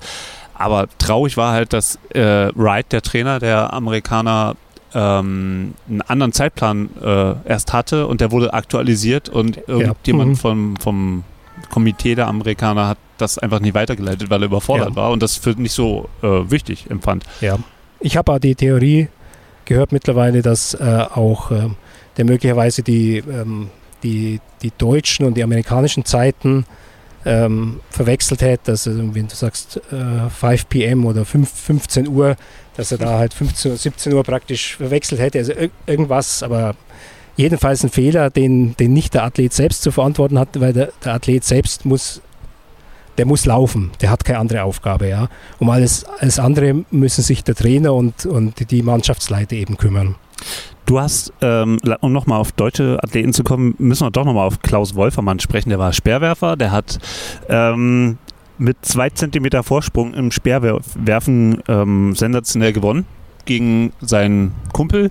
Aber traurig war halt, dass äh, Wright, der Trainer der Amerikaner, ähm, einen anderen Zeitplan äh, erst hatte und der wurde aktualisiert und irgendjemand ja. mhm. vom, vom Komitee der Amerikaner hat das einfach nicht weitergeleitet, weil er überfordert ja. war und das für nicht so äh, wichtig empfand. Ja, ich habe auch die Theorie gehört mittlerweile, dass äh, auch äh, der möglicherweise die ähm, die, die deutschen und die amerikanischen Zeiten ähm, verwechselt hätte, dass er, wenn du sagst äh, 5 p.m. oder 5, 15 Uhr, dass er da halt 15 oder 17 Uhr praktisch verwechselt hätte, also irgendwas, aber jedenfalls ein Fehler, den, den nicht der Athlet selbst zu verantworten hat, weil der, der Athlet selbst muss der muss laufen, der hat keine andere Aufgabe. Ja. Um alles, alles andere müssen sich der Trainer und, und die Mannschaftsleiter eben kümmern. Du hast, ähm, um nochmal auf deutsche Athleten zu kommen, müssen wir doch nochmal auf Klaus Wolfermann sprechen. Der war Speerwerfer, der hat ähm, mit zwei Zentimeter Vorsprung im Speerwerfen ähm, sensationell gewonnen gegen seinen Kumpel.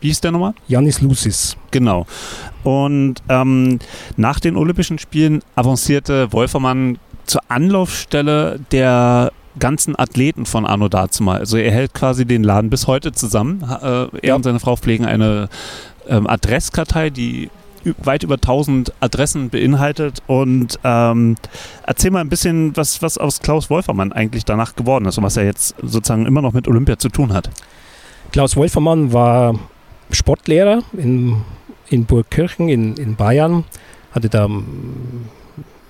Wie hieß der nochmal? Janis Lucis. Genau. Und ähm, nach den Olympischen Spielen avancierte Wolfermann zur Anlaufstelle der ganzen Athleten von Arno Dazumal. Also er hält quasi den Laden bis heute zusammen. Äh, er ja. und seine Frau pflegen eine ähm, Adresskartei, die weit über 1000 Adressen beinhaltet. Und ähm, erzähl mal ein bisschen, was, was aus Klaus Wolfermann eigentlich danach geworden ist und was er jetzt sozusagen immer noch mit Olympia zu tun hat. Klaus Wolfermann war Sportlehrer in, in Burgkirchen in, in Bayern, hatte da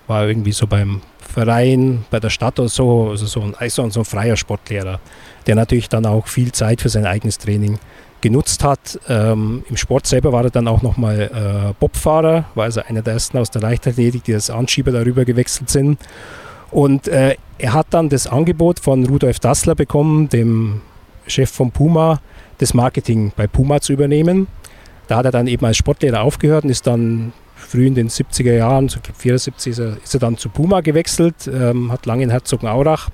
war irgendwie so beim Verein, bei der Stadt oder so, also so ein, so ein freier Sportlehrer, der natürlich dann auch viel Zeit für sein eigenes Training genutzt hat. Ähm, Im Sport selber war er dann auch nochmal äh, Bobfahrer, war also einer der ersten aus der Leichtathletik, die als Anschieber darüber gewechselt sind. Und äh, er hat dann das Angebot von Rudolf Dassler bekommen, dem Chef von Puma, das Marketing bei Puma zu übernehmen. Da hat er dann eben als Sportlehrer aufgehört und ist dann früh in den 70er Jahren, so 74 ist er, ist er dann zu Puma gewechselt, ähm, hat lange in Herzogenaurach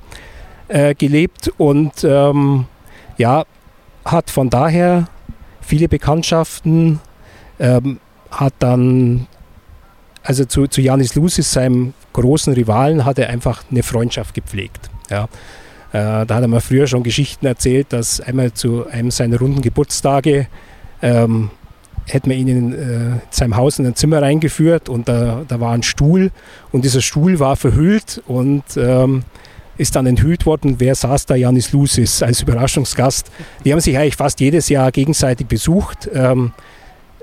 äh, gelebt und ähm, ja, hat von daher viele Bekanntschaften, ähm, hat dann, also zu, zu Janis Lucis, seinem großen Rivalen, hat er einfach eine Freundschaft gepflegt. Ja. Äh, da hat er mir früher schon Geschichten erzählt, dass einmal zu einem seiner runden Geburtstage ähm, hätten wir ihn in äh, seinem Haus in ein Zimmer reingeführt und da, da war ein Stuhl und dieser Stuhl war verhüllt und ähm, ist dann enthüllt worden, wer saß da, Janis Lucis als Überraschungsgast. Die haben sich eigentlich fast jedes Jahr gegenseitig besucht. Ähm,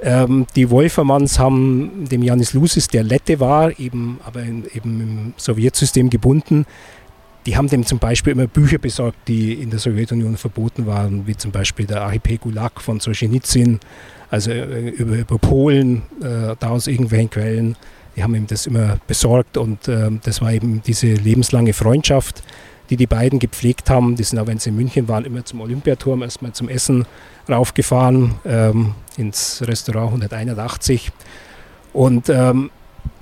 Ähm, die Wolfermanns haben dem Janis Lucis, der Lette war, eben aber in, eben im Sowjetsystem gebunden, die haben dem zum Beispiel immer Bücher besorgt, die in der Sowjetunion verboten waren, wie zum Beispiel der Archipel Gulag von Solzhenitsyn, also äh, über, über Polen, äh, da aus irgendwelchen Quellen. Die haben ihm das immer besorgt und äh, das war eben diese lebenslange Freundschaft, die die beiden gepflegt haben. Die sind auch, wenn sie in München waren, immer zum Olympiaturm erstmal zum Essen raufgefahren, ähm, ins Restaurant 181. Und ähm,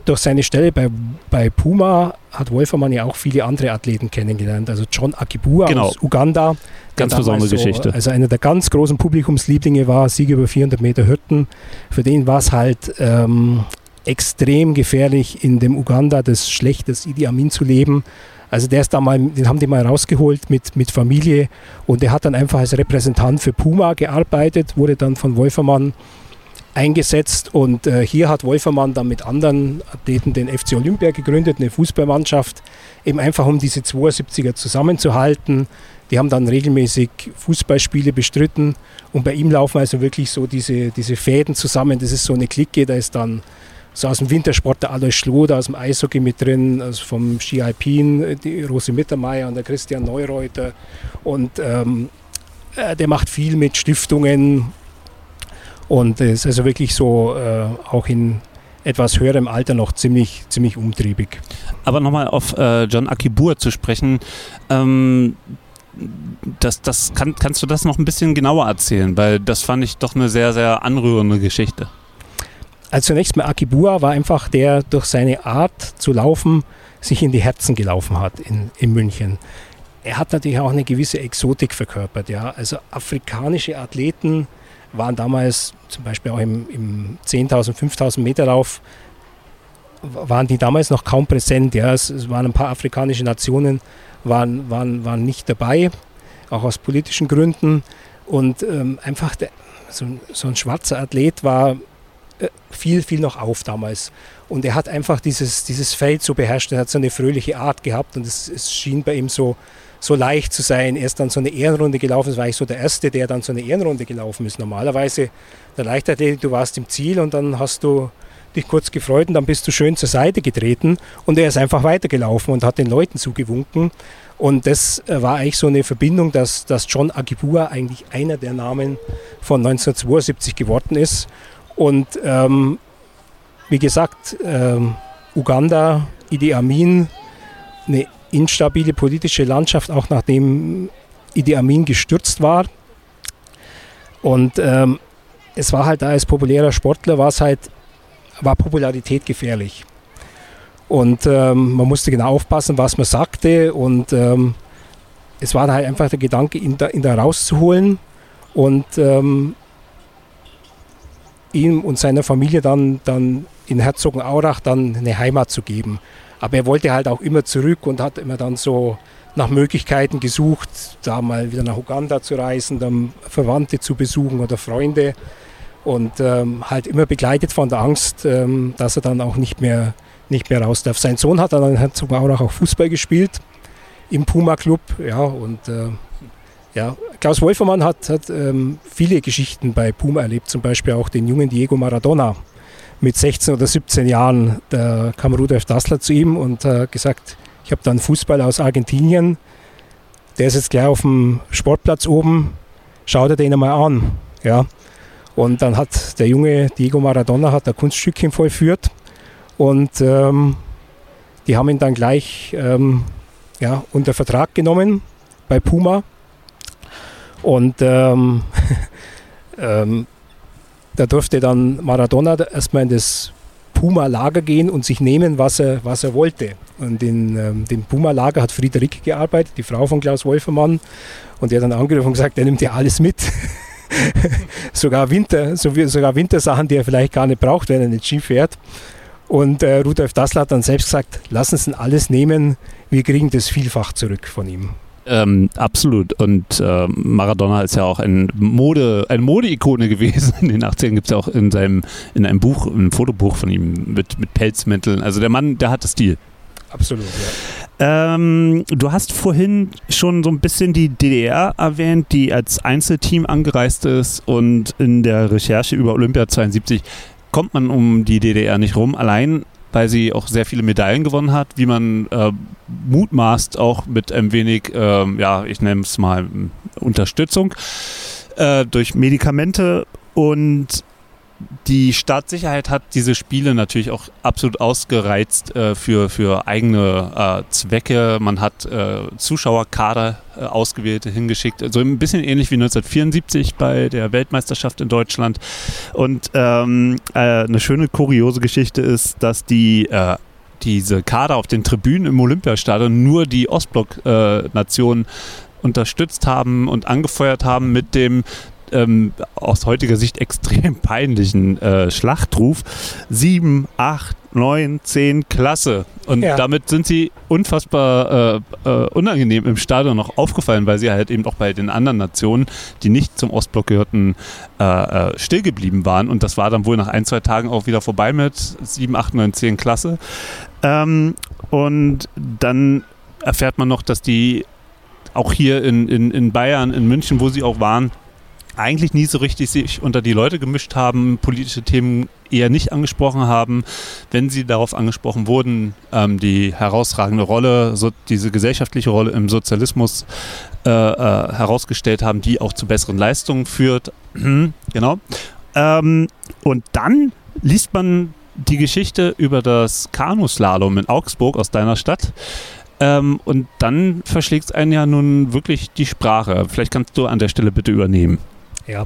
durch seine Stelle bei, bei Puma hat Wolfermann ja auch viele andere Athleten kennengelernt. Also John Akibua genau. aus Uganda. Ganz besondere so, Geschichte. Also einer der ganz großen Publikumslieblinge war, Sieg über 400 Meter Hürden. Für den war es halt ähm, extrem gefährlich, in dem Uganda des schlechtes Idi Amin zu leben. Also der ist da mal, den haben die mal rausgeholt mit, mit Familie und der hat dann einfach als Repräsentant für Puma gearbeitet, wurde dann von Wolfermann eingesetzt und äh, hier hat Wolfermann dann mit anderen Athleten den FC Olympia gegründet, eine Fußballmannschaft, eben einfach um diese 72er zusammenzuhalten. Die haben dann regelmäßig Fußballspiele bestritten und bei ihm laufen also wirklich so diese, diese Fäden zusammen. Das ist so eine Clique, da ist dann so aus dem Wintersport der Alois Schloder, aus dem Eishockey mit drin, also vom Ski Alpin, die Rose Mittermeier und der Christian Neureuter und ähm, äh, der macht viel mit Stiftungen, und es ist also wirklich so äh, auch in etwas höherem Alter noch ziemlich, ziemlich umtriebig. Aber nochmal auf äh, John Akibur zu sprechen. Ähm, das, das kann, kannst du das noch ein bisschen genauer erzählen? Weil das fand ich doch eine sehr, sehr anrührende Geschichte. Also zunächst mal Akibua war einfach der durch seine Art zu laufen sich in die Herzen gelaufen hat in, in München. Er hat natürlich auch eine gewisse Exotik verkörpert. Ja? Also afrikanische Athleten waren damals zum Beispiel auch im, im 10.000, 5.000 Meter Lauf, waren die damals noch kaum präsent. Ja. Es, es waren ein paar afrikanische Nationen, waren, waren, waren nicht dabei, auch aus politischen Gründen. Und ähm, einfach der, so, so, ein schwarzer Athlet war äh, viel, viel noch auf damals. Und er hat einfach dieses, dieses Feld so beherrscht, er hat so eine fröhliche Art gehabt und es, es schien bei ihm so, so leicht zu sein. Er ist dann so eine Ehrenrunde gelaufen. Das war ich so der Erste, der dann so eine Ehrenrunde gelaufen ist. Normalerweise der Leichtathletik, du warst im Ziel und dann hast du dich kurz gefreut und dann bist du schön zur Seite getreten und er ist einfach weitergelaufen und hat den Leuten zugewunken. Und das äh, war eigentlich so eine Verbindung, dass, dass John Agibua eigentlich einer der Namen von 1972 geworden ist. Und ähm, wie gesagt, ähm, Uganda, Idi Amin, eine instabile politische Landschaft, auch nachdem Idi Amin gestürzt war. Und ähm, es war halt da als populärer Sportler, war es halt, war Popularität gefährlich. Und ähm, man musste genau aufpassen, was man sagte. Und ähm, es war halt einfach der Gedanke, ihn da, ihn da rauszuholen und ähm, ihm und seiner Familie dann, dann in Herzogenaurach dann eine Heimat zu geben. Aber er wollte halt auch immer zurück und hat immer dann so nach Möglichkeiten gesucht, da mal wieder nach Uganda zu reisen, dann Verwandte zu besuchen oder Freunde. Und ähm, halt immer begleitet von der Angst, ähm, dass er dann auch nicht mehr, nicht mehr raus darf. Sein Sohn hat dann in Herzogenaurach auch Fußball gespielt im Puma Club. Ja, und äh, ja, Klaus Wolfermann hat, hat ähm, viele Geschichten bei Puma erlebt, zum Beispiel auch den jungen Diego Maradona mit 16 oder 17 Jahren, da kam Rudolf Dassler zu ihm und hat gesagt, ich habe da einen Fußballer aus Argentinien, der ist jetzt gleich auf dem Sportplatz oben, schau dir den einmal an. Ja. Und dann hat der junge Diego Maradona hat ein Kunststückchen vollführt und ähm, die haben ihn dann gleich ähm, ja, unter Vertrag genommen bei Puma. Und ähm, ähm da durfte dann Maradona erstmal in das Puma-Lager gehen und sich nehmen, was er, was er wollte. Und in ähm, dem Puma-Lager hat Friederike gearbeitet, die Frau von Klaus Wolfermann. Und der hat dann angerufen und gesagt, er nimmt ja alles mit. sogar, Winter, sogar Wintersachen, die er vielleicht gar nicht braucht, wenn er nicht Ski fährt. Und äh, Rudolf Dassler hat dann selbst gesagt, lassen Sie alles nehmen, wir kriegen das vielfach zurück von ihm. Ähm, absolut. Und äh, Maradona ist ja auch ein Mode, eine Mode-Ikone gewesen. In den 80ern gibt es ja auch in seinem, in einem Buch, ein Fotobuch von ihm mit, mit Pelzmänteln. Also der Mann, der hatte Stil. Absolut, ja. Ähm, du hast vorhin schon so ein bisschen die DDR erwähnt, die als Einzelteam angereist ist und in der Recherche über Olympia 72 kommt man um die DDR nicht rum. Allein weil sie auch sehr viele Medaillen gewonnen hat, wie man äh, mutmaßt, auch mit ein wenig, äh, ja, ich nenne es mal Unterstützung äh, durch Medikamente. Und die Staatssicherheit hat diese Spiele natürlich auch absolut ausgereizt äh, für, für eigene äh, Zwecke. Man hat äh, Zuschauerkader äh, ausgewählte hingeschickt, so also ein bisschen ähnlich wie 1974 bei der Weltmeisterschaft in Deutschland. Und ähm, äh, eine schöne kuriose Geschichte ist, dass die äh, diese Kader auf den Tribünen im Olympiastadion nur die Ostblock-Nationen unterstützt haben und angefeuert haben mit dem ähm, aus heutiger Sicht extrem peinlichen äh, Schlachtruf 7, 8, 9, 10, Klasse. Und ja. damit sind sie unfassbar äh, äh, unangenehm im Stadion noch aufgefallen, weil sie halt eben auch bei den anderen Nationen, die nicht zum Ostblock gehörten, äh, äh still geblieben waren. Und das war dann wohl nach ein, zwei Tagen auch wieder vorbei mit 7, 8, 9, 10 Klasse. Ähm, und dann erfährt man noch, dass die auch hier in, in, in Bayern, in München, wo sie auch waren, eigentlich nie so richtig sich unter die Leute gemischt haben, politische Themen eher nicht angesprochen haben. Wenn sie darauf angesprochen wurden, ähm, die herausragende Rolle, so diese gesellschaftliche Rolle im Sozialismus äh, äh, herausgestellt haben, die auch zu besseren Leistungen führt. genau. Ähm, und dann liest man die Geschichte über das Kanuslalom in Augsburg aus deiner Stadt. Ähm, und dann verschlägt es einen ja nun wirklich die Sprache. Vielleicht kannst du an der Stelle bitte übernehmen. Ja.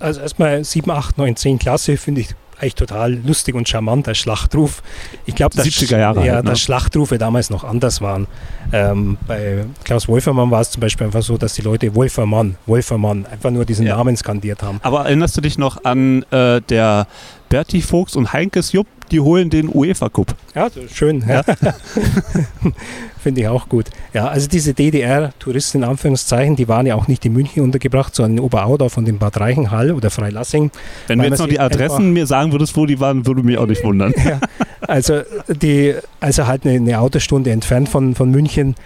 Also erstmal 7, 8, 9, 10 Klasse finde ich eigentlich total lustig und charmant, der Schlachtruf. Ich glaube, dass, 70er Jahre ja, halt, ne? dass Schlachtrufe damals noch anders waren. Ähm, bei Klaus Wolfermann war es zum Beispiel einfach so, dass die Leute Wolfermann, Wolfermann einfach nur diesen ja. Namen skandiert haben. Aber erinnerst du dich noch an äh, der Berti Fuchs und Heinkes Jupp die holen den UEFA Cup. Ja, schön. Ja. Finde ich auch gut. Ja, also diese DDR-Touristen in Anführungszeichen, die waren ja auch nicht in München untergebracht, sondern in Oberaudorf und in Bad Reichenhall oder Freilassing. Wenn du jetzt noch die Adressen mir sagen würdest, wo die waren, würde mich auch nicht wundern. ja, also, die, also halt eine, eine, Autostunde entfernt von, von München,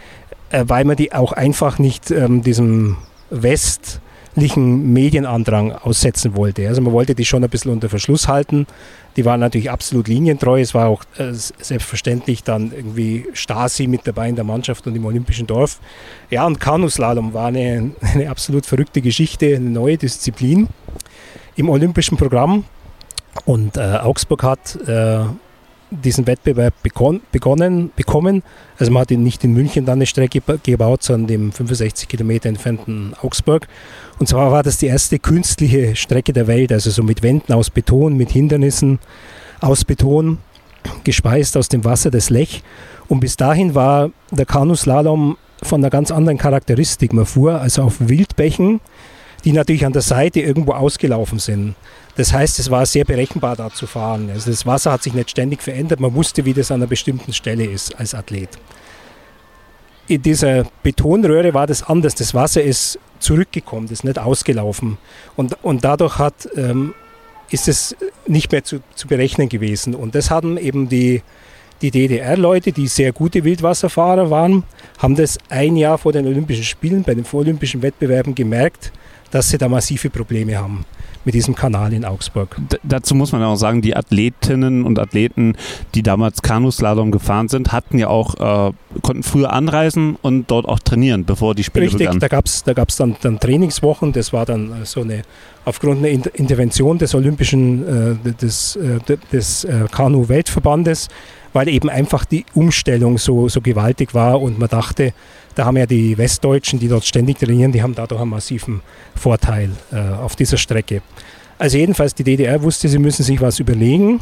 äh, weil man die auch einfach nicht ähm, diesem West Medienandrang aussetzen wollte. Also man wollte die schon ein bisschen unter Verschluss halten. Die waren natürlich absolut linientreu. Es war auch äh, selbstverständlich dann irgendwie Stasi mit dabei in der Mannschaft und im Olympischen Dorf. Ja, und Kanuslalom war eine, eine absolut verrückte Geschichte, eine neue Disziplin im olympischen Programm. Und äh, Augsburg hat äh, diesen Wettbewerb begonnen, bekommen. Also man hat ihn nicht in München dann eine Strecke gebaut, sondern im 65 Kilometer entfernten Augsburg. Und zwar war das die erste künstliche Strecke der Welt, also so mit Wänden aus Beton, mit Hindernissen aus Beton, gespeist aus dem Wasser des Lech. Und bis dahin war der Kanuslalom von einer ganz anderen Charakteristik. Man fuhr also auf Wildbächen, die natürlich an der Seite irgendwo ausgelaufen sind. Das heißt, es war sehr berechenbar da zu fahren. Also das Wasser hat sich nicht ständig verändert. Man wusste, wie das an einer bestimmten Stelle ist als Athlet. In dieser Betonröhre war das anders. Das Wasser ist zurückgekommen, ist nicht ausgelaufen. Und, und dadurch hat, ähm, ist es nicht mehr zu, zu berechnen gewesen. Und das haben eben die, die DDR-Leute, die sehr gute Wildwasserfahrer waren, haben das ein Jahr vor den Olympischen Spielen, bei den vorolympischen Wettbewerben gemerkt, dass sie da massive Probleme haben mit diesem Kanal in Augsburg. D dazu muss man auch sagen, die Athletinnen und Athleten, die damals Kanuslalom gefahren sind, hatten ja auch, äh, konnten früher anreisen und dort auch trainieren, bevor die Spiele Richtig, begannen. da gab es da gab's dann, dann Trainingswochen, das war dann äh, so eine, aufgrund einer Intervention des Olympischen, äh, des, äh, des äh, Kanu-Weltverbandes, weil eben einfach die Umstellung so, so gewaltig war und man dachte, da haben ja die Westdeutschen, die dort ständig trainieren, die haben dadurch einen massiven Vorteil äh, auf dieser Strecke. Also jedenfalls die DDR wusste, sie müssen sich was überlegen,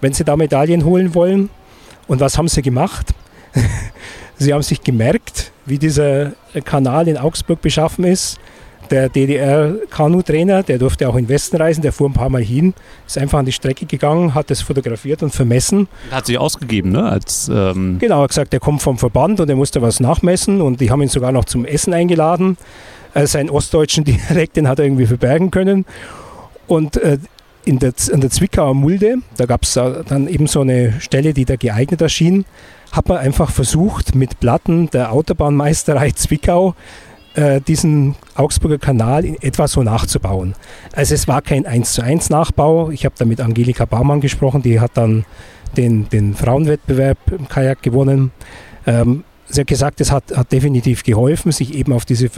wenn sie da Medaillen holen wollen. Und was haben sie gemacht? sie haben sich gemerkt, wie dieser Kanal in Augsburg beschaffen ist der DDR-Kanu-Trainer, der durfte auch in den Westen reisen, der fuhr ein paar Mal hin, ist einfach an die Strecke gegangen, hat das fotografiert und vermessen. Hat sich ausgegeben, ne? Als, ähm genau, er hat gesagt, er kommt vom Verband und er musste was nachmessen und die haben ihn sogar noch zum Essen eingeladen. Äh, seinen ostdeutschen Dialekt, den hat er irgendwie verbergen können. Und äh, in der, in der Zwickauer Mulde, da gab es dann eben so eine Stelle, die da geeignet erschien, hat man einfach versucht, mit Platten der Autobahnmeisterei Zwickau diesen Augsburger Kanal in etwa so nachzubauen. Also es war kein 1 zu 1 Nachbau. Ich habe da mit Angelika Baumann gesprochen, die hat dann den, den Frauenwettbewerb im Kajak gewonnen. Ähm, sie hat gesagt, es hat, hat definitiv geholfen, sich eben auf diese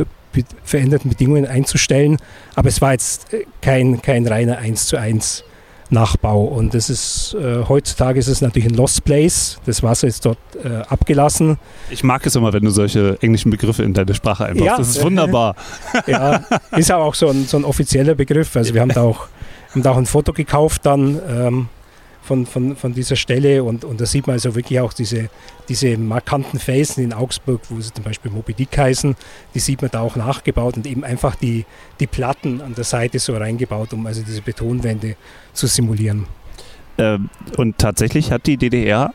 veränderten Bedingungen einzustellen. Aber es war jetzt äh, kein, kein reiner 1 zu 1 Nachbau. Und das ist äh, heutzutage ist es natürlich ein Lost Place. Das Wasser ist dort äh, abgelassen. Ich mag es immer, wenn du solche englischen Begriffe in deine Sprache einbaust. Ja, das ist wunderbar. ja, ist aber auch so ein, so ein offizieller Begriff. Also wir haben da auch, haben da auch ein Foto gekauft dann. Ähm, von, von, von dieser Stelle und, und da sieht man also wirklich auch diese, diese markanten Felsen in Augsburg, wo sie zum Beispiel Moby Dick heißen, die sieht man da auch nachgebaut und eben einfach die, die Platten an der Seite so reingebaut, um also diese Betonwände zu simulieren. Ähm, und tatsächlich hat die DDR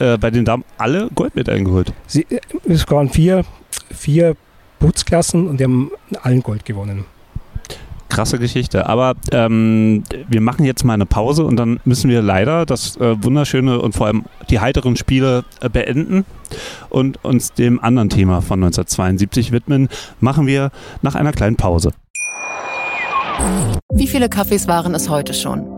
äh, bei den Damen alle Gold mit eingeholt. Sie, äh, es waren vier, vier Bootsklassen und die haben allen Gold gewonnen krasse Geschichte. Aber ähm, wir machen jetzt mal eine Pause und dann müssen wir leider das äh, wunderschöne und vor allem die heiteren Spiele äh, beenden und uns dem anderen Thema von 1972 widmen. Machen wir nach einer kleinen Pause. Wie viele Kaffees waren es heute schon?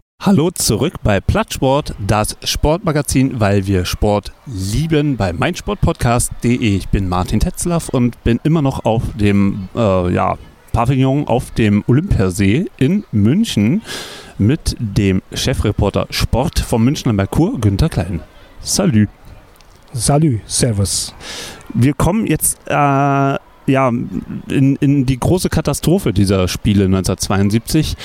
Hallo zurück bei Plattsport, das Sportmagazin, weil wir Sport lieben, bei meinsportpodcast.de. Ich bin Martin Tetzlaff und bin immer noch auf dem äh, ja, Pavillon auf dem Olympiasee in München mit dem Chefreporter Sport vom Münchner Merkur, Günther Klein. Salü. Salü, Servus. Wir kommen jetzt äh, ja, in, in die große Katastrophe dieser Spiele 1972.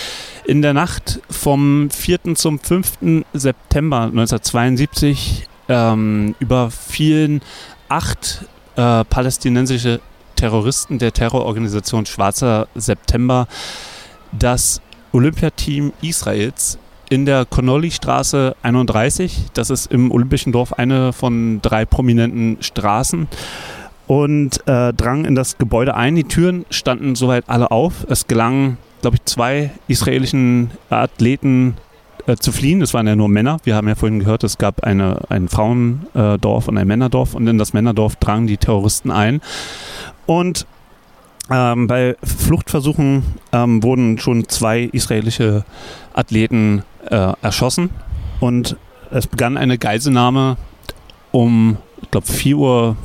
In der Nacht vom 4. zum 5. September 1972 ähm, überfielen acht äh, palästinensische Terroristen der Terrororganisation Schwarzer September das Olympiateam Israels in der Connolly-Straße 31. Das ist im Olympischen Dorf eine von drei prominenten Straßen und äh, drang in das Gebäude ein. Die Türen standen soweit alle auf. Es gelang, glaube ich, zwei israelischen Athleten äh, zu fliehen. Es waren ja nur Männer. Wir haben ja vorhin gehört, es gab eine, ein Frauendorf und ein Männerdorf. Und in das Männerdorf drangen die Terroristen ein. Und ähm, bei Fluchtversuchen ähm, wurden schon zwei israelische Athleten äh, erschossen. Und es begann eine Geiselnahme um ich glaube 4.50 Uhr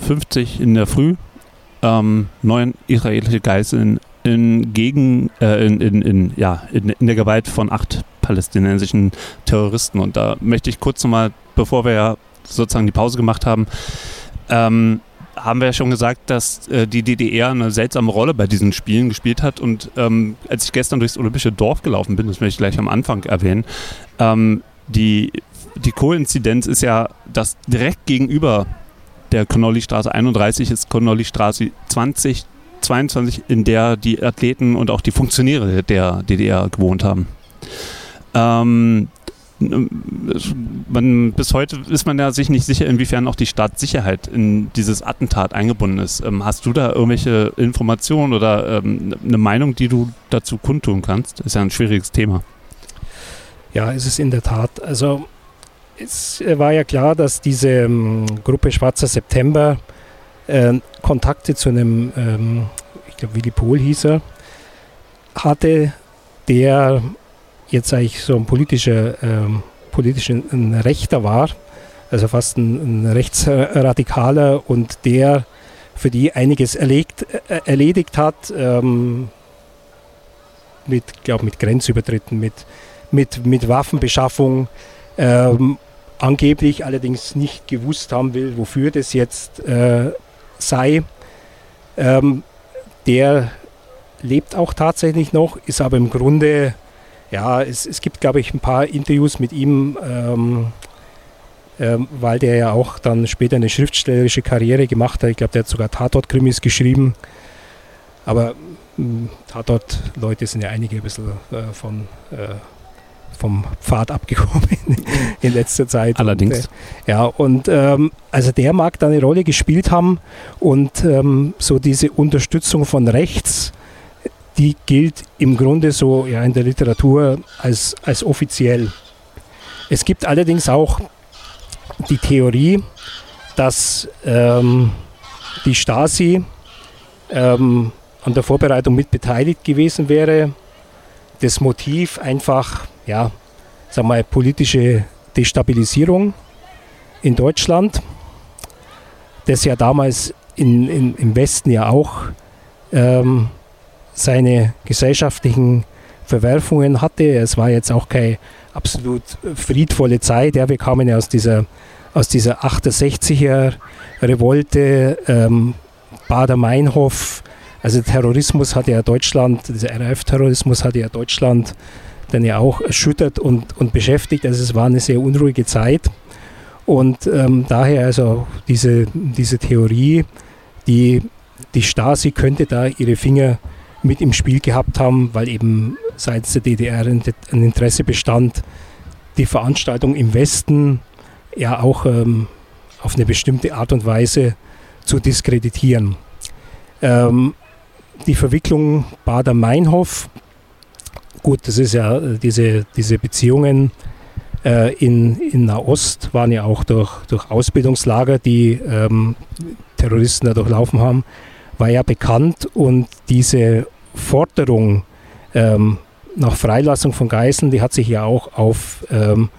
in der Früh ähm, neun israelische Geiseln in, gegen, äh, in, in, in, ja, in, in der Gewalt von acht palästinensischen Terroristen. Und da möchte ich kurz nochmal, bevor wir ja sozusagen die Pause gemacht haben, ähm, haben wir ja schon gesagt, dass äh, die DDR eine seltsame Rolle bei diesen Spielen gespielt hat. Und ähm, als ich gestern durchs Olympische Dorf gelaufen bin, das möchte ich gleich am Anfang erwähnen, ähm, die, die Koinzidenz ist ja, dass direkt gegenüber der Connolly-Straße 31 ist Connolly-Straße 20, 22, in der die Athleten und auch die Funktionäre der DDR gewohnt haben. Ähm, man, bis heute ist man ja sich nicht sicher, inwiefern auch die Staatssicherheit in dieses Attentat eingebunden ist. Ähm, hast du da irgendwelche Informationen oder ähm, eine Meinung, die du dazu kundtun kannst? Ist ja ein schwieriges Thema. Ja, es ist in der Tat. Also es war ja klar, dass diese ähm, Gruppe Schwarzer September äh, Kontakte zu einem, ähm, ich glaube Willy Pohl hieß er, hatte, der jetzt eigentlich so ein politischer, ähm, politischer ein Rechter war, also fast ein, ein Rechtsradikaler und der für die einiges erlegt, äh, erledigt hat, ähm, mit, glaube mit Grenzübertritten, mit, mit, mit Waffenbeschaffung ähm, angeblich allerdings nicht gewusst haben will, wofür das jetzt äh, sei. Ähm, der lebt auch tatsächlich noch, ist aber im Grunde Ja, es, es gibt, glaube ich, ein paar Interviews mit ihm, ähm, ähm, weil der ja auch dann später eine schriftstellerische Karriere gemacht hat. Ich glaube, der hat sogar Tatort-Krimis geschrieben. Aber hm, Tatort-Leute sind ja einige ein bisschen äh, von, äh, vom Pfad abgekommen in letzter Zeit. Allerdings. Und, äh, ja, und ähm, also der mag da eine Rolle gespielt haben und ähm, so diese Unterstützung von rechts die gilt im Grunde so ja, in der Literatur als, als offiziell. Es gibt allerdings auch die Theorie, dass ähm, die Stasi ähm, an der Vorbereitung mit beteiligt gewesen wäre. Das Motiv einfach, ja, sag mal, politische Destabilisierung in Deutschland, das ja damals in, in, im Westen ja auch ähm, seine gesellschaftlichen Verwerfungen hatte. Es war jetzt auch keine absolut friedvolle Zeit. Ja, wir kamen ja aus dieser, aus dieser 68er Revolte, ähm, Bader-Meinhof. Also Terrorismus hat ja Deutschland, dieser RAF-Terrorismus hat ja Deutschland dann ja auch erschüttert und, und beschäftigt. Also es war eine sehr unruhige Zeit. Und ähm, daher also diese, diese Theorie, die, die Stasi könnte da ihre Finger mit im Spiel gehabt haben, weil eben seitens der DDR ein Interesse bestand, die Veranstaltung im Westen ja auch ähm, auf eine bestimmte Art und Weise zu diskreditieren. Ähm, die Verwicklung Bader-Meinhof, gut, das ist ja äh, diese, diese Beziehungen äh, in, in Nahost waren ja auch durch, durch Ausbildungslager, die ähm, Terroristen da durchlaufen haben, war ja bekannt und diese Forderung ähm, nach Freilassung von Geiseln, die hat sich ja auch auf ähm,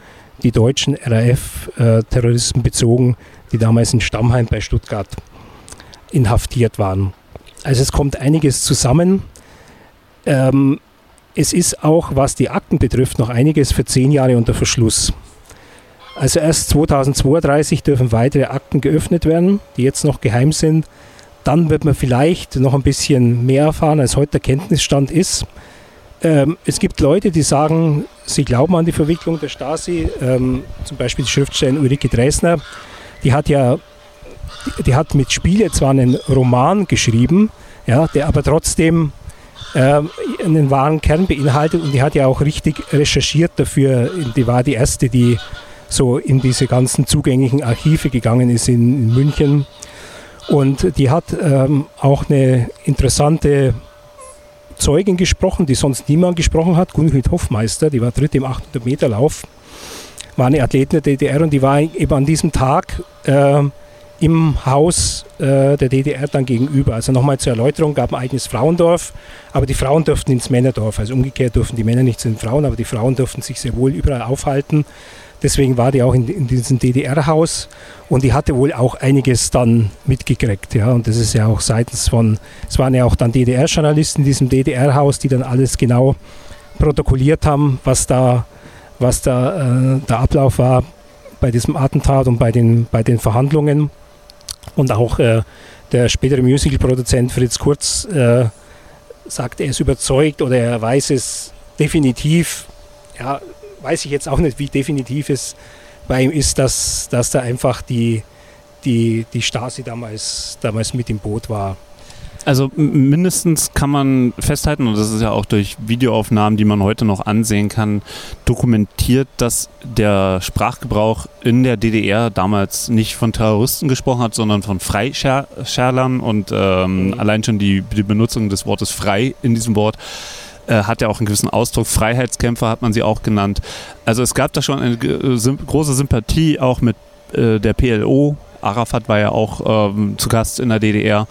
die deutschen RAF-Terroristen äh, bezogen, die damals in Stammheim bei Stuttgart inhaftiert waren. Also es kommt einiges zusammen. Ähm, es ist auch, was die Akten betrifft, noch einiges für zehn Jahre unter Verschluss. Also erst 2032 dürfen weitere Akten geöffnet werden, die jetzt noch geheim sind. Dann wird man vielleicht noch ein bisschen mehr erfahren, als heute der Kenntnisstand ist. Ähm, es gibt Leute, die sagen, sie glauben an die Verwicklung der Stasi. Ähm, zum Beispiel die Schriftstellerin Ulrike Dresner. Die hat ja die, die, hat mit Spiele zwar einen Roman geschrieben, ja, der aber trotzdem ähm, einen wahren Kern beinhaltet und die hat ja auch richtig recherchiert dafür. Die war die erste, die so in diese ganzen zugänglichen Archive gegangen ist in, in München und die hat ähm, auch eine interessante Zeugin gesprochen, die sonst niemand gesprochen hat, Gunhild Hoffmeister, die war dritte im 800 Meter Lauf, war eine Athletin der DDR und die war eben an diesem Tag äh, im Haus äh, der DDR dann gegenüber. Also nochmal zur Erläuterung, gab ein eigenes Frauendorf, aber die Frauen durften ins Männerdorf. Also umgekehrt durften die Männer nicht zu den Frauen, aber die Frauen durften sich sehr wohl überall aufhalten. Deswegen war die auch in, in diesem DDR-Haus und die hatte wohl auch einiges dann mitgekriegt. Ja. Und das ist ja auch seitens von, es waren ja auch dann DDR-Journalisten in diesem DDR-Haus, die dann alles genau protokolliert haben, was da, was da äh, der Ablauf war bei diesem Attentat und bei den, bei den Verhandlungen. Und auch äh, der spätere Musical-Produzent Fritz Kurz äh, sagt, er ist überzeugt oder er weiß es definitiv, ja, weiß ich jetzt auch nicht, wie definitiv es bei ihm ist, dass, dass da einfach die, die, die Stasi damals, damals mit im Boot war. Also mindestens kann man festhalten, und das ist ja auch durch Videoaufnahmen, die man heute noch ansehen kann, dokumentiert, dass der Sprachgebrauch in der DDR damals nicht von Terroristen gesprochen hat, sondern von Freischärlern und ähm, mhm. allein schon die, die Benutzung des Wortes frei in diesem Wort äh, hat ja auch einen gewissen Ausdruck. Freiheitskämpfer hat man sie auch genannt. Also es gab da schon eine äh, große Sympathie auch mit äh, der PLO. Arafat war ja auch ähm, zu Gast in der DDR.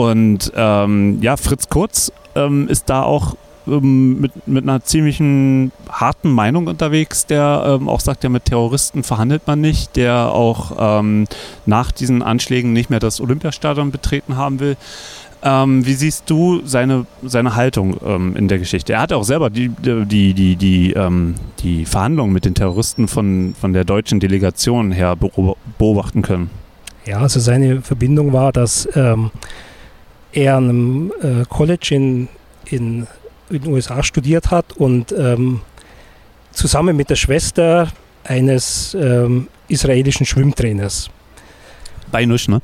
Und ähm, ja, Fritz Kurz ähm, ist da auch ähm, mit, mit einer ziemlichen harten Meinung unterwegs, der ähm, auch sagt, ja, mit Terroristen verhandelt man nicht, der auch ähm, nach diesen Anschlägen nicht mehr das Olympiastadion betreten haben will. Ähm, wie siehst du seine, seine Haltung ähm, in der Geschichte? Er hat auch selber die, die, die, die, ähm, die Verhandlungen mit den Terroristen von, von der deutschen Delegation her beobachten können. Ja, also seine Verbindung war, dass ähm, er an einem äh, College in, in, in, den USA studiert hat und ähm, zusammen mit der Schwester eines ähm, israelischen Schwimmtrainers. Beinusch, ne?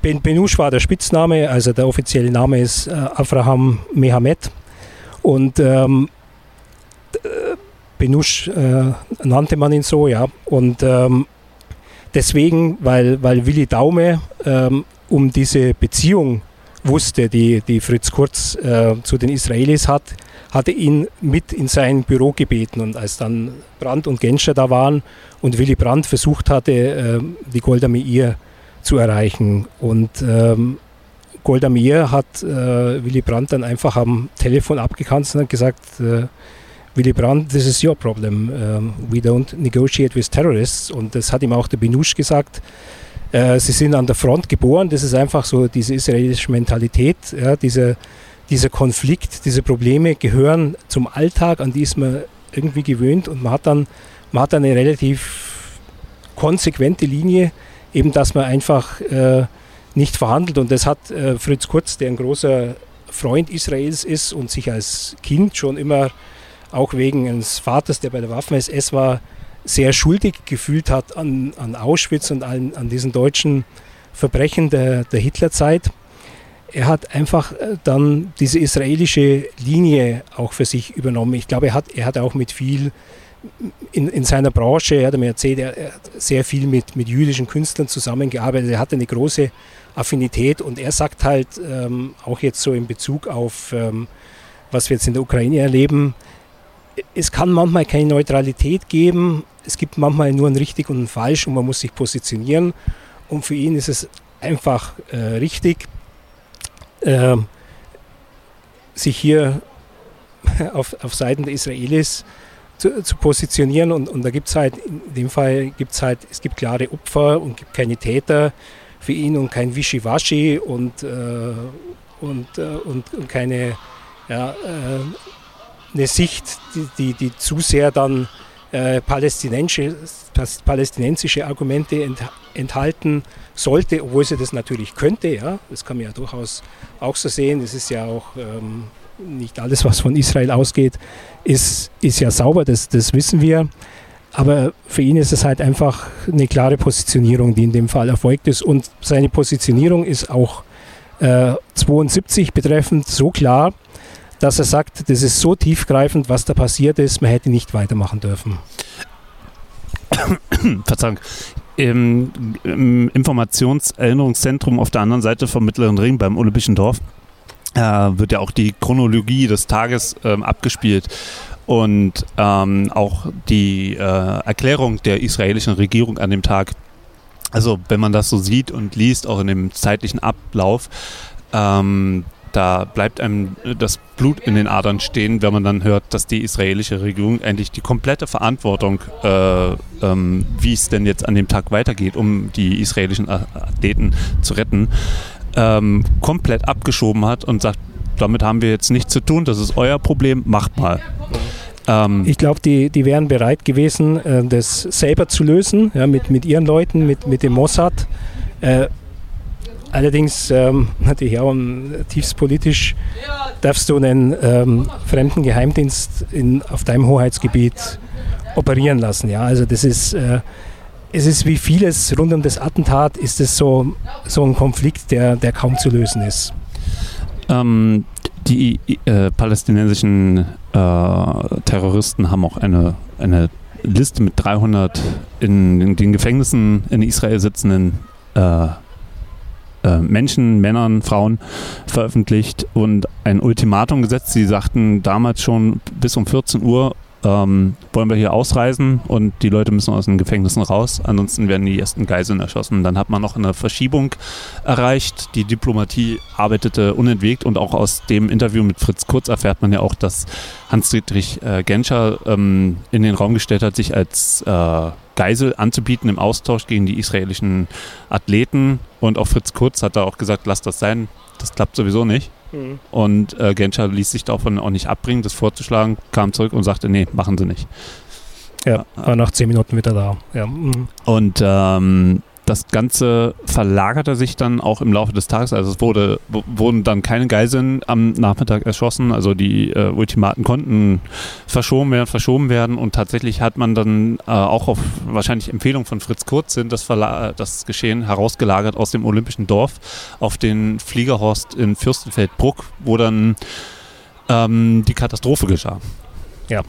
Ben Benush war der Spitzname, also der offizielle Name ist äh, Avraham Mehamed. Und ähm, Benusch äh, nannte man ihn so, ja. Und ähm, deswegen, weil, weil Willi Daume ähm, um diese Beziehung wusste, die, die Fritz Kurz äh, zu den Israelis hat, hatte ihn mit in sein Büro gebeten. Und als dann Brandt und Genscher da waren und Willy Brandt versucht hatte, äh, die Golda Meir zu erreichen. Und ähm, Golda Meir hat äh, Willy Brandt dann einfach am Telefon abgekanzelt und hat gesagt, äh, Willy Brandt, this is your problem. Um, we don't negotiate with terrorists. Und das hat ihm auch der Benusch gesagt. Äh, sie sind an der Front geboren. Das ist einfach so diese israelische Mentalität. Ja, diese, dieser Konflikt, diese Probleme gehören zum Alltag, an die ist man irgendwie gewöhnt. Und man hat dann, man hat dann eine relativ konsequente Linie, eben dass man einfach äh, nicht verhandelt. Und das hat äh, Fritz Kurz, der ein großer Freund Israels ist und sich als Kind schon immer auch wegen eines Vaters, der bei der Waffen-SS war, sehr schuldig gefühlt hat an, an Auschwitz und an, an diesen deutschen Verbrechen der, der Hitlerzeit. Er hat einfach äh, dann diese israelische Linie auch für sich übernommen. Ich glaube, er hat, er hat auch mit viel in, in seiner Branche, er hat mir erzählt, er, er hat sehr viel mit, mit jüdischen Künstlern zusammengearbeitet. Er hatte eine große Affinität und er sagt halt ähm, auch jetzt so in Bezug auf, ähm, was wir jetzt in der Ukraine erleben, es kann manchmal keine Neutralität geben. Es gibt manchmal nur ein richtig und ein falsch und man muss sich positionieren. Und für ihn ist es einfach äh, richtig, äh, sich hier auf, auf Seiten der Israelis zu, zu positionieren. Und, und da gibt es halt, in dem Fall gibt es halt, es gibt klare Opfer und gibt keine Täter für ihn und kein Wischiwaschi und, äh, und, äh, und, und, keine ja, äh, eine Sicht, die, die, die zu sehr dann äh, palästinensische, palästinensische Argumente ent, enthalten sollte, obwohl sie das natürlich könnte. Ja, das kann man ja durchaus auch so sehen. Es ist ja auch ähm, nicht alles, was von Israel ausgeht, ist, ist ja sauber, das, das wissen wir. Aber für ihn ist es halt einfach eine klare Positionierung, die in dem Fall erfolgt ist. Und seine Positionierung ist auch äh, 72 betreffend so klar, dass er sagt, das ist so tiefgreifend, was da passiert ist, man hätte nicht weitermachen dürfen. Verzeihung. Im, Im, Informationserinnerungszentrum auf der anderen Seite vom Mittleren Ring beim Olympischen Dorf äh, wird ja auch die Chronologie des Tages ähm, abgespielt und ähm, auch die äh, Erklärung der israelischen Regierung an dem Tag. Also wenn man das so sieht und liest, auch in dem zeitlichen Ablauf, ähm, da bleibt einem das Blut in den Adern stehen, wenn man dann hört, dass die israelische Regierung eigentlich die komplette Verantwortung, äh, ähm, wie es denn jetzt an dem Tag weitergeht, um die israelischen Athleten zu retten, ähm, komplett abgeschoben hat und sagt, damit haben wir jetzt nichts zu tun, das ist euer Problem, macht mal. Ähm ich glaube, die, die wären bereit gewesen, äh, das selber zu lösen, ja, mit, mit ihren Leuten, mit, mit dem Mossad. Äh, Allerdings, ähm, natürlich auch tiefst politisch, darfst du einen ähm, fremden Geheimdienst in, auf deinem Hoheitsgebiet operieren lassen. Ja? Also das ist, äh, es ist wie vieles rund um das Attentat, ist es so, so ein Konflikt, der, der kaum zu lösen ist. Ähm, die äh, palästinensischen äh, Terroristen haben auch eine, eine Liste mit 300 in, in den Gefängnissen in Israel sitzenden äh, äh, Menschen, Männern, Frauen veröffentlicht und ein Ultimatum gesetzt. Sie sagten damals schon bis um 14 Uhr ähm, wollen wir hier ausreisen und die Leute müssen aus den Gefängnissen raus, ansonsten werden die ersten Geiseln erschossen. Dann hat man noch eine Verschiebung erreicht. Die Diplomatie arbeitete unentwegt und auch aus dem Interview mit Fritz Kurz erfährt man ja auch, dass Hans-Dietrich äh, Genscher ähm, in den Raum gestellt hat, sich als äh, Geisel anzubieten im Austausch gegen die israelischen Athleten. Und auch Fritz Kurz hat da auch gesagt, lass das sein, das klappt sowieso nicht. Mhm. Und äh, Genscher ließ sich davon auch nicht abbringen, das vorzuschlagen, kam zurück und sagte, nee, machen sie nicht. Ja, war nach zehn Minuten wieder da. Ja. Mhm. Und ähm, das Ganze verlagerte sich dann auch im Laufe des Tages. Also es wurde, wurden dann keine Geiseln am Nachmittag erschossen. Also die äh, Ultimaten konnten verschoben werden, verschoben werden. Und tatsächlich hat man dann äh, auch auf wahrscheinlich Empfehlung von Fritz Kurz das, das Geschehen herausgelagert aus dem Olympischen Dorf auf den Fliegerhorst in Fürstenfeldbruck, wo dann ähm, die Katastrophe geschah. Ja.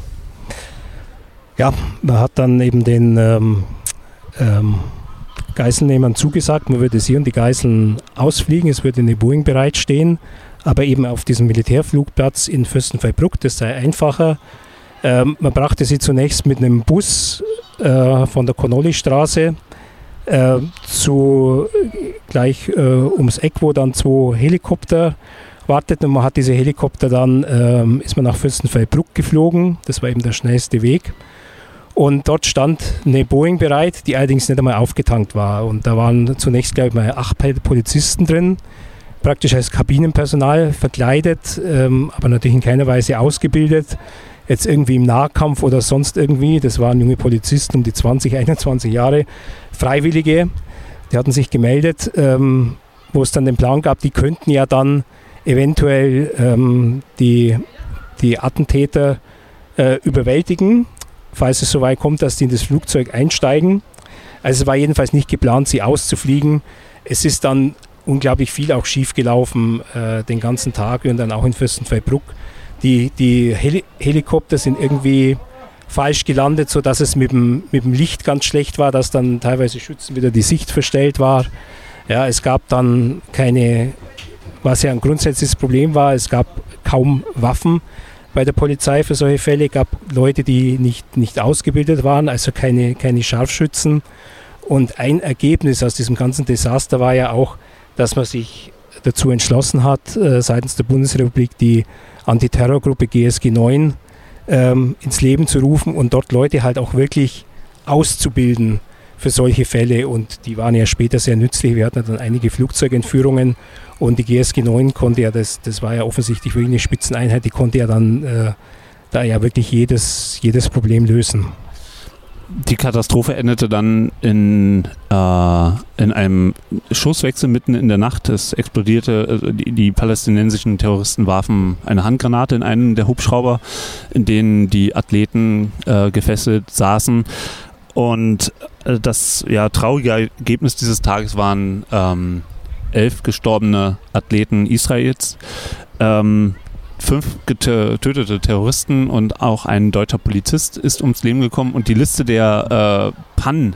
Ja, man hat dann eben den ähm, ähm, Geiselnehmern zugesagt, man würde sie und die Geiseln ausfliegen, es würde eine Boeing bereitstehen, aber eben auf diesem Militärflugplatz in Fürstenfeldbruck, das sei einfacher. Ähm, man brachte sie zunächst mit einem Bus äh, von der Connolly-Straße äh, zu gleich äh, ums Eck, wo dann zwei Helikopter warteten man hat diese Helikopter dann, ähm, ist man nach Fürstenfeldbruck geflogen, das war eben der schnellste Weg. Und dort stand eine Boeing bereit, die allerdings nicht einmal aufgetankt war. Und da waren zunächst, glaube ich, mal acht Polizisten drin, praktisch als Kabinenpersonal verkleidet, ähm, aber natürlich in keiner Weise ausgebildet. Jetzt irgendwie im Nahkampf oder sonst irgendwie. Das waren junge Polizisten um die 20, 21 Jahre, Freiwillige. Die hatten sich gemeldet, ähm, wo es dann den Plan gab, die könnten ja dann eventuell ähm, die, die Attentäter äh, überwältigen falls es so weit kommt, dass die in das Flugzeug einsteigen. Also es war jedenfalls nicht geplant, sie auszufliegen. Es ist dann unglaublich viel auch schief gelaufen äh, den ganzen Tag und dann auch in Fürstenfeldbruck. Die, die Heli Helikopter sind irgendwie falsch gelandet, sodass es mit dem, mit dem Licht ganz schlecht war, dass dann teilweise Schützen wieder die Sicht verstellt war. Ja, es gab dann keine, was ja ein grundsätzliches Problem war, es gab kaum Waffen bei der Polizei für solche Fälle. gab Leute, die nicht, nicht ausgebildet waren, also keine, keine Scharfschützen. Und ein Ergebnis aus diesem ganzen Desaster war ja auch, dass man sich dazu entschlossen hat, äh, seitens der Bundesrepublik die Antiterrorgruppe GSG 9 ähm, ins Leben zu rufen und dort Leute halt auch wirklich auszubilden für solche Fälle. Und die waren ja später sehr nützlich. Wir hatten dann einige Flugzeugentführungen und die GSG 9 konnte ja, das, das war ja offensichtlich wirklich eine Spitzeneinheit, die konnte ja dann äh, da ja wirklich jedes, jedes Problem lösen. Die Katastrophe endete dann in, äh, in einem Schusswechsel mitten in der Nacht. Es explodierte, äh, die, die, palästinensischen Terroristen warfen eine Handgranate in einen der Hubschrauber, in denen die Athleten äh, gefesselt saßen. Und äh, das ja, traurige Ergebnis dieses Tages waren ähm, elf gestorbene Athleten Israels, ähm, fünf getötete Terroristen und auch ein deutscher Polizist ist ums Leben gekommen. Und die Liste der äh, Pannen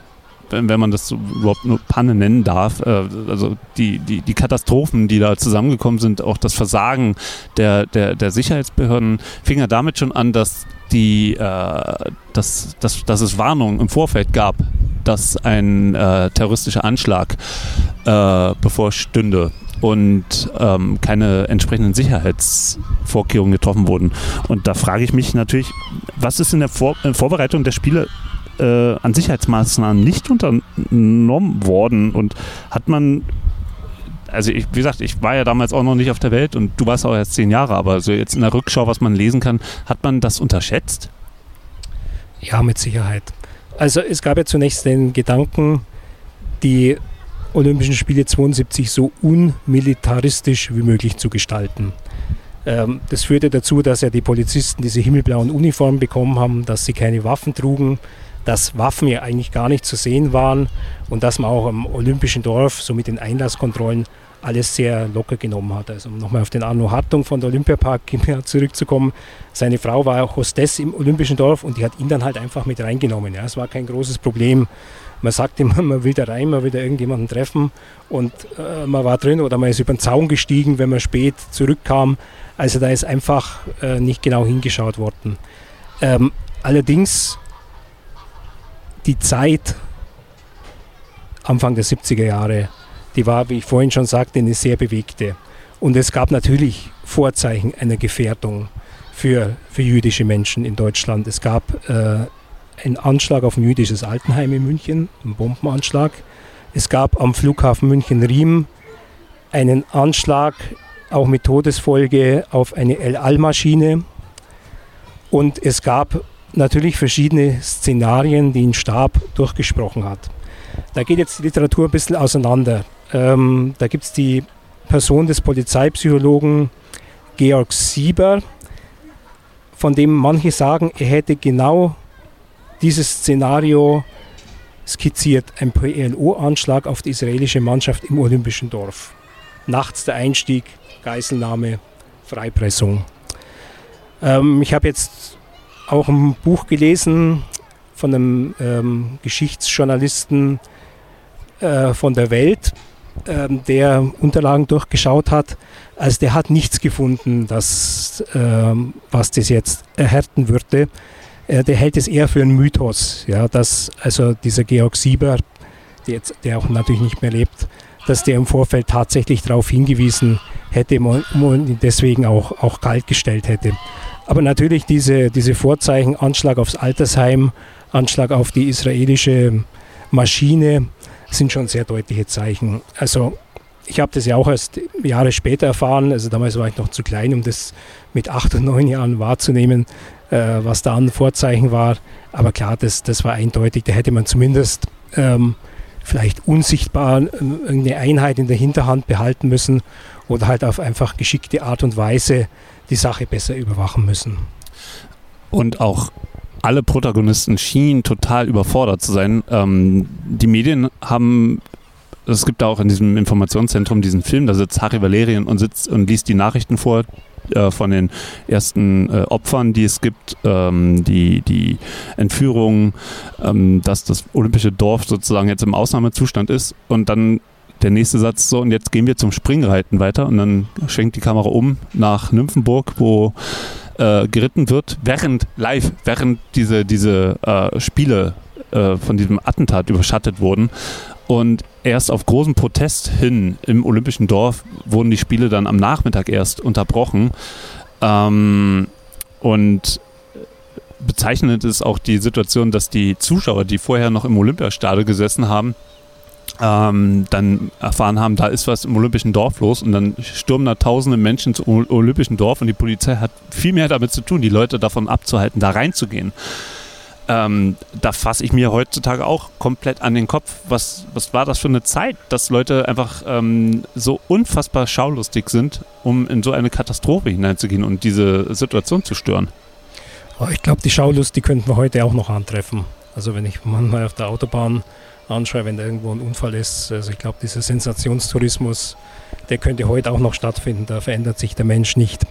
wenn man das überhaupt nur Panne nennen darf, äh, also die, die, die Katastrophen, die da zusammengekommen sind, auch das Versagen der, der, der Sicherheitsbehörden, fing ja damit schon an, dass die, äh, dass, dass, dass es Warnungen im Vorfeld gab, dass ein äh, terroristischer Anschlag äh, bevorstünde und ähm, keine entsprechenden Sicherheitsvorkehrungen getroffen wurden. Und da frage ich mich natürlich, was ist in der Vor Vorbereitung der Spiele äh, an Sicherheitsmaßnahmen nicht unternommen worden und hat man also ich, wie gesagt, ich war ja damals auch noch nicht auf der Welt und du warst auch erst zehn Jahre, aber so jetzt in der Rückschau, was man lesen kann, hat man das unterschätzt? Ja, mit Sicherheit. Also es gab ja zunächst den Gedanken, die Olympischen Spiele 72 so unmilitaristisch wie möglich zu gestalten. Ähm, das führte dazu, dass ja die Polizisten diese himmelblauen Uniformen bekommen haben, dass sie keine Waffen trugen, dass Waffen ja eigentlich gar nicht zu sehen waren und dass man auch am Olympischen Dorf so mit den Einlasskontrollen alles sehr locker genommen hat. Also um nochmal auf den Arno Hartung von der Olympiapark zurückzukommen. Seine Frau war auch Hostess im Olympischen Dorf und die hat ihn dann halt einfach mit reingenommen. Ja. Es war kein großes Problem. Man sagt immer, man will da rein, man will da irgendjemanden treffen und äh, man war drin oder man ist über den Zaun gestiegen, wenn man spät zurückkam. Also da ist einfach äh, nicht genau hingeschaut worden. Ähm, allerdings die Zeit Anfang der 70er Jahre, die war, wie ich vorhin schon sagte, eine sehr bewegte. Und es gab natürlich Vorzeichen einer Gefährdung für, für jüdische Menschen in Deutschland. Es gab äh, einen Anschlag auf ein jüdisches Altenheim in München, einen Bombenanschlag. Es gab am Flughafen München-Riem einen Anschlag, auch mit Todesfolge, auf eine El-Al-Maschine. Und es gab natürlich verschiedene Szenarien, die ein Stab durchgesprochen hat. Da geht jetzt die Literatur ein bisschen auseinander. Ähm, da gibt es die Person des Polizeipsychologen Georg Sieber, von dem manche sagen, er hätte genau dieses Szenario skizziert, ein PLO-Anschlag auf die israelische Mannschaft im Olympischen Dorf. Nachts der Einstieg, Geiselnahme, Freipressung. Ähm, ich habe jetzt auch ein Buch gelesen von einem ähm, Geschichtsjournalisten äh, von der Welt, ähm, der Unterlagen durchgeschaut hat. Also der hat nichts gefunden, das, ähm, was das jetzt erhärten würde. Äh, der hält es eher für einen Mythos, ja, dass also dieser Georg Sieber, der, jetzt, der auch natürlich nicht mehr lebt, dass der im Vorfeld tatsächlich darauf hingewiesen hätte und deswegen auch, auch kalt gestellt hätte. Aber natürlich diese, diese Vorzeichen, Anschlag aufs Altersheim, Anschlag auf die israelische Maschine, sind schon sehr deutliche Zeichen. Also ich habe das ja auch erst Jahre später erfahren. Also damals war ich noch zu klein, um das mit acht und neun Jahren wahrzunehmen, äh, was da an Vorzeichen war. Aber klar, das, das war eindeutig. Da hätte man zumindest ähm, vielleicht unsichtbar äh, eine Einheit in der Hinterhand behalten müssen oder halt auf einfach geschickte Art und Weise die Sache besser überwachen müssen. Und auch alle Protagonisten schienen total überfordert zu sein. Ähm, die Medien haben es gibt auch in diesem Informationszentrum diesen Film, da sitzt Harry Valerian und sitzt und liest die Nachrichten vor äh, von den ersten äh, Opfern, die es gibt, ähm, die, die Entführung, ähm, dass das olympische Dorf sozusagen jetzt im Ausnahmezustand ist und dann der nächste Satz so, und jetzt gehen wir zum Springreiten weiter und dann schwenkt die Kamera um nach Nymphenburg, wo äh, geritten wird, während live, während diese, diese äh, Spiele äh, von diesem Attentat überschattet wurden. Und erst auf großen Protest hin im Olympischen Dorf wurden die Spiele dann am Nachmittag erst unterbrochen. Ähm, und bezeichnend ist auch die Situation, dass die Zuschauer, die vorher noch im Olympiastadion gesessen haben, ähm, dann erfahren haben, da ist was im Olympischen Dorf los und dann stürmen da tausende Menschen zum Olympischen Dorf und die Polizei hat viel mehr damit zu tun, die Leute davon abzuhalten, da reinzugehen. Ähm, da fasse ich mir heutzutage auch komplett an den Kopf. Was, was war das für eine Zeit, dass Leute einfach ähm, so unfassbar schaulustig sind, um in so eine Katastrophe hineinzugehen und diese Situation zu stören? Oh, ich glaube, die Schaulust, die könnten wir heute auch noch antreffen. Also wenn ich manchmal auf der Autobahn anschaue, wenn da irgendwo ein Unfall ist. Also ich glaube, dieser Sensationstourismus, der könnte heute auch noch stattfinden. Da verändert sich der Mensch nicht.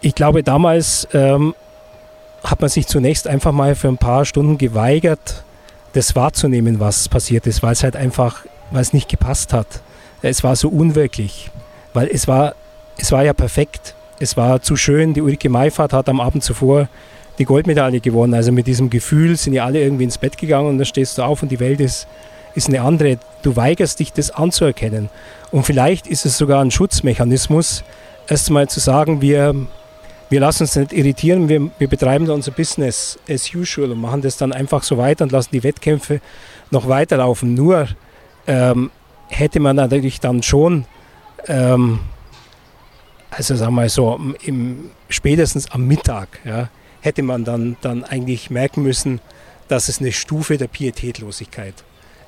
Ich glaube, damals ähm, hat man sich zunächst einfach mal für ein paar Stunden geweigert, das wahrzunehmen, was passiert ist, weil es halt einfach, weil es nicht gepasst hat. Es war so unwirklich, weil es war, es war ja perfekt. Es war zu schön. Die Ulrike Meifert hat am Abend zuvor die Goldmedaille gewonnen. Also mit diesem Gefühl sind ja alle irgendwie ins Bett gegangen und dann stehst du auf und die Welt ist, ist eine andere. Du weigerst dich, das anzuerkennen. Und vielleicht ist es sogar ein Schutzmechanismus, erstmal zu sagen, wir wir lassen uns nicht irritieren, wir, wir betreiben unser Business as usual und machen das dann einfach so weiter und lassen die Wettkämpfe noch weiterlaufen. Nur ähm, hätte man natürlich dann schon, ähm, also sagen wir mal so, im, spätestens am Mittag, ja, hätte man dann, dann eigentlich merken müssen, dass es eine Stufe der Pietätlosigkeit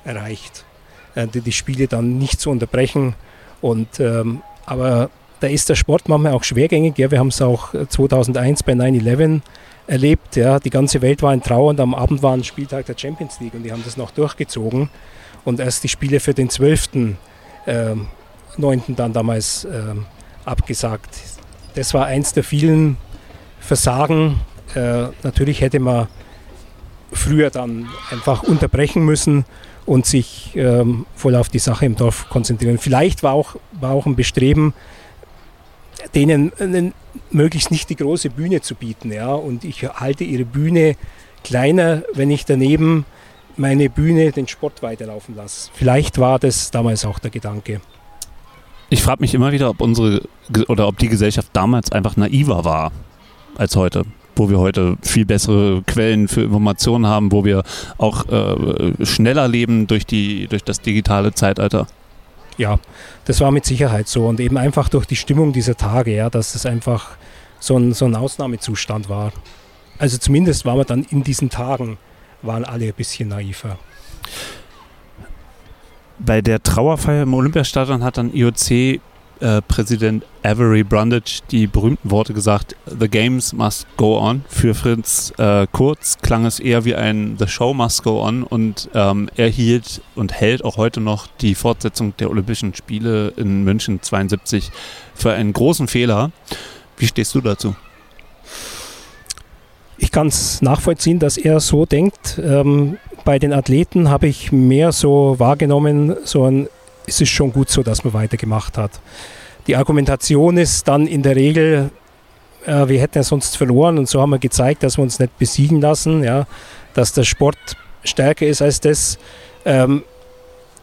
erreicht, äh, die, die Spiele dann nicht zu unterbrechen. Und, ähm, aber da ist der Sport manchmal auch schwergängig. Ja, wir haben es auch 2001 bei 9-11 erlebt. Ja, die ganze Welt war in Trauer und am Abend war ein Spieltag der Champions League und die haben das noch durchgezogen. Und erst die Spiele für den 12. Äh, 9. dann damals äh, abgesagt. Das war eins der vielen Versagen. Äh, natürlich hätte man früher dann einfach unterbrechen müssen und sich ähm, voll auf die Sache im Dorf konzentrieren. Vielleicht war auch, war auch ein Bestreben, denen einen, möglichst nicht die große Bühne zu bieten. Ja? Und ich halte ihre Bühne kleiner, wenn ich daneben meine Bühne den Sport weiterlaufen lasse. Vielleicht war das damals auch der Gedanke. Ich frage mich immer wieder, ob unsere oder ob die Gesellschaft damals einfach naiver war als heute, wo wir heute viel bessere Quellen für Informationen haben, wo wir auch äh, schneller leben durch die durch das digitale Zeitalter ja, das war mit Sicherheit so und eben einfach durch die Stimmung dieser Tage, ja, dass es einfach so ein, so ein Ausnahmezustand war. Also zumindest waren wir dann in diesen Tagen, waren alle ein bisschen naiver. bei der Trauerfeier im Olympiastadion hat dann IOC äh, Präsident Avery Brundage die berühmten Worte gesagt, The Games must go on. Für Fritz äh, Kurz klang es eher wie ein The Show must go on und ähm, er hielt und hält auch heute noch die Fortsetzung der Olympischen Spiele in München 72 für einen großen Fehler. Wie stehst du dazu? Ich kann es nachvollziehen, dass er so denkt. Ähm, bei den Athleten habe ich mehr so wahrgenommen, so ein es ist schon gut so, dass man weitergemacht hat. Die Argumentation ist dann in der Regel, äh, wir hätten ja sonst verloren und so haben wir gezeigt, dass wir uns nicht besiegen lassen, ja, dass der Sport stärker ist als das. Ähm,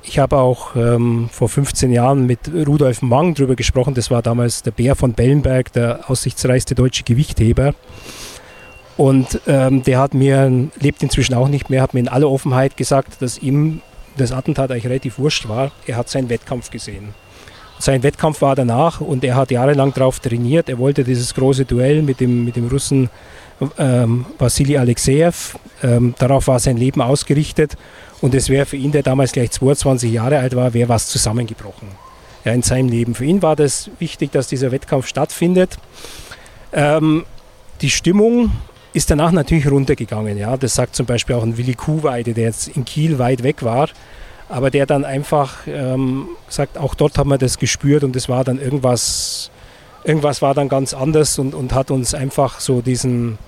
ich habe auch ähm, vor 15 Jahren mit Rudolf Mang darüber gesprochen. Das war damals der Bär von Bellenberg, der aussichtsreichste deutsche Gewichtheber. Und ähm, der hat mir, lebt inzwischen auch nicht mehr, hat mir in aller Offenheit gesagt, dass ihm das Attentat eigentlich relativ wurscht war. Er hat seinen Wettkampf gesehen. Sein Wettkampf war danach und er hat jahrelang darauf trainiert. Er wollte dieses große Duell mit dem, mit dem Russen ähm, Wassili Alexejew. Ähm, darauf war sein Leben ausgerichtet und es wäre für ihn, der damals gleich 22 Jahre alt war, wäre was zusammengebrochen ja, in seinem Leben. Für ihn war das wichtig, dass dieser Wettkampf stattfindet. Ähm, die Stimmung ist danach natürlich runtergegangen. Ja. Das sagt zum Beispiel auch ein Willi Kuhweide, der jetzt in Kiel weit weg war, aber der dann einfach ähm, sagt, auch dort haben wir das gespürt und es war dann irgendwas, irgendwas war dann ganz anders und, und hat uns einfach so diesen,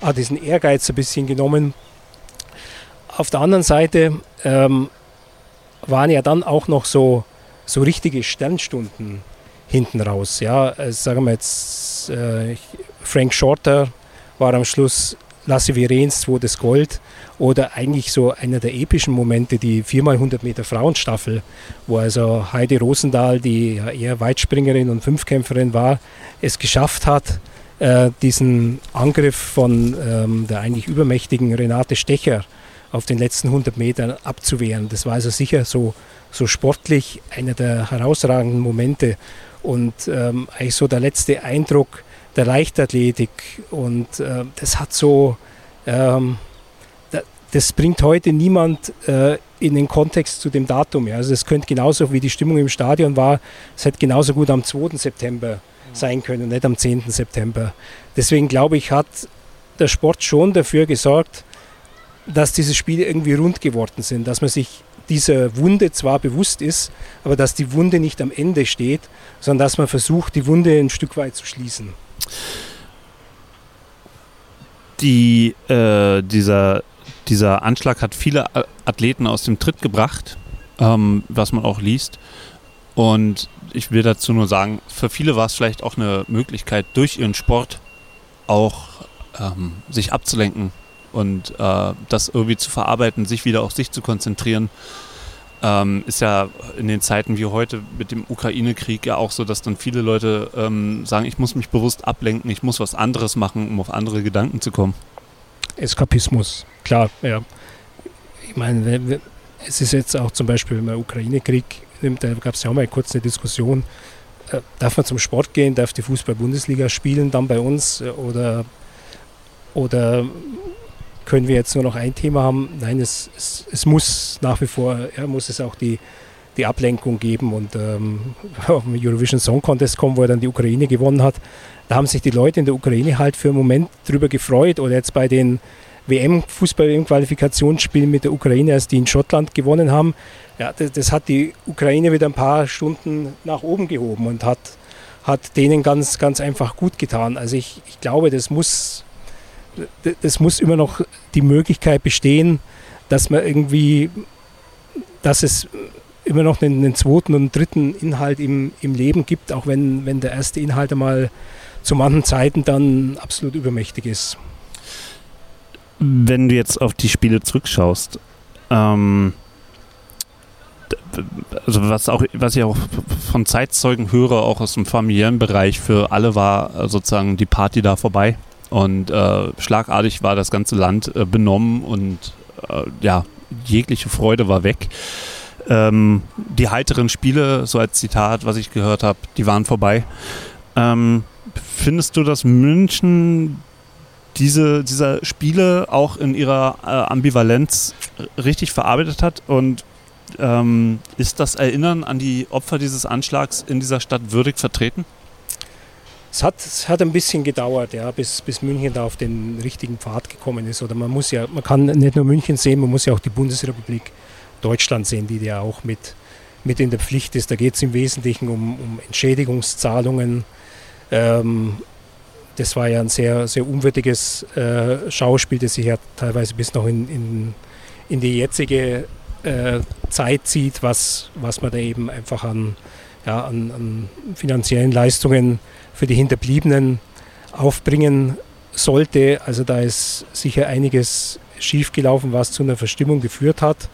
ah, diesen Ehrgeiz ein bisschen genommen. Auf der anderen Seite ähm, waren ja dann auch noch so, so richtige Sternstunden hinten raus. Ja, also sagen wir jetzt äh, Frank Shorter, war am Schluss Lasse Virens zweites Gold oder eigentlich so einer der epischen Momente, die 4x100 Meter Frauenstaffel, wo also Heidi Rosendahl, die ja eher Weitspringerin und Fünfkämpferin war, es geschafft hat, äh, diesen Angriff von ähm, der eigentlich übermächtigen Renate Stecher auf den letzten 100 Metern abzuwehren. Das war also sicher so, so sportlich einer der herausragenden Momente und ähm, eigentlich so der letzte Eindruck, der Leichtathletik. Und äh, das hat so, ähm, das bringt heute niemand äh, in den Kontext zu dem Datum. Ja. Also es könnte genauso wie die Stimmung im Stadion war, es hätte genauso gut am 2. September sein können, nicht am 10. September. Deswegen glaube ich, hat der Sport schon dafür gesorgt, dass diese Spiele irgendwie rund geworden sind, dass man sich dieser Wunde zwar bewusst ist, aber dass die Wunde nicht am Ende steht, sondern dass man versucht, die Wunde ein Stück weit zu schließen. Die, äh, dieser, dieser Anschlag hat viele Athleten aus dem Tritt gebracht, ähm, was man auch liest. Und ich will dazu nur sagen, für viele war es vielleicht auch eine Möglichkeit, durch ihren Sport auch ähm, sich abzulenken und äh, das irgendwie zu verarbeiten, sich wieder auf sich zu konzentrieren ähm, ist ja in den Zeiten wie heute mit dem Ukraine-Krieg ja auch so, dass dann viele Leute ähm, sagen, ich muss mich bewusst ablenken, ich muss was anderes machen, um auf andere Gedanken zu kommen. Eskapismus, klar, ja. Ich meine, es ist jetzt auch zum Beispiel, wenn man Ukraine-Krieg nimmt, da gab es ja auch mal kurz eine Diskussion, äh, darf man zum Sport gehen, darf die Fußball-Bundesliga spielen dann bei uns äh, oder, oder können wir jetzt nur noch ein Thema haben. Nein, es, es, es muss nach wie vor, ja, muss es auch die, die Ablenkung geben und ähm, auf den Eurovision Song Contest kommen, wo er dann die Ukraine gewonnen hat. Da haben sich die Leute in der Ukraine halt für einen Moment drüber gefreut oder jetzt bei den WM Fußball-Qualifikationsspielen mit der Ukraine, als die in Schottland gewonnen haben. Ja, das, das, hat die Ukraine wieder ein paar Stunden nach oben gehoben und hat, hat denen ganz, ganz einfach gut getan. Also ich, ich glaube, das muss das muss immer noch die Möglichkeit bestehen, dass man irgendwie, dass es immer noch einen, einen zweiten und dritten Inhalt im, im Leben gibt, auch wenn, wenn der erste Inhalt einmal zu manchen Zeiten dann absolut übermächtig ist. Wenn du jetzt auf die Spiele zurückschaust, ähm, also was auch, was ich auch von Zeitzeugen höre, auch aus dem familiären Bereich, für alle war sozusagen die Party da vorbei. Und äh, schlagartig war das ganze Land äh, benommen und äh, ja, jegliche Freude war weg. Ähm, die heiteren Spiele, so als Zitat, was ich gehört habe, die waren vorbei. Ähm, findest du, dass München diese, diese Spiele auch in ihrer äh, Ambivalenz richtig verarbeitet hat? Und Ähm, ist das Erinnern an die Opfer dieses Anschlags in dieser Stadt würdig vertreten? Es hat, es hat ein bisschen gedauert, ja, bis, bis München da auf den richtigen Pfad gekommen ist. Oder man muss ja, man kann nicht nur München sehen, man muss ja auch die Bundesrepublik Deutschland sehen, die ja auch mit, mit in der Pflicht ist. Da geht es im Wesentlichen um, um Entschädigungszahlungen. Ähm, das war ja ein sehr, sehr unwürdiges äh, Schauspiel, das sich ja teilweise bis noch in, in, in die jetzige äh, Zeit zieht, was, was man da eben einfach an, ja, an, an finanziellen Leistungen für die Hinterbliebenen aufbringen sollte. Also da ist sicher einiges schiefgelaufen, was zu einer Verstimmung geführt hat.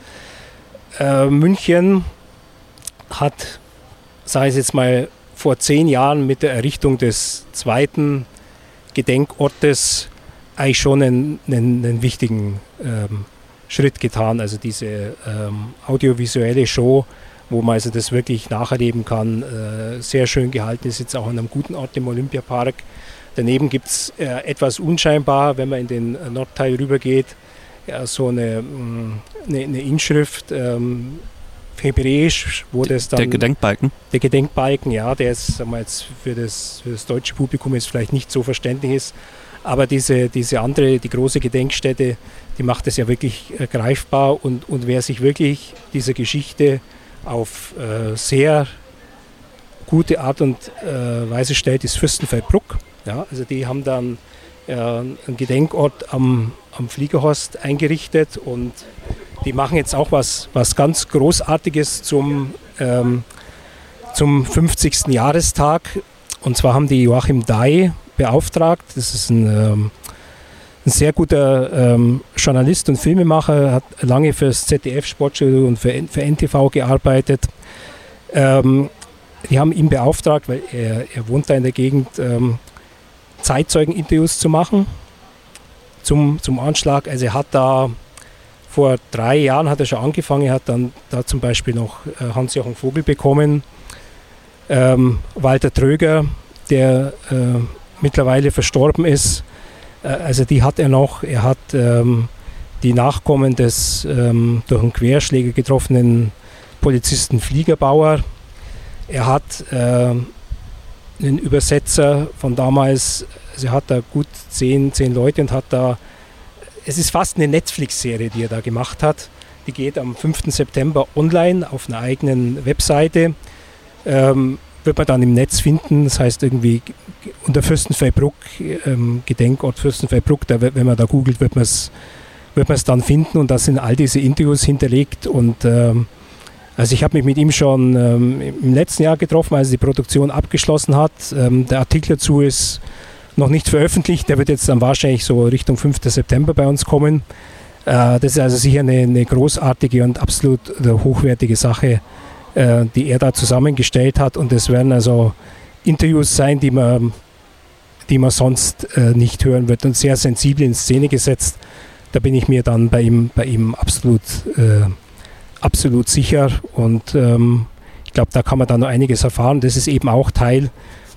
Äh, München hat, sei es jetzt mal vor zehn Jahren mit der Errichtung des zweiten Gedenkortes, eigentlich schon einen, einen, einen wichtigen ähm, Schritt getan. Also diese ähm, audiovisuelle Show wo man also das wirklich nacherleben kann. Äh, sehr schön gehalten ist jetzt auch an einem guten Ort im Olympiapark. Daneben gibt es äh, etwas unscheinbar, wenn man in den Nordteil rübergeht, ja, so eine, mm, eine, eine Inschrift, ähm, hebräisch, wo das dann. Der Gedenkbalken? Der Gedenkbalken, ja, der ist sagen wir jetzt für das, für das deutsche Publikum jetzt vielleicht nicht so verständlich ist. Aber diese, diese andere, die große Gedenkstätte, die macht es ja wirklich äh, greifbar. Und, und wer sich wirklich dieser Geschichte auf äh, sehr gute Art und äh, Weise stellt, ist Fürstenfeldbruck. Ja, also die haben dann äh, einen Gedenkort am, am Fliegerhorst eingerichtet und die machen jetzt auch was, was ganz Großartiges zum, ähm, zum 50. Jahrestag. Und zwar haben die Joachim Dai beauftragt. Das ist ein, ähm, ein sehr guter ähm, Journalist und Filmemacher, hat lange für das ZDF Sportstudio und für, für NTV gearbeitet. Ähm, die haben ihn beauftragt, weil er, er wohnt da in der Gegend, ähm, Zeitzeugeninterviews zu machen zum, zum Anschlag. Also er hat da vor drei Jahren hat er schon angefangen, er hat dann da zum Beispiel noch äh, Hans-Jochen Vogel bekommen, ähm, Walter Tröger, der äh, mittlerweile verstorben ist, also die hat er noch. Er hat ähm, die Nachkommen des ähm, durch einen Querschläger getroffenen Polizisten Fliegerbauer. Er hat äh, einen Übersetzer von damals, also er hat da gut zehn, zehn Leute und hat da, es ist fast eine Netflix-Serie, die er da gemacht hat. Die geht am 5. September online auf einer eigenen Webseite. Ähm, wird man dann im Netz finden. Das heißt irgendwie unter Fürstenfeldbruck, ähm, Gedenkort Fürstenfeldbruck, da, wenn man da googelt, wird man es wird dann finden und da sind all diese Interviews hinterlegt und ähm, also ich habe mich mit ihm schon ähm, im letzten Jahr getroffen, als die Produktion abgeschlossen hat. Ähm, der Artikel dazu ist noch nicht veröffentlicht, der wird jetzt dann wahrscheinlich so Richtung 5. September bei uns kommen. Äh, das ist also sicher eine, eine großartige und absolut hochwertige Sache, äh, die er da zusammengestellt hat. Und es werden also Interviews sein, die man, die man sonst äh, nicht hören wird und sehr sensibel in Szene gesetzt. Da bin ich mir dann bei ihm, bei ihm absolut, äh, absolut sicher. Und ähm, ich glaube, da kann man dann noch einiges erfahren. Das ist eben auch Teil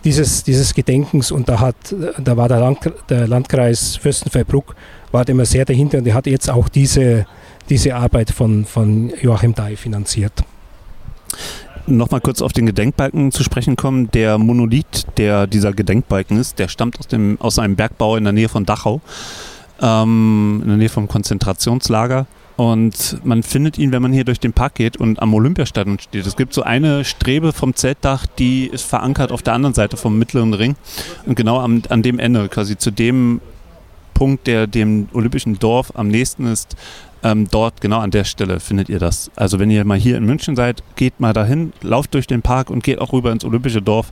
dieses, dieses Gedenkens und da, hat, da war der, Land, der Landkreis Fürstenfeldbruck war immer sehr dahinter und er hat jetzt auch diese, diese Arbeit von, von Joachim Dai finanziert nochmal kurz auf den Gedenkbalken zu sprechen kommen. Der Monolith, der dieser Gedenkbalken ist, der stammt aus, dem, aus einem Bergbau in der Nähe von Dachau, ähm, in der Nähe vom Konzentrationslager. Und man findet ihn, wenn man hier durch den Park geht und am Olympiastadion steht. Es gibt so eine Strebe vom Zeltdach, die ist verankert auf der anderen Seite vom mittleren Ring. Und genau am, an dem Ende, quasi zu dem Punkt, der dem olympischen Dorf am nächsten ist, ähm, dort, genau an der Stelle, findet ihr das. Also wenn ihr mal hier in München seid, geht mal dahin, lauft durch den Park und geht auch rüber ins Olympische Dorf.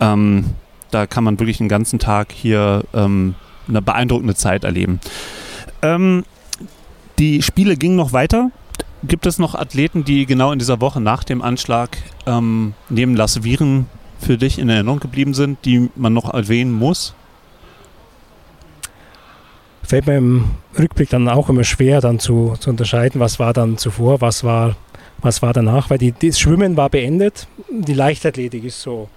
Ähm, da kann man wirklich einen ganzen Tag hier ähm, eine beeindruckende Zeit erleben. Ähm, die Spiele gingen noch weiter. Gibt es noch Athleten, die genau in dieser Woche nach dem Anschlag ähm, neben Las Viren für dich in Erinnerung geblieben sind, die man noch erwähnen muss? Fällt mir im Rückblick dann auch immer schwer, dann zu, zu unterscheiden, was war dann zuvor, was war, was war danach, weil die, das Schwimmen war beendet, die Leichtathletik ist so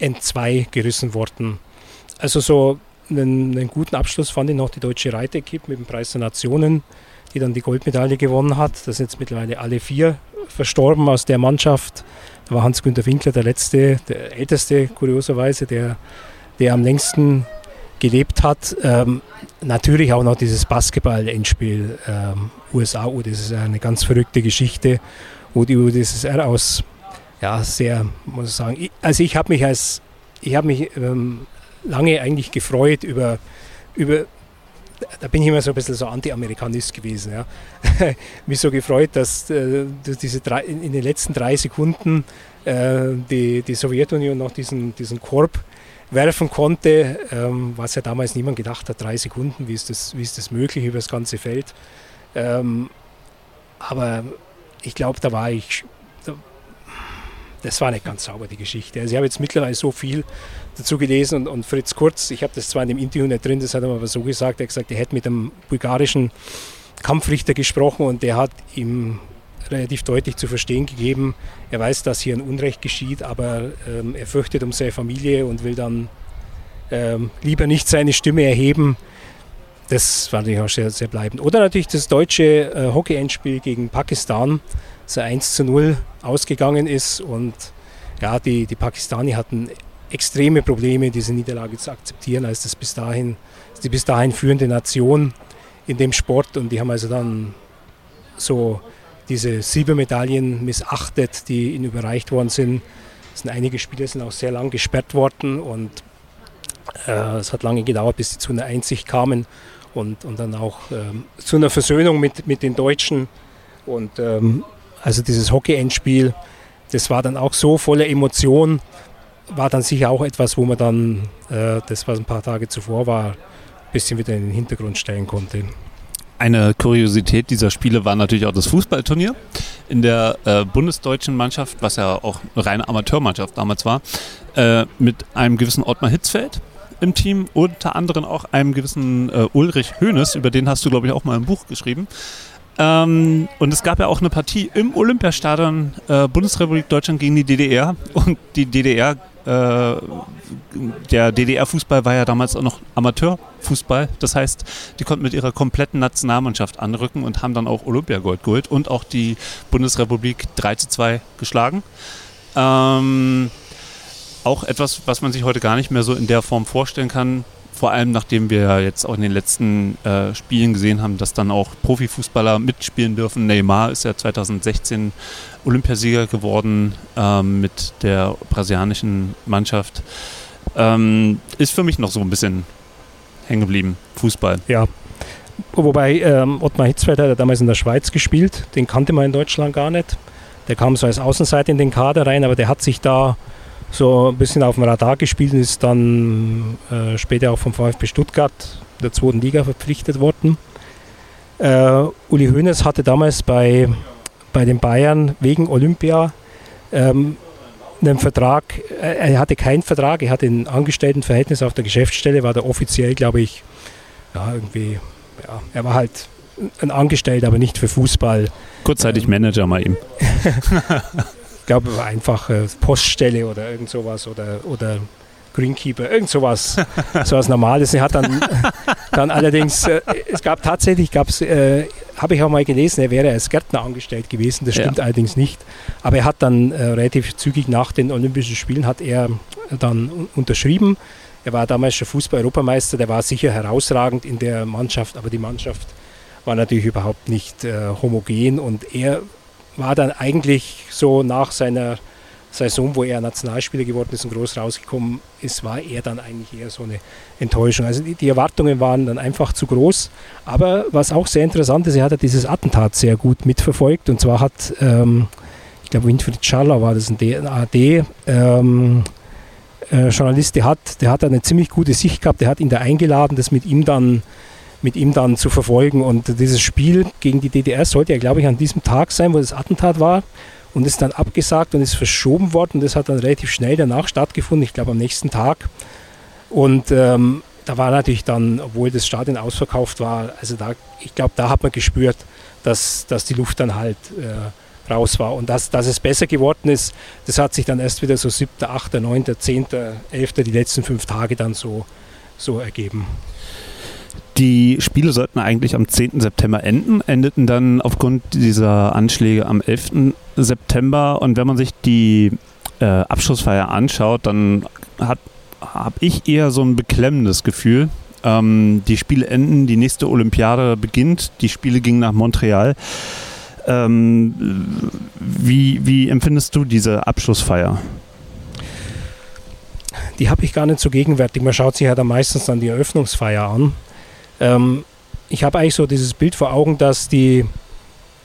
N2 gerissen worden. Also so einen, einen guten Abschluss fand ich noch die deutsche Reitekipp mit dem Preis der Nationen, die dann die Goldmedaille gewonnen hat. Das sind jetzt mittlerweile alle vier verstorben aus der Mannschaft. Da war Hans-Günter Winkler der letzte, der älteste, kurioserweise, der, der am längsten gelebt hat. Ähm, natürlich auch noch dieses Basketball-Endspiel ähm, USA-U, das ist eine ganz verrückte Geschichte, wo die UdSSR aus, ja, sehr, muss ich sagen, also ich habe mich als, ich habe mich ähm, lange eigentlich gefreut über, über da bin ich immer so ein bisschen so Anti-Amerikanist gewesen. Ja. Mich so gefreut, dass äh, diese drei, in den letzten drei Sekunden äh, die, die Sowjetunion noch diesen, diesen Korb werfen konnte, ähm, was ja damals niemand gedacht hat, drei Sekunden, wie ist das, wie ist das möglich über das ganze Feld. Ähm, aber ich glaube, da war ich, da, das war nicht ganz sauber, die Geschichte. Also ich habe jetzt mittlerweile so viel dazu gelesen und, und Fritz Kurz, ich habe das zwar in dem Interview nicht drin, das hat er aber so gesagt, er hat gesagt, er hätte mit einem bulgarischen Kampfrichter gesprochen und der hat ihm relativ deutlich zu verstehen gegeben, er weiß, dass hier ein Unrecht geschieht, aber ähm, er fürchtet um seine Familie und will dann ähm, lieber nicht seine Stimme erheben. Das war natürlich auch sehr, sehr bleibend. Oder natürlich das deutsche äh, Hockey-Endspiel gegen Pakistan, das 1 zu 0 ausgegangen ist und ja, die, die Pakistani hatten extreme Probleme, diese Niederlage zu akzeptieren, als das bis dahin, die bis dahin führende Nation in dem Sport und die haben also dann so diese Silbermedaillen missachtet, die ihnen überreicht worden sind. Es sind einige Spieler sind auch sehr lang gesperrt worden und äh, es hat lange gedauert, bis sie zu einer Einsicht kamen und, und dann auch ähm, zu einer Versöhnung mit, mit den Deutschen. Und ähm, also dieses Hockey-Endspiel, das war dann auch so voller Emotion, war dann sicher auch etwas, wo man dann äh, das, was ein paar Tage zuvor war, ein bisschen wieder in den Hintergrund stellen konnte. Eine Kuriosität dieser Spiele war natürlich auch das Fußballturnier in der äh, bundesdeutschen Mannschaft, was ja auch eine reine Amateurmannschaft damals war, äh, mit einem gewissen Ottmar Hitzfeld im Team, unter anderem auch einem gewissen äh, Ulrich Hoeneß, über den hast du, glaube ich, auch mal ein Buch geschrieben. Ähm, und es gab ja auch eine Partie im Olympiastadion äh, Bundesrepublik Deutschland gegen die DDR. Und die DDR der DDR-Fußball war ja damals auch noch Amateurfußball. Das heißt, die konnten mit ihrer kompletten Nationalmannschaft anrücken und haben dann auch Olympiagold geholt und auch die Bundesrepublik 3 zu 2 geschlagen. Ähm, auch etwas, was man sich heute gar nicht mehr so in der Form vorstellen kann. Vor allem nachdem wir jetzt auch in den letzten äh, Spielen gesehen haben, dass dann auch Profifußballer mitspielen dürfen. Neymar ist ja 2016 Olympiasieger geworden ähm, mit der brasilianischen Mannschaft. Ähm, ist für mich noch so ein bisschen hängen geblieben, Fußball. Ja. Wobei ähm, Ottmar Hitzfeld hat damals in der Schweiz gespielt, den kannte man in Deutschland gar nicht. Der kam so als Außenseiter in den Kader rein, aber der hat sich da so ein bisschen auf dem Radar gespielt und ist dann äh, später auch vom VfB Stuttgart der zweiten Liga verpflichtet worden. Äh, Uli Hoeneß hatte damals bei bei den Bayern wegen Olympia ähm, einen Vertrag, äh, er hatte keinen Vertrag, er hatte ein Angestelltenverhältnis auf der Geschäftsstelle, war da offiziell, glaube ich, ja, irgendwie, ja, er war halt ein Angestellter, aber nicht für Fußball. Kurzzeitig ähm, Manager mal ihm. ich glaube, er war einfach äh, Poststelle oder irgend sowas oder, oder Greenkeeper, irgend sowas, sowas Normales. Er hat dann, dann allerdings, äh, es gab tatsächlich, gab es, äh, habe ich auch mal gelesen, er wäre als Gärtner angestellt gewesen. Das stimmt ja. allerdings nicht. Aber er hat dann äh, relativ zügig nach den Olympischen Spielen hat er dann unterschrieben. Er war damals schon Fußball-Europameister, der war sicher herausragend in der Mannschaft, aber die Mannschaft war natürlich überhaupt nicht äh, homogen und er war dann eigentlich so nach seiner Saison, wo er Nationalspieler geworden ist und groß rausgekommen ist, war er dann eigentlich eher so eine Enttäuschung. Also die, die Erwartungen waren dann einfach zu groß. Aber was auch sehr interessant ist, er hat dieses Attentat sehr gut mitverfolgt. Und zwar hat, ähm, ich glaube, Winfried Schaller war das ein AD. Ähm, äh, Journalist, der hat, der hat eine ziemlich gute Sicht gehabt, der hat ihn da eingeladen, das mit ihm dann mit ihm dann zu verfolgen. Und dieses Spiel gegen die DDR sollte ja, glaube ich, an diesem Tag sein, wo das Attentat war und ist dann abgesagt und ist verschoben worden. Das hat dann relativ schnell danach stattgefunden, ich glaube am nächsten Tag. Und ähm, da war natürlich dann, obwohl das Stadion ausverkauft war, also da, ich glaube, da hat man gespürt, dass, dass die Luft dann halt äh, raus war. Und dass, dass es besser geworden ist, das hat sich dann erst wieder so 7., 8., 9., 10., 11., die letzten fünf Tage dann so, so ergeben. Die Spiele sollten eigentlich am 10. September enden, endeten dann aufgrund dieser Anschläge am 11. September. Und wenn man sich die äh, Abschlussfeier anschaut, dann habe ich eher so ein beklemmendes Gefühl. Ähm, die Spiele enden, die nächste Olympiade beginnt, die Spiele gingen nach Montreal. Ähm, wie, wie empfindest du diese Abschlussfeier? Die habe ich gar nicht so gegenwärtig. Man schaut sich ja dann meistens dann die Eröffnungsfeier an. Ähm, ich habe eigentlich so dieses Bild vor Augen, dass die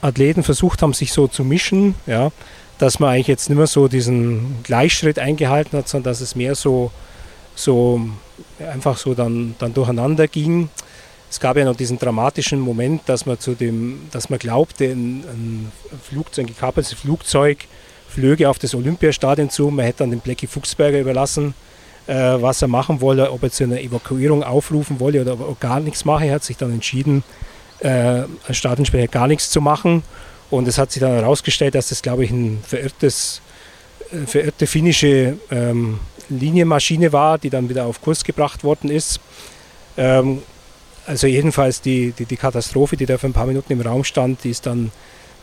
Athleten versucht haben, sich so zu mischen, ja, dass man eigentlich jetzt nicht mehr so diesen Gleichschritt eingehalten hat, sondern dass es mehr so, so einfach so dann, dann durcheinander ging. Es gab ja noch diesen dramatischen Moment, dass man zu dem, dass man glaubte, ein, ein Flugzeug, ein gekapertes Flugzeug flöge auf das Olympiastadion zu. Man hätte dann den Blackie Fuchsberger überlassen, äh, was er machen wolle, ob er zu einer Evakuierung aufrufen wolle oder er gar nichts mache. Er hat sich dann entschieden, äh, als Stadionsprecher gar nichts zu machen. Und es hat sich dann herausgestellt, dass das, glaube ich, ein verirrtes, äh, verirrte finnische ähm, Linienmaschine war, die dann wieder auf Kurs gebracht worden ist. Ähm, also jedenfalls die, die, die, Katastrophe, die da für ein paar Minuten im Raum stand, die ist dann,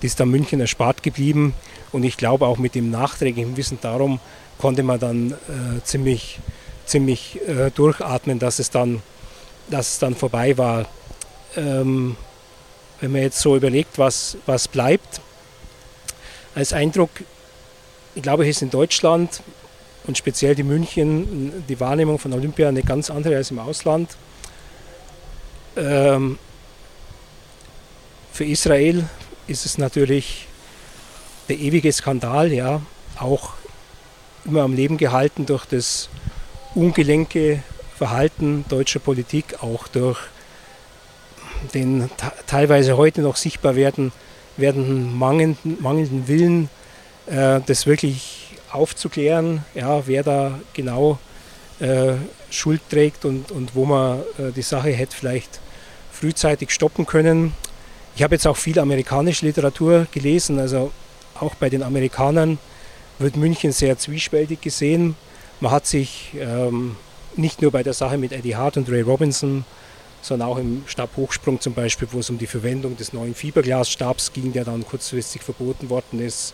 die ist dann München erspart geblieben. Und ich glaube auch mit dem nachträglichen Wissen darum konnte man dann äh, ziemlich, ziemlich äh, durchatmen, dass es, dann, dass es dann vorbei war. Ähm, wenn man jetzt so überlegt, was, was bleibt, als Eindruck, ich glaube, ist in Deutschland und speziell die München die Wahrnehmung von Olympia eine ganz andere als im Ausland. Ähm, für Israel ist es natürlich der ewige Skandal, ja, auch immer am Leben gehalten durch das ungelenke Verhalten deutscher Politik, auch durch den teilweise heute noch sichtbar werden, werdenden mangelnden, mangelnden Willen, äh, das wirklich aufzuklären, ja, wer da genau äh, Schuld trägt und, und wo man äh, die Sache hätte vielleicht frühzeitig stoppen können. Ich habe jetzt auch viel amerikanische Literatur gelesen, also auch bei den Amerikanern wird München sehr zwiespältig gesehen. Man hat sich ähm, nicht nur bei der Sache mit Eddie Hart und Ray Robinson, sondern auch im Stabhochsprung zum Beispiel, wo es um die Verwendung des neuen Fiberglasstabs ging, der dann kurzfristig verboten worden ist.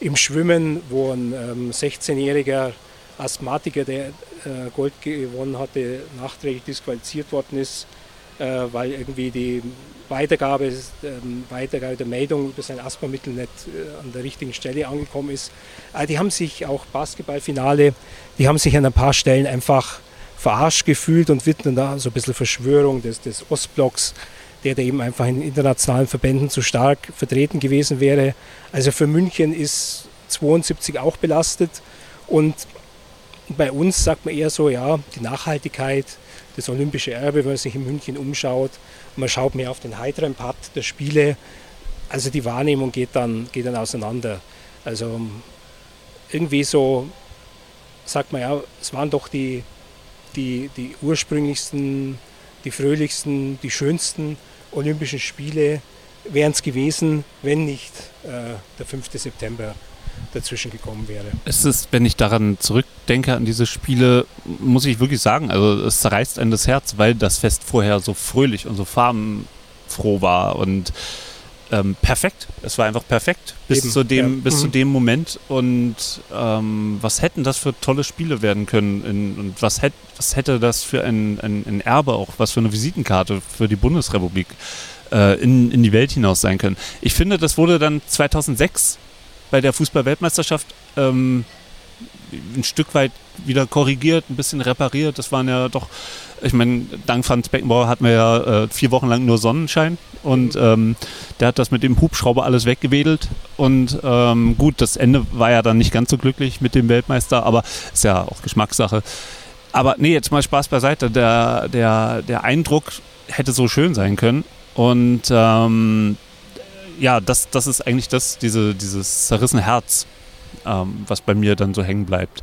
Im Schwimmen, wo ein ähm, 16-jähriger Asthmatiker, der äh, Gold gewonnen hatte, nachträglich disqualifiziert worden ist äh, weil irgendwie die Weitergabe, ähm, Weitergabe der Meldung über sein Asthmamittel nicht äh, an der richtigen Stelle angekommen ist. Äh, die haben sich auch Basketballfinale, die haben sich an ein paar Stellen einfach verarscht gefühlt und widmen da so ein bisschen Verschwörung des, des Ostblocks, der da eben einfach in internationalen Verbänden zu stark vertreten gewesen wäre. Also für München ist 72 auch belastet und bei uns sagt man eher so, ja, die Nachhaltigkeit, das olympische Erbe, wenn man sich in München umschaut. man schaut mehr auf den heiteren Part der Spiele. Also die Wahrnehmung geht dann, geht dann auseinander. Also irgendwie so sagt man ja, es waren doch die, die, die ursprünglichsten, die fröhlichsten, die schönsten Olympischen Spiele wären es gewesen, wenn nicht äh, der 5. September dazwischen gekommen wäre. Es ist, wenn ich daran zurückdenke, an diese Spiele, muss ich wirklich sagen, also es zerreißt einem das Herz, weil das Fest vorher so fröhlich und so farbenfroh war und ähm, perfekt. Es war einfach perfekt bis, Eben, zu, dem, ja. bis mhm. zu dem Moment. Und ähm, was hätten das für tolle Spiele werden können? In, und was, hätt, was hätte das für ein, ein, ein, Erbe auch, was für eine Visitenkarte für die Bundesrepublik äh, in, in die Welt hinaus sein können? Ich finde, das wurde dann 2006 bei der Fußball-Weltmeisterschaft ähm, ein Stück weit wieder korrigiert, ein bisschen repariert. Das waren ja doch, ich meine, dank Franz Beckenbauer hatten wir ja äh, vier Wochen lang nur Sonnenschein und ähm, der hat das mit dem Hubschrauber alles weggewedelt. Und ähm, gut, das Ende war ja dann nicht ganz so glücklich mit dem Weltmeister, aber ist ja auch Geschmackssache. Aber nee, jetzt mal Spaß beiseite. Der, der, der Eindruck hätte so schön sein können. Und ähm, ja, das, das ist eigentlich das, diese, dieses zerrissene Herz, ähm, was bei mir dann so hängen bleibt.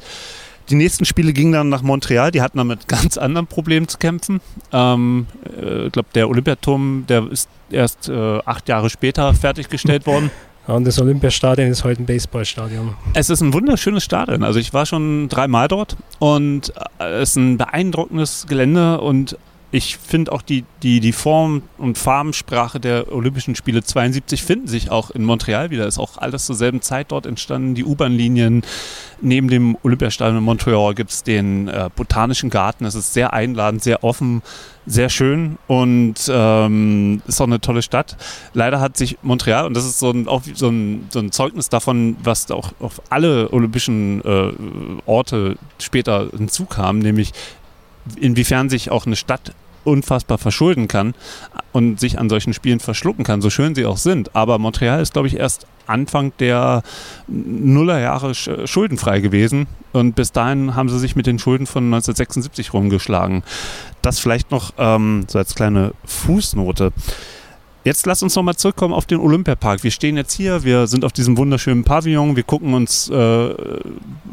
Die nächsten Spiele gingen dann nach Montreal, die hatten dann mit ganz anderen Problemen zu kämpfen. Ähm, äh, ich glaube, der Olympiaturm, der ist erst äh, acht Jahre später fertiggestellt worden. Ja, und das Olympiastadion ist heute ein Baseballstadion. Es ist ein wunderschönes Stadion. Also ich war schon dreimal dort und äh, es ist ein beeindruckendes Gelände und ich finde auch die, die, die Form und Farbensprache der Olympischen Spiele 72 finden sich auch in Montreal wieder. Ist auch alles zur selben Zeit dort entstanden. Die U-Bahn-Linien neben dem Olympiastadion in Montreal gibt es den äh, Botanischen Garten. Es ist sehr einladend, sehr offen, sehr schön und ähm, ist auch eine tolle Stadt. Leider hat sich Montreal, und das ist so ein, auch so ein, so ein Zeugnis davon, was auch auf alle olympischen äh, Orte später hinzukam, nämlich inwiefern sich auch eine Stadt unfassbar verschulden kann und sich an solchen Spielen verschlucken kann, so schön sie auch sind. Aber Montreal ist, glaube ich, erst Anfang der Nullerjahre schuldenfrei gewesen und bis dahin haben sie sich mit den Schulden von 1976 rumgeschlagen. Das vielleicht noch ähm, so als kleine Fußnote. Jetzt lass uns nochmal zurückkommen auf den Olympiapark. Wir stehen jetzt hier, wir sind auf diesem wunderschönen Pavillon, wir gucken uns äh,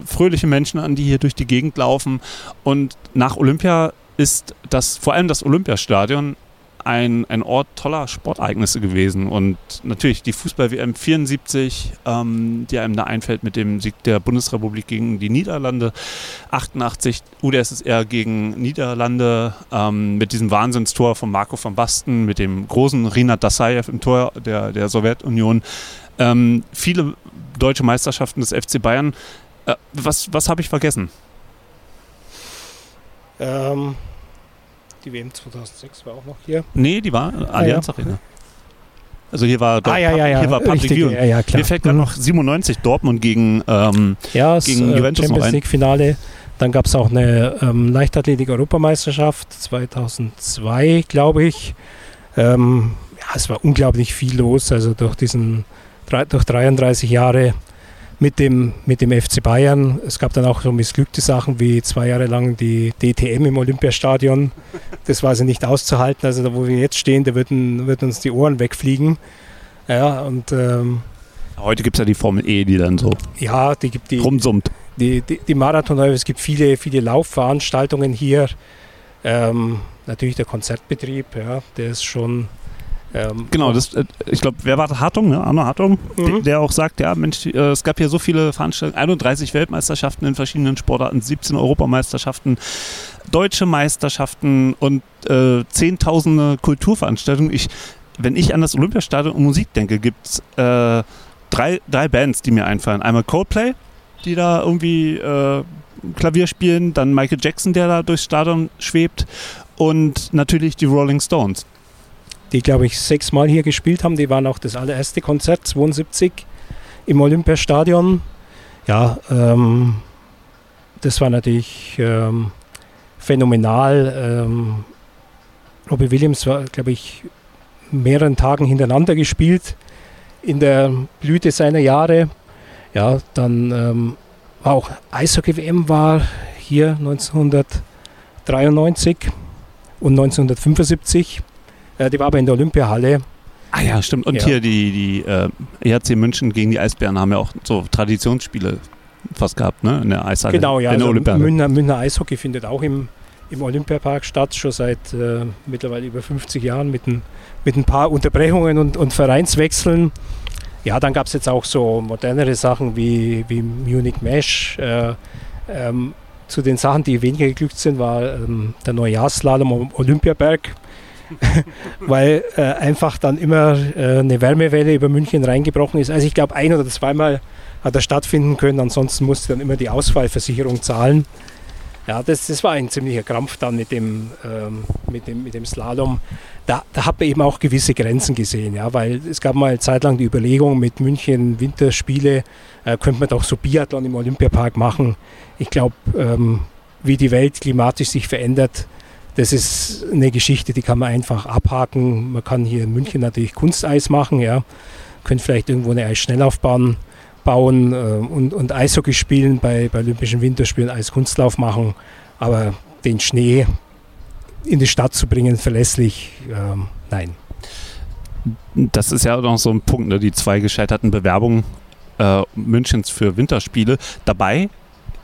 fröhliche Menschen an, die hier durch die Gegend laufen. Und nach Olympia ist das, vor allem das Olympiastadion, ein, ein Ort toller Sportereignisse gewesen. Und natürlich die Fußball-WM 74, ähm, die einem da einfällt mit dem Sieg der Bundesrepublik gegen die Niederlande. 88 UdSSR gegen Niederlande ähm, mit diesem Wahnsinnstor von Marco van Basten, mit dem großen Rinat Dasayev im Tor der, der Sowjetunion. Ähm, viele deutsche Meisterschaften des FC Bayern. Äh, was was habe ich vergessen? Ähm, die WM 2006 war auch noch hier. Nee, die war Allianz ah, ja. Arena. Also hier war, ah, ja, ja, ja. hier war Public Richtig, Mir fällt gerade noch 97 Dortmund gegen, ähm, ja, gegen äh, Juventus Champions League Finale. Dann gab es auch eine ähm, Leichtathletik-Europameisterschaft 2002, glaube ich. Ähm, ja, es war unglaublich viel los. Also durch diesen durch 33 Jahre mit dem, mit dem FC Bayern. Es gab dann auch so missglückte Sachen wie zwei Jahre lang die DTM im Olympiastadion. Das war also nicht auszuhalten. Also da, wo wir jetzt stehen, da würden, würden uns die Ohren wegfliegen. Ja, und ähm, Heute gibt es ja die Formel E, die dann so ja, die gibt die, rumsummt. Die, die, die Marathon, es gibt viele, viele Laufveranstaltungen hier. Ähm, natürlich der Konzertbetrieb, ja, der ist schon ähm, genau, das, äh, ich glaube, wer war Hartung, ne? Arno Hartung, mhm. der, der, auch sagt, ja, Mensch, äh, es gab hier so viele Veranstaltungen, 31 Weltmeisterschaften in verschiedenen Sportarten, 17 Europameisterschaften, deutsche Meisterschaften und äh, zehntausende Kulturveranstaltungen. Ich, wenn ich an das Olympiastadion und Musik denke, gibt es äh, drei, drei Bands, die mir einfallen. Einmal Coldplay, die da irgendwie Klavier spielen, dann Michael Jackson, der da durchs Stadion schwebt und natürlich die Rolling Stones die, glaube ich, sechsmal hier gespielt haben. Die waren auch das allererste Konzert, 72, im Olympiastadion. Ja, ähm, das war natürlich ähm, phänomenal. Ähm, Robbie Williams war, glaube ich, mehreren Tagen hintereinander gespielt in der Blüte seiner Jahre. Ja, dann ähm, war auch Eishockey-WM war hier 1993 und 1975. Äh, die war aber in der Olympiahalle. Ah ja, stimmt. Und ja. hier die, die äh, EHC München gegen die Eisbären haben ja auch so Traditionsspiele fast gehabt, ne? In der Eishalle. Genau, ja. Also Münchner, Münchner Eishockey findet auch im, im Olympiapark statt, schon seit äh, mittlerweile über 50 Jahren mit ein, mit ein paar Unterbrechungen und, und Vereinswechseln. Ja, dann gab es jetzt auch so modernere Sachen wie, wie Munich Mesh. Äh, ähm, zu den Sachen, die weniger geglückt sind, war ähm, der Neujahrsslalom am Olympiaberg. weil äh, einfach dann immer äh, eine Wärmewelle über München reingebrochen ist. Also ich glaube, ein oder zweimal hat er stattfinden können, ansonsten musste dann immer die Ausfallversicherung zahlen. Ja, das, das war ein ziemlicher Krampf dann mit dem, ähm, mit dem, mit dem Slalom. Da, da hat man eben auch gewisse Grenzen gesehen, ja, weil es gab mal eine Zeit lang die Überlegung, mit München Winterspiele äh, könnte man doch so Biathlon im Olympiapark machen. Ich glaube, ähm, wie die Welt klimatisch sich verändert, das ist eine Geschichte, die kann man einfach abhaken. Man kann hier in München natürlich Kunsteis machen, ja. Könnte vielleicht irgendwo eine Eisschnelllaufbahn bauen äh, und, und Eishockey spielen, bei, bei Olympischen Winterspielen Eiskunstlauf machen. Aber den Schnee in die Stadt zu bringen, verlässlich, äh, nein. Das ist ja noch so ein Punkt, ne? die zwei gescheiterten Bewerbungen äh, Münchens für Winterspiele. Dabei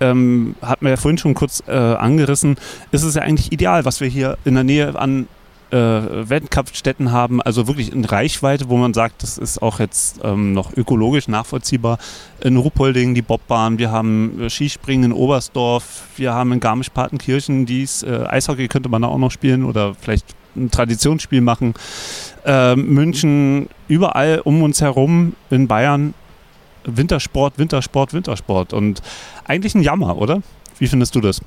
ähm, hat man ja vorhin schon kurz äh, angerissen, ist es ja eigentlich ideal, was wir hier in der Nähe an äh, Wettkampfstätten haben, also wirklich in Reichweite, wo man sagt, das ist auch jetzt ähm, noch ökologisch nachvollziehbar. In Ruppolding die Bobbahn, wir haben äh, Skispringen in Oberstdorf, wir haben in Garmisch-Partenkirchen dies, äh, Eishockey könnte man da auch noch spielen oder vielleicht ein Traditionsspiel machen. Äh, München, überall um uns herum in Bayern Wintersport, Wintersport, Wintersport. Und eigentlich ein Jammer, oder? Wie findest du das?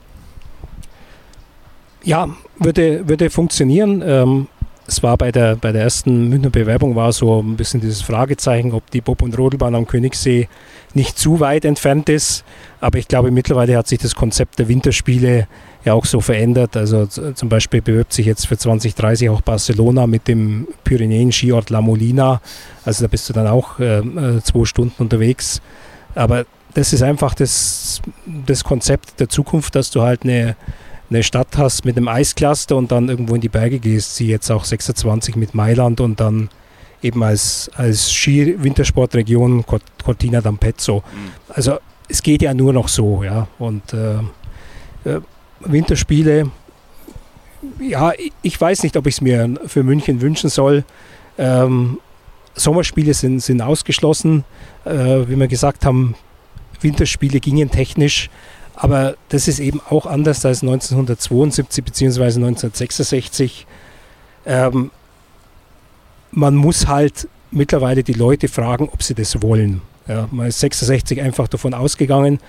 Ja, würde, würde funktionieren. Ähm, es war bei der, bei der ersten Münchner Bewerbung war so ein bisschen dieses Fragezeichen, ob die Bob- und Rodelbahn am Königssee nicht zu weit entfernt ist. Aber ich glaube, mittlerweile hat sich das Konzept der Winterspiele ja auch so verändert. Also zum Beispiel bewirbt sich jetzt für 2030 auch Barcelona mit dem Pyrenäen-Skiort La Molina. Also da bist du dann auch äh, äh, zwei Stunden unterwegs. Aber das ist einfach das, das Konzept der Zukunft, dass du halt eine eine Stadt hast mit einem Eiscluster und dann irgendwo in die Berge gehst, sie jetzt auch 26 mit Mailand und dann eben als, als Ski-Wintersportregion Cortina d'Ampezzo. Mhm. Also es geht ja nur noch so, ja. Und äh, äh, Winterspiele, ja, ich weiß nicht, ob ich es mir für München wünschen soll. Ähm, Sommerspiele sind, sind ausgeschlossen. Äh, wie wir gesagt haben, Winterspiele gingen technisch. Aber das ist eben auch anders als 1972 bzw. 1966. Ähm, man muss halt mittlerweile die Leute fragen, ob sie das wollen. Ja, man ist 66 einfach davon ausgegangen,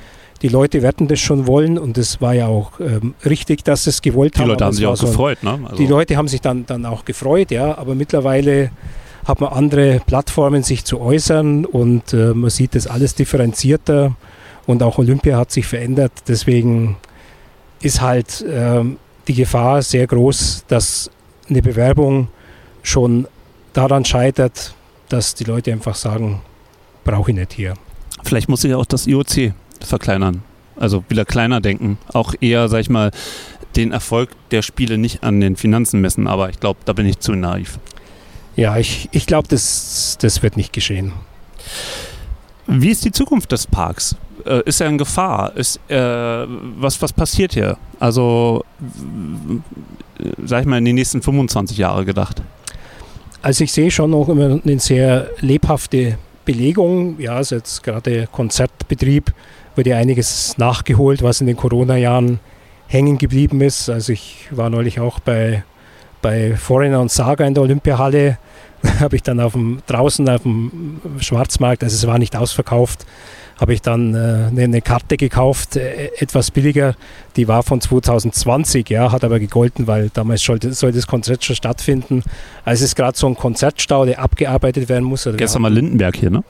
die Leute werden das schon wollen und es war ja auch ähm, richtig, dass sie es gewollt die haben. Die Leute haben sich auch so gefreut, ne? Also die Leute haben sich dann, dann auch gefreut, ja, aber mittlerweile hat man andere Plattformen, sich zu äußern und äh, man sieht das alles differenzierter. Und auch Olympia hat sich verändert. Deswegen ist halt ähm, die Gefahr sehr groß, dass eine Bewerbung schon daran scheitert, dass die Leute einfach sagen, brauche ich nicht hier. Vielleicht muss sich auch das IOC verkleinern. Also wieder kleiner denken. Auch eher, sag ich mal, den Erfolg der Spiele nicht an den Finanzen messen. Aber ich glaube, da bin ich zu naiv. Ja, ich, ich glaube, das, das wird nicht geschehen. Wie ist die Zukunft des Parks? Äh, ist er in Gefahr? Ist, äh, was, was passiert hier? Also, sag ich mal, in den nächsten 25 Jahre gedacht. Also ich sehe schon noch immer eine sehr lebhafte Belegung. Ja, also jetzt gerade Konzertbetrieb wird ja einiges nachgeholt, was in den Corona-Jahren hängen geblieben ist. Also ich war neulich auch bei, bei Foreigner und Saga in der Olympiahalle. habe ich dann auf dem, draußen auf dem Schwarzmarkt, also es war nicht ausverkauft, habe ich dann äh, eine, eine, Karte gekauft, äh, etwas billiger. Die war von 2020, ja, hat aber gegolten, weil damals sollte, sollte das Konzert schon stattfinden. Also es ist gerade so ein Konzertstau, der abgearbeitet werden muss. Gestern mal Lindenberg hier, ne?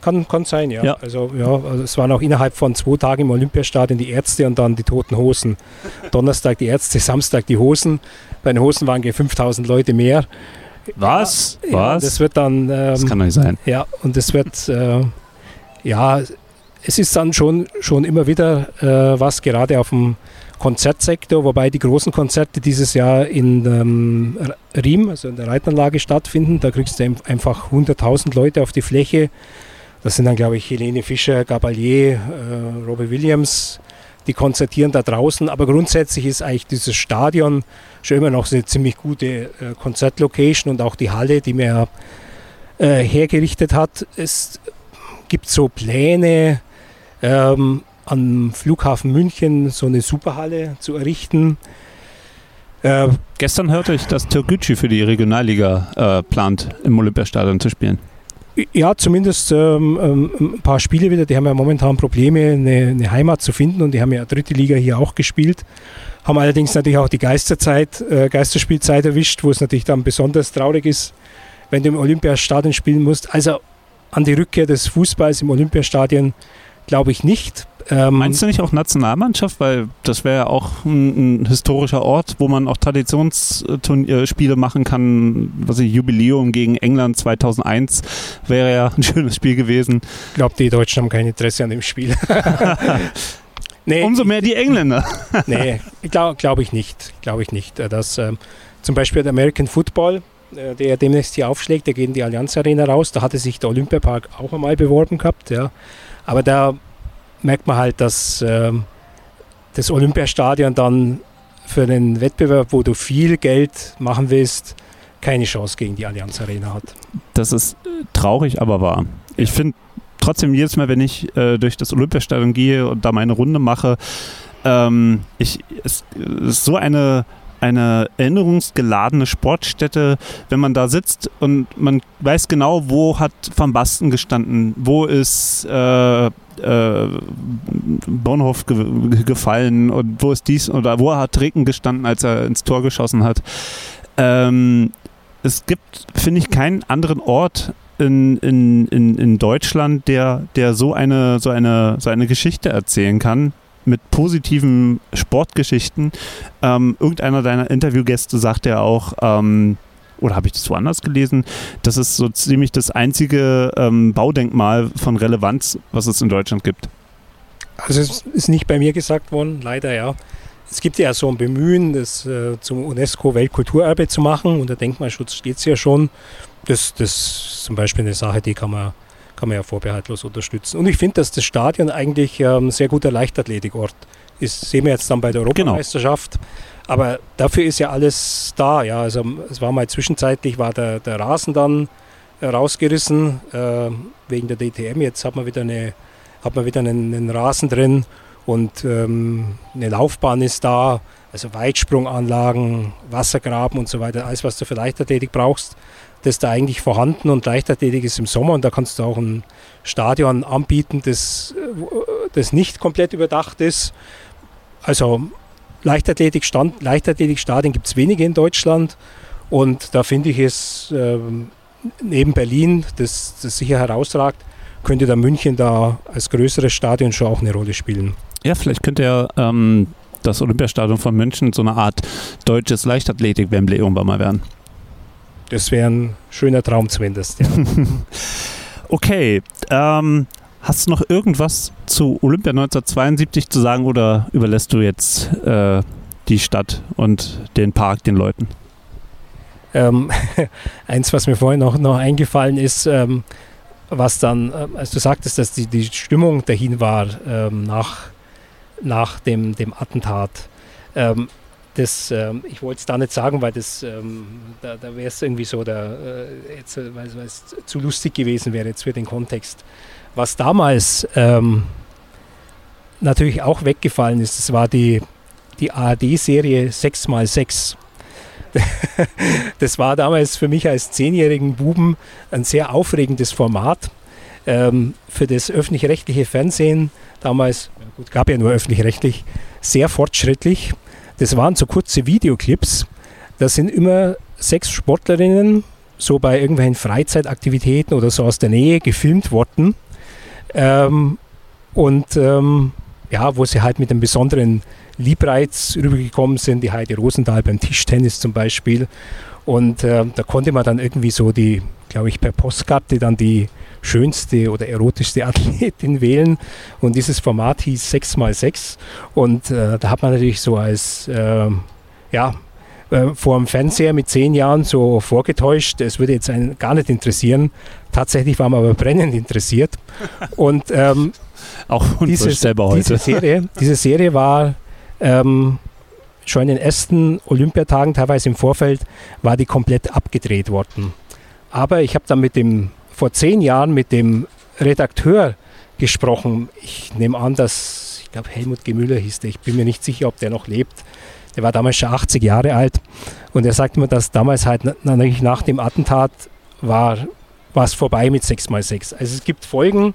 Kann, kann sein, ja. ja. Also, ja, also es waren auch innerhalb von zwei Tagen im Olympiastadion die Ärzte und dann die Toten Hosen. Donnerstag die Ärzte, Samstag die Hosen. Bei den Hosen waren 5000 Leute mehr. Was? Ja, Was? das wird dann. Ähm, das kann nicht sein. Ja, und es wird. Äh, ja, es ist dann schon, schon immer wieder äh, was, gerade auf dem Konzertsektor, wobei die großen Konzerte dieses Jahr in ähm, Riem, also in der Reitanlage stattfinden. Da kriegst du einfach 100.000 Leute auf die Fläche. Das sind dann, glaube ich, Helene Fischer, Gabalier, äh, Robbie Williams, die konzertieren da draußen. Aber grundsätzlich ist eigentlich dieses Stadion schon immer noch eine ziemlich gute äh, Konzertlocation und auch die Halle, die mir äh, hergerichtet hat. Es gibt so Pläne, ähm, am Flughafen München so eine Superhalle zu errichten. Äh, Gestern hörte ich, dass Türkgücü für die Regionalliga äh, plant, im Olympiastadion zu spielen. Ja, zumindest ähm, ähm, ein paar Spiele wieder. Die haben ja momentan Probleme, eine, eine, Heimat zu finden und die haben ja dritte Liga hier auch gespielt. Haben allerdings natürlich auch die Geisterzeit, äh, Geisterspielzeit erwischt, wo es natürlich dann besonders traurig ist, wenn du im Olympiastadion spielen musst. Also an die Rückkehr des Fußballs im Olympiastadion glaube ich nicht. Ähm, Meinst du nicht auch Nationalmannschaft? Weil das wäre ja auch ein, ein, historischer Ort, wo man auch Traditionsspiele machen kann. Was ich, Jubiläum gegen England 2001 wäre ja ein schönes Spiel gewesen. Ich glaube, die Deutschen haben kein Interesse an dem Spiel. nee, Umso mehr die Engländer. nee, glaube glaub ich nicht. Glaube ich nicht. Dass, äh, zum Beispiel der American Football, äh, der demnächst hier aufschlägt, der geht in die Allianz Arena raus. Da hatte sich der Olympiapark auch einmal beworben gehabt. Ja. Aber da merkt man halt, dass äh, das Olympiastadion dann für einen Wettbewerb, wo du viel Geld machen willst, keine Chance gegen die Allianz Arena hat. Das ist traurig, aber wahr. Ich finde trotzdem jedes Mal, wenn ich äh, durch das Olympiastadion gehe und da meine Runde mache, ähm, ich, es, es ist so eine eine erinnerungsgeladene Sportstätte, wenn man da sitzt und man weiß genau, wo hat Van Basten gestanden, wo ist äh, äh, Bonhoff ge gefallen und wo ist dies oder wo hat Reken gestanden, als er ins Tor geschossen hat. Ähm, es gibt, finde ich, keinen anderen Ort in, in, in, in Deutschland, der, der so eine, so eine, so eine Geschichte erzählen kann, mit positiven Sportgeschichten. Ähm, irgendeiner deiner Interviewgäste sagt ja auch, ähm, oder habe ich das woanders gelesen, das ist so ziemlich das einzige ähm, Baudenkmal von Relevanz, was es in Deutschland gibt. Also es ist nicht bei mir gesagt worden, leider ja. Es gibt ja so ein Bemühen, das äh, zum UNESCO-Weltkulturerbe zu machen. Unter Denkmalschutz steht es ja schon. Das, das ist zum Beispiel eine Sache, die kann man, kann man ja vorbehaltlos unterstützen. Und ich finde, dass das Stadion eigentlich ähm, ein sehr guter Leichtathletikort ist. Sehen wir jetzt dann bei der genau. Europameisterschaft. Genau. Aber dafür ist ja alles da. Ja, also es war mal zwischenzeitlich war der, der Rasen dann äh, rausgerissen äh, wegen der DTM. Jetzt hat man wieder eine hat man wieder einen, einen Rasen drin und ähm, eine Laufbahn ist da, also Weitsprunganlagen, Wassergraben und so weiter, alles was du für Leichtathletik brauchst, das da eigentlich vorhanden und Leichtathletik ist im Sommer und da kannst du auch ein Stadion anbieten, das, das nicht komplett überdacht ist. Also Leichtathletikstadien Leichtathletik gibt es wenige in Deutschland und da finde ich es äh, neben Berlin, das, das sicher herausragt, könnte da München da als größeres Stadion schon auch eine Rolle spielen. Ja, vielleicht könnte ja ähm, das Olympiastadion von München so eine Art deutsches Leichtathletik-Wembley irgendwann mal werden. Das wäre ein schöner Traum zumindest. Ja. okay, ähm, hast du noch irgendwas zu Olympia 1972 zu sagen oder überlässt du jetzt äh, die Stadt und den Park den Leuten? Ähm, eins, was mir vorhin noch, noch eingefallen ist, ähm, was dann, äh, als du sagtest, dass die, die Stimmung dahin war ähm, nach nach dem, dem Attentat. Das, ähm, ich wollte es da nicht sagen, weil das, ähm, da, da wäre es irgendwie so, äh, äh, weil es zu lustig gewesen wäre jetzt für den Kontext. Was damals ähm, natürlich auch weggefallen ist, das war die, die ARD-Serie 6x6. das war damals für mich als zehnjährigen Buben ein sehr aufregendes Format. Ähm, für das öffentlich-rechtliche Fernsehen damals gut, gab ja nur öffentlich-rechtlich, sehr fortschrittlich. Das waren so kurze Videoclips. Da sind immer sechs Sportlerinnen so bei irgendwelchen Freizeitaktivitäten oder so aus der Nähe gefilmt worden. Ähm, und ähm, ja, wo sie halt mit einem besonderen Liebreiz rübergekommen sind, die Heidi Rosendahl beim Tischtennis zum Beispiel. Und äh, da konnte man dann irgendwie so die, glaube ich, per Postkarte dann die schönste oder erotischste Athletin wählen. Und dieses Format hieß 6x6. Und äh, da hat man natürlich so als, äh, ja, äh, vor dem Fernseher mit zehn Jahren so vorgetäuscht, es würde jetzt einen gar nicht interessieren. Tatsächlich war man aber brennend interessiert. Und ähm, auch diese, selber heute. Diese Serie, diese Serie war ähm, schon in den ersten Olympiatagen, teilweise im Vorfeld, war die komplett abgedreht worden. Aber ich habe dann mit dem vor zehn Jahren mit dem Redakteur gesprochen. Ich nehme an, dass, ich glaube, Helmut Gemüller hieß der. Ich bin mir nicht sicher, ob der noch lebt. Der war damals schon 80 Jahre alt. Und er sagt mir, dass damals halt nach dem Attentat war, war es vorbei mit 6x6. Also es gibt Folgen,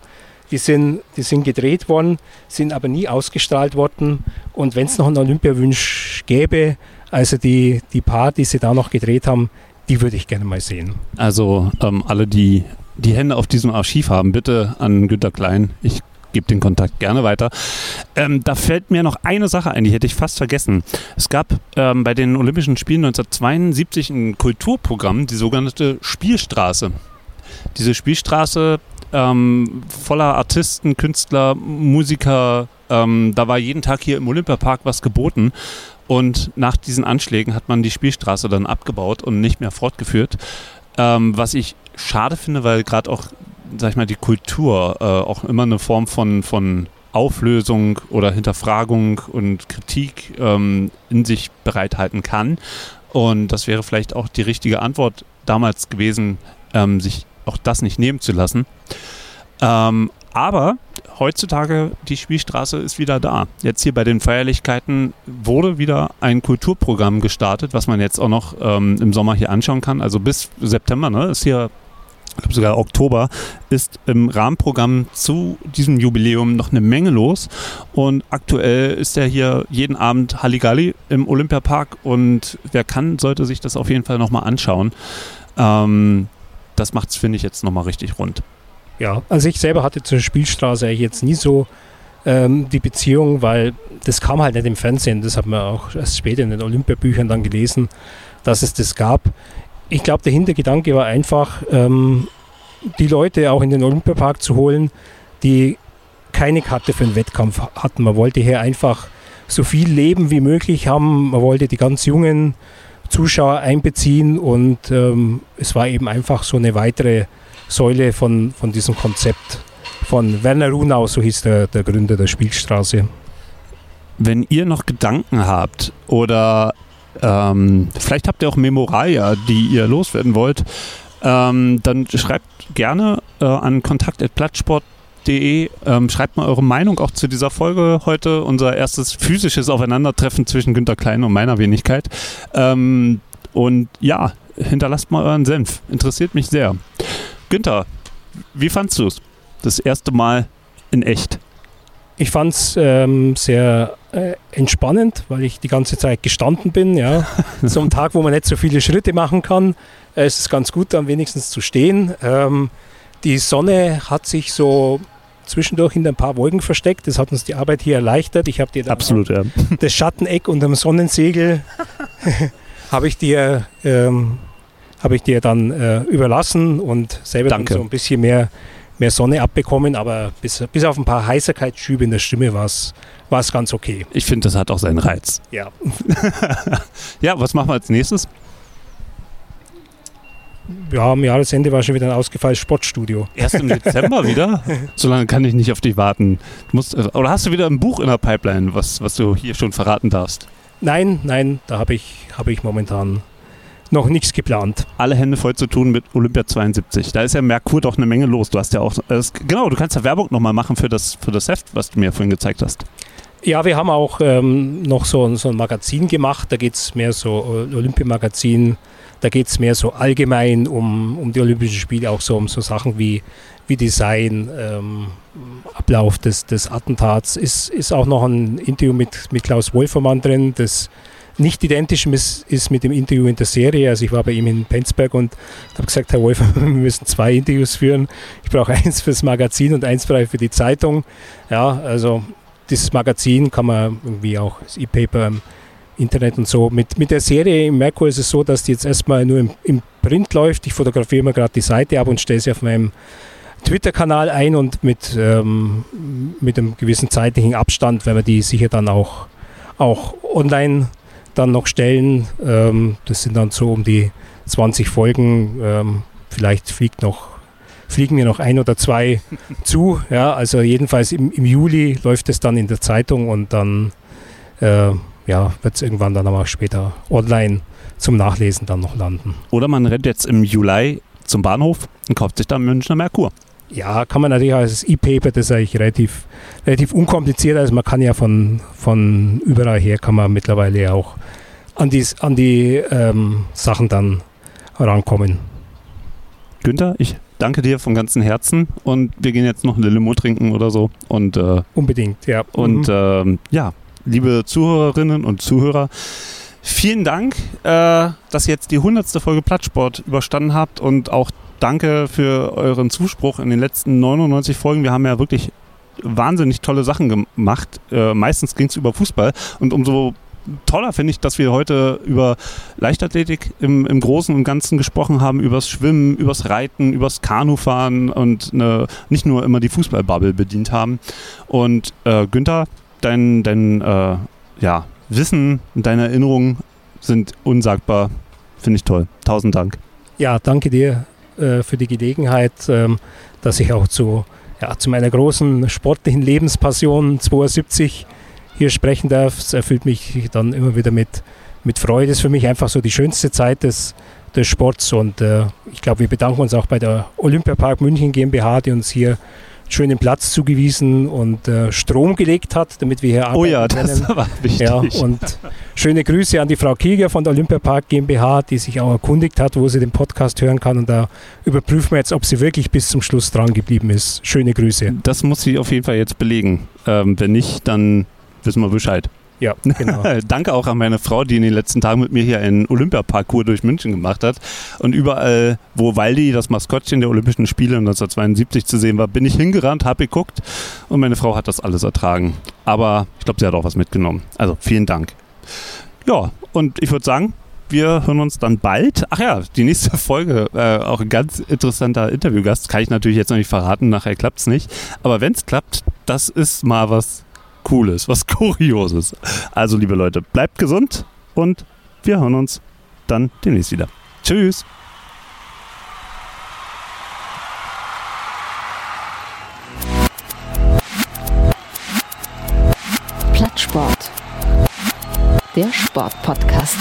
die sind, die sind gedreht worden, sind aber nie ausgestrahlt worden. Und wenn es noch einen Olympiawunsch gäbe, also die, die paar, die sie da noch gedreht haben, die würde ich gerne mal sehen. Also ähm, alle, die die Hände auf diesem Archiv haben, bitte an Günter Klein. Ich gebe den Kontakt gerne weiter. Ähm, da fällt mir noch eine Sache ein, die hätte ich fast vergessen. Es gab ähm, bei den Olympischen Spielen 1972 ein Kulturprogramm, die sogenannte Spielstraße. Diese Spielstraße ähm, voller Artisten, Künstler, Musiker, ähm, da war jeden Tag hier im Olympiapark was geboten. Und nach diesen Anschlägen hat man die Spielstraße dann abgebaut und nicht mehr fortgeführt. Ähm, was ich schade finde, weil gerade auch, sag ich mal, die Kultur äh, auch immer eine Form von, von Auflösung oder Hinterfragung und Kritik ähm, in sich bereithalten kann. Und das wäre vielleicht auch die richtige Antwort damals gewesen, ähm, sich auch das nicht nehmen zu lassen. Ähm, aber heutzutage, die Spielstraße ist wieder da. Jetzt hier bei den Feierlichkeiten wurde wieder ein Kulturprogramm gestartet, was man jetzt auch noch ähm, im Sommer hier anschauen kann. Also bis September ne, ist hier ich glaube sogar Oktober, ist im Rahmenprogramm zu diesem Jubiläum noch eine Menge los. Und aktuell ist er hier jeden Abend Halligalli im Olympiapark und wer kann, sollte sich das auf jeden Fall nochmal anschauen. Ähm, das macht es, finde ich, jetzt nochmal richtig rund. Ja, also ich selber hatte zur Spielstraße eigentlich jetzt nie so ähm, die Beziehung, weil das kam halt nicht im Fernsehen. Das hat man auch erst später in den Olympiabüchern dann gelesen, dass es das gab. Ich glaube, der Hintergedanke war einfach, ähm, die Leute auch in den Olympiapark zu holen, die keine Karte für einen Wettkampf hatten. Man wollte hier einfach so viel Leben wie möglich haben. Man wollte die ganz jungen Zuschauer einbeziehen und ähm, es war eben einfach so eine weitere Säule von, von diesem Konzept von Werner Runau, so hieß der, der Gründer der Spielstraße. Wenn ihr noch Gedanken habt oder ähm, vielleicht habt ihr auch Memoralia, die ihr loswerden wollt, ähm, dann schreibt gerne äh, an kontakt.plattsport.de. Ähm, schreibt mal eure Meinung auch zu dieser Folge heute, unser erstes physisches Aufeinandertreffen zwischen Günter Klein und meiner Wenigkeit. Ähm, und ja, hinterlasst mal euren Senf. Interessiert mich sehr. Günther, wie fandst du es? Das erste Mal in echt. Ich fand es ähm, sehr äh, entspannend, weil ich die ganze Zeit gestanden bin. Ja. so ein Tag, wo man nicht so viele Schritte machen kann, äh, ist es ganz gut, dann wenigstens zu stehen. Ähm, die Sonne hat sich so zwischendurch in ein paar Wolken versteckt. Das hat uns die Arbeit hier erleichtert. Ich habe dir Absolut, ja. das Schatteneck unter dem Sonnensegel habe ich dir ähm, habe ich dir dann äh, überlassen und selber dann so ein bisschen mehr, mehr Sonne abbekommen, aber bis, bis auf ein paar Heißerkeitsschübe in der Stimme war es ganz okay. Ich finde, das hat auch seinen Reiz. Ja. ja, was machen wir als nächstes? Ja, am Jahresende war schon wieder ein ausgefallenes Sportstudio. Erst im Dezember wieder? So lange kann ich nicht auf dich warten. musst, äh, oder hast du wieder ein Buch in der Pipeline, was, was du hier schon verraten darfst? Nein, nein, da habe ich, hab ich momentan noch nichts geplant. Alle Hände voll zu tun mit Olympia 72. Da ist ja Merkur doch eine Menge los. Du hast ja auch, äh, genau, du kannst ja Werbung nochmal machen für das, für das Heft, was du mir vorhin gezeigt hast. Ja, wir haben auch ähm, noch so, so ein Magazin gemacht. Da geht es mehr so äh, Olympiamagazin. Da geht es mehr so allgemein um, um die Olympischen Spiele, auch so um so Sachen wie, wie Design, ähm, Ablauf des, des Attentats. Ist, ist auch noch ein Interview mit, mit Klaus Wolfermann drin, das nicht identisch ist, ist mit dem Interview in der Serie. Also ich war bei ihm in Penzberg und habe gesagt, Herr Wolf, wir müssen zwei Interviews führen. Ich brauche eins fürs Magazin und eins für die Zeitung. Ja, also dieses Magazin kann man irgendwie auch das E-Paper im Internet und so. Mit, mit der Serie im Merkur ist es so, dass die jetzt erstmal nur im, im Print läuft. Ich fotografiere mir gerade die Seite ab und stelle sie auf meinem Twitter-Kanal ein und mit, ähm, mit einem gewissen zeitlichen Abstand werden wir die sicher dann auch, auch online dann noch stellen. Ähm, das sind dann so um die 20 Folgen. Ähm, vielleicht fliegt noch, fliegen mir noch ein oder zwei zu. Ja, also jedenfalls im, im, Juli läuft es dann in der Zeitung und dann äh, ja, wird es irgendwann dann aber später online zum Nachlesen dann noch landen. Oder man rennt jetzt im Juli zum Bahnhof und kauft sich dann Münchner Merkur. Ja, kann man natürlich als E-Paper, das ist eigentlich relativ, relativ unkompliziert. Also man kann ja von, von überall her kann man mittlerweile auch an die, an die ähm, Sachen dann rankommen. Günther, ich danke dir von ganzem Herzen und wir gehen jetzt noch eine Limo trinken oder so. Und, äh, Unbedingt, ja. Und mhm. äh, ja, liebe Zuhörerinnen und Zuhörer, vielen Dank, äh, dass ihr jetzt die 100. Folge Plattsport überstanden habt und auch danke für euren Zuspruch in den letzten 99 Folgen. Wir haben ja wirklich wahnsinnig tolle Sachen gemacht. Äh, meistens ging es über Fußball und umso toller finde ich, dass wir heute über Leichtathletik im, im Großen und Ganzen gesprochen haben, übers Schwimmen, übers Reiten, übers Kanufahren und eine, nicht nur immer die Fußballbubble bedient haben. Und äh, Günther, dein, dein äh, ja, Wissen und deine Erinnerungen sind unsagbar. Finde ich toll. Tausend Dank. Ja, danke dir äh, für die Gelegenheit, ähm, dass ich auch zu ja, zu meiner großen sportlichen Lebenspassion 72 hier sprechen darf. Es erfüllt mich dann immer wieder mit, mit Freude. Es ist für mich einfach so die schönste Zeit des, des Sports. Und äh, ich glaube, wir bedanken uns auch bei der Olympiapark München GmbH, die uns hier schönen Platz zugewiesen und äh, Strom gelegt hat, damit wir hier arbeiten Oh ja, können. das war wichtig. Ja, und schöne Grüße an die Frau Kieger von der Olympiapark GmbH, die sich auch erkundigt hat, wo sie den Podcast hören kann. Und da überprüfen wir jetzt, ob sie wirklich bis zum Schluss dran geblieben ist. Schöne Grüße. Das muss sie auf jeden Fall jetzt belegen. Ähm, wenn nicht, dann wissen wir Bescheid. Ja, genau. Danke auch an meine Frau, die in den letzten Tagen mit mir hier einen Olympiaparcours durch München gemacht hat. Und überall, wo Waldi, das Maskottchen der Olympischen Spiele 1972 zu sehen war, bin ich hingerannt, habe geguckt und meine Frau hat das alles ertragen. Aber ich glaube, sie hat auch was mitgenommen. Also vielen Dank. Ja, und ich würde sagen, wir hören uns dann bald. Ach ja, die nächste Folge, äh, auch ein ganz interessanter Interviewgast, kann ich natürlich jetzt noch nicht verraten, nachher klappt es nicht. Aber wenn es klappt, das ist mal was Cooles, was Kurioses. Also, liebe Leute, bleibt gesund und wir hören uns dann demnächst wieder. Tschüss. Plattsport. Der Sportpodcast.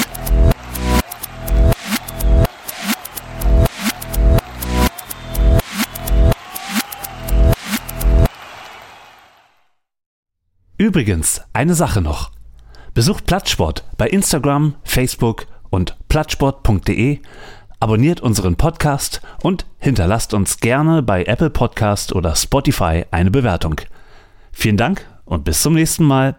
Übrigens, eine Sache noch. Besucht Plattsport bei Instagram, Facebook und plattsport.de, abonniert unseren Podcast und hinterlasst uns gerne bei Apple Podcast oder Spotify eine Bewertung. Vielen Dank und bis zum nächsten Mal.